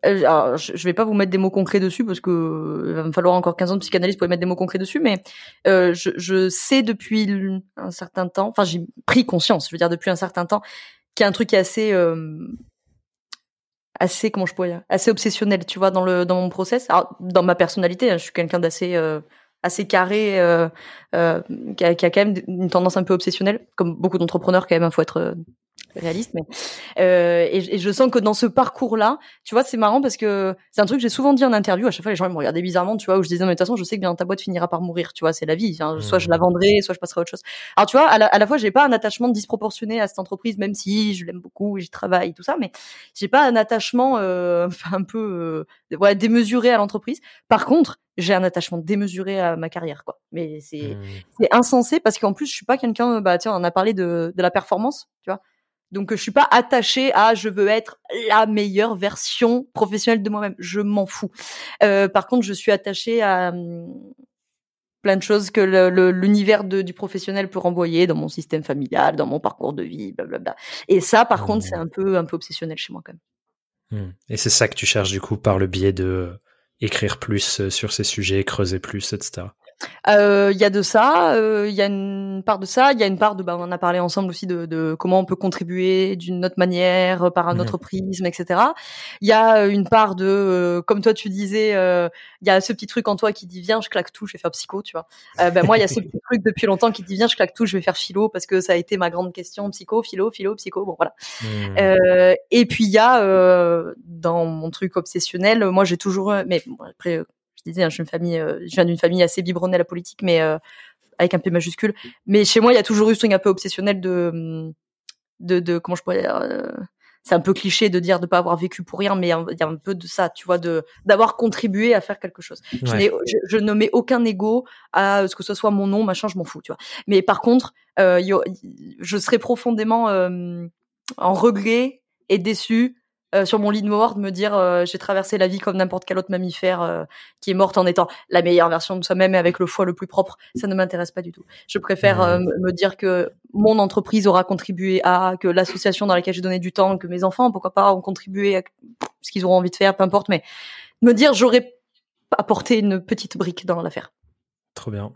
euh, alors, je, vais pas vous mettre des mots concrets dessus parce que euh, il va me falloir encore 15 ans de psychanalyse pour mettre des mots concrets dessus, mais euh, je, je, sais depuis un certain temps, enfin j'ai pris conscience, je veux dire depuis un certain temps, qu'il y a un truc qui est assez euh, assez comment je pourrais dire, assez obsessionnel, tu vois, dans le dans mon process, alors, dans ma personnalité, hein, je suis quelqu'un d'assez euh, assez carré, euh, euh, qui, a, qui, a, quand même une tendance un peu obsessionnelle, comme beaucoup d'entrepreneurs quand même, il hein, faut être réaliste, mais euh, et, et, je sens que dans ce parcours-là, tu vois, c'est marrant parce que c'est un truc que j'ai souvent dit en interview. À chaque fois, les gens ils me regardaient bizarrement, tu vois, où je disais mais de toute façon, je sais que bien ta boîte finira par mourir, tu vois, c'est la vie. Hein. Soit je la mmh. vendrai, soit je passerai à autre chose. Alors tu vois, à la, à la fois, j'ai pas un attachement disproportionné à cette entreprise, même si je l'aime beaucoup j'y travaille, tout ça, mais j'ai pas un attachement euh, un peu euh, ouais, démesuré à l'entreprise. Par contre, j'ai un attachement démesuré à ma carrière, quoi. Mais c'est mmh. c'est insensé parce qu'en plus, je suis pas quelqu'un. Bah tiens, on a parlé de de la performance, tu vois. Donc je suis pas attachée à je veux être la meilleure version professionnelle de moi-même. Je m'en fous. Euh, par contre, je suis attachée à hum, plein de choses que l'univers du professionnel peut renvoyer dans mon système familial, dans mon parcours de vie, blablabla. Et ça, par contre, c'est mmh. un peu un peu obsessionnel chez moi quand même. Mmh. Et c'est ça que tu cherches du coup par le biais de euh, écrire plus euh, sur ces sujets, creuser plus, etc. Il euh, y a de ça, il euh, y a une part de ça, il y a une part de, bah, on en a parlé ensemble aussi de, de comment on peut contribuer d'une autre manière, euh, par un mmh autre prisme, etc. Il y a une part de, comme toi tu disais, il y a ce petit truc en toi qui dit viens, je claque tout, je vais faire psycho, tu vois. ben moi, il y a ce petit truc depuis longtemps qui dit viens, je claque tout, je vais faire philo parce que ça a été ma grande question, psycho, philo, philo, psycho, bon voilà. Mmh. et puis il y a dans mon truc obsessionnel, moi j'ai toujours, mais bon, après je disais, hein, je suis une famille, euh, je viens d'une famille assez biberonnée à la politique, mais euh, avec un P majuscule. Mais chez moi, il y a toujours eu ce truc un peu obsessionnel de, de, de comment je pourrais dire, euh, c'est un peu cliché de dire de pas avoir vécu pour rien, mais il y a un peu de ça, tu vois, de d'avoir contribué à faire quelque chose. Je, je, je, ne mets aucun ego à ce que ce soit mon nom, machin, je m'en fous, tu vois. Mais par contre, je serais profondément en regret et déçu euh, sur mon lit de mort de me dire euh, j'ai traversé la vie comme n'importe quel autre mammifère euh, qui est morte en étant la meilleure version de soi-même et avec le foie le plus propre. Ça ne m'intéresse pas du tout. Je préfère me dire que mon entreprise aura contribué à, que l'association dans laquelle j'ai donné du temps, que mes enfants, pourquoi pas, ont contribué à ce qu'ils auront envie de faire, peu importe, mais me dire j'aurais apporté une petite brique dans l'affaire. Trop bien.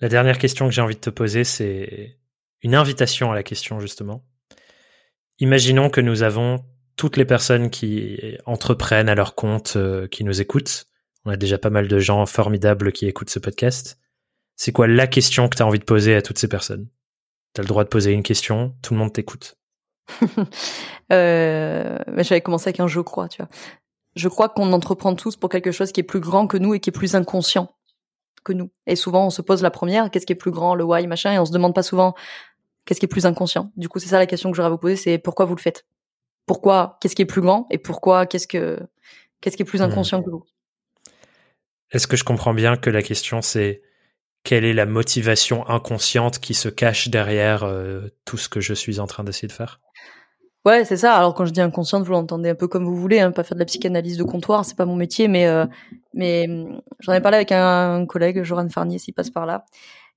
La dernière question que j'ai envie de te poser, c'est une invitation à la question justement. Imaginons que nous avons toutes les personnes qui entreprennent à leur compte, euh, qui nous écoutent. On a déjà pas mal de gens formidables qui écoutent ce podcast. C'est quoi la question que tu as envie de poser à toutes ces personnes? Tu as le droit de poser une question, tout le monde t'écoute. euh, J'avais commencé avec un je crois, tu vois. Je crois qu'on entreprend tous pour quelque chose qui est plus grand que nous et qui est plus inconscient que nous. Et souvent, on se pose la première, qu'est-ce qui est plus grand, le why, machin, et on se demande pas souvent Qu'est-ce qui est plus inconscient? Du coup, c'est ça la question que j'aurais à vous poser, c'est pourquoi vous le faites? Pourquoi Qu'est-ce qui est plus grand Et pourquoi Qu'est-ce que qu'est-ce qui est plus hmm. inconscient que vous? Est-ce que je comprends bien que la question c'est quelle est la motivation inconsciente qui se cache derrière euh, tout ce que je suis en train d'essayer de faire? Ouais, c'est ça. Alors quand je dis inconsciente, vous l'entendez un peu comme vous voulez, hein, pas faire de la psychanalyse de comptoir, c'est pas mon métier, mais euh, mais j'en ai parlé avec un, collègue, Joran Farnier, s'il passe par là,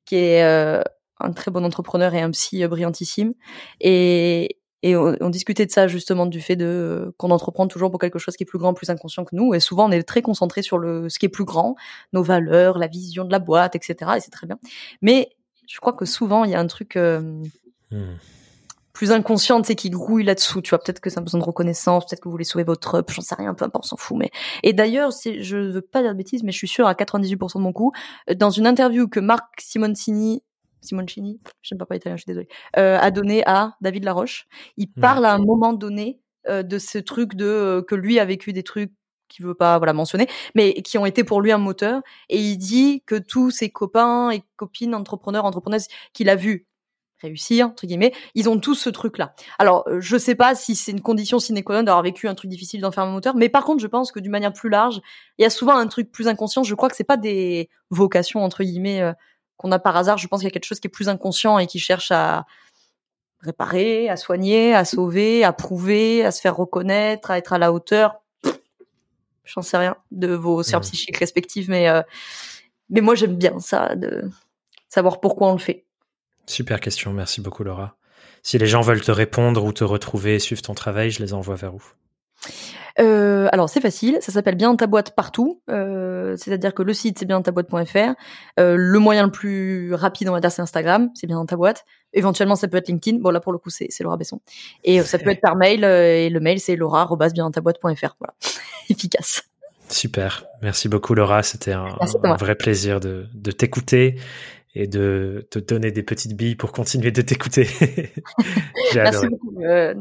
qui est euh, un très bon entrepreneur et un psy brillantissime. Et, Et on, discutait de ça justement du fait de qu'on entreprend toujours pour quelque chose qui est plus grand, plus inconscient que nous. Et souvent, on est très concentré sur le ce qui est plus grand, nos valeurs, la vision de la boîte, etc. Et c'est très bien. Mais je crois que souvent, il y a un truc euh, hmm. plus inconscient, sais, qui grouille là-dessous. Tu vois, peut-être que ça a besoin de reconnaissance, peut-être que vous voulez sauver votre up, j'en sais rien, peu importe, on s'en fout. Mais et d'ailleurs, je veux pas dire de bêtises, mais je suis sûre à 98% de mon coup, dans une interview que Marc Simoncini Simoncini, je ne sais pas italien, je suis désolée, euh, a donné à David Laroche. Il parle à un moment donné euh, de ce truc de euh, que lui a vécu des trucs qu'il veut pas voilà mentionner, mais qui ont été pour lui un moteur. Et il dit que tous ses copains et copines entrepreneurs, entrepreneuses qu'il a vu réussir entre guillemets, ils ont tous ce truc-là. Alors, je sais pas si c'est une condition sine qua non d'avoir vécu un truc difficile d'en faire un moteur, mais par contre, je pense que d'une manière plus large, il y a souvent un truc plus inconscient. Je crois que c'est pas des vocations entre guillemets qu'on a par hasard. Je pense qu'il y a quelque chose qui est plus inconscient et qui cherche à réparer, à soigner, à sauver, à prouver, à se faire reconnaître, à être à la hauteur. J'en sais rien de vos sphères psychiques respectives, mais euh, mais moi j'aime bien ça de savoir pourquoi on le fait. Super question, merci beaucoup Laura. Si les gens veulent te répondre ou te retrouver, suivre ton travail, je les envoie vers où? Euh, alors c'est facile, ça s'appelle bien ta boîte partout, euh, c'est-à-dire que le site c'est bien ta boîte.fr, euh, le moyen le plus rapide on va dire c'est Instagram, c'est bien dans ta boîte, éventuellement ça peut être LinkedIn, bon là pour le coup c'est Laura Besson, et ça peut être par mail, et le mail c'est laura bien ta boîte.fr, voilà, efficace. Super, merci beaucoup Laura, c'était un, vrai plaisir de, de t'écouter et de te donner des petites billes pour continuer de t'écouter. Merci beaucoup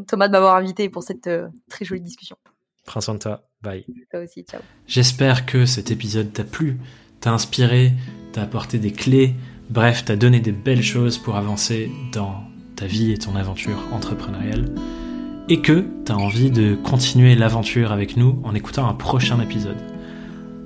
Thomas de m'avoir invité pour cette très jolie discussion. Prends soin de toi. Bye. Toi aussi, ciao. J'espère que cet épisode t'a plu, t'a inspiré, t'a apporté des clés, bref, t'a donné des belles choses pour avancer dans ta vie et ton aventure entrepreneuriale. Et que t'as envie de continuer l'aventure avec nous en écoutant un prochain épisode.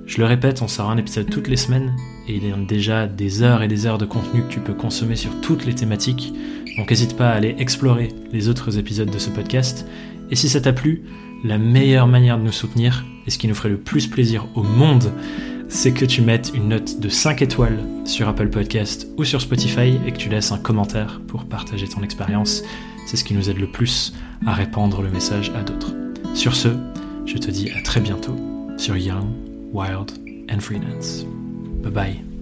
Je le répète, on sort un épisode toutes les semaines et il y a déjà des heures et des heures de contenu que tu peux consommer sur toutes les thématiques. Donc n'hésite pas à aller explorer les autres épisodes de ce podcast. Et si ça t'a plu, la meilleure manière de nous soutenir, et ce qui nous ferait le plus plaisir au monde, c'est que tu mettes une note de 5 étoiles sur Apple Podcast ou sur Spotify et que tu laisses un commentaire pour partager ton expérience. C'est ce qui nous aide le plus à répandre le message à d'autres. Sur ce, je te dis à très bientôt sur Young, Wild and Freelance. Bye bye.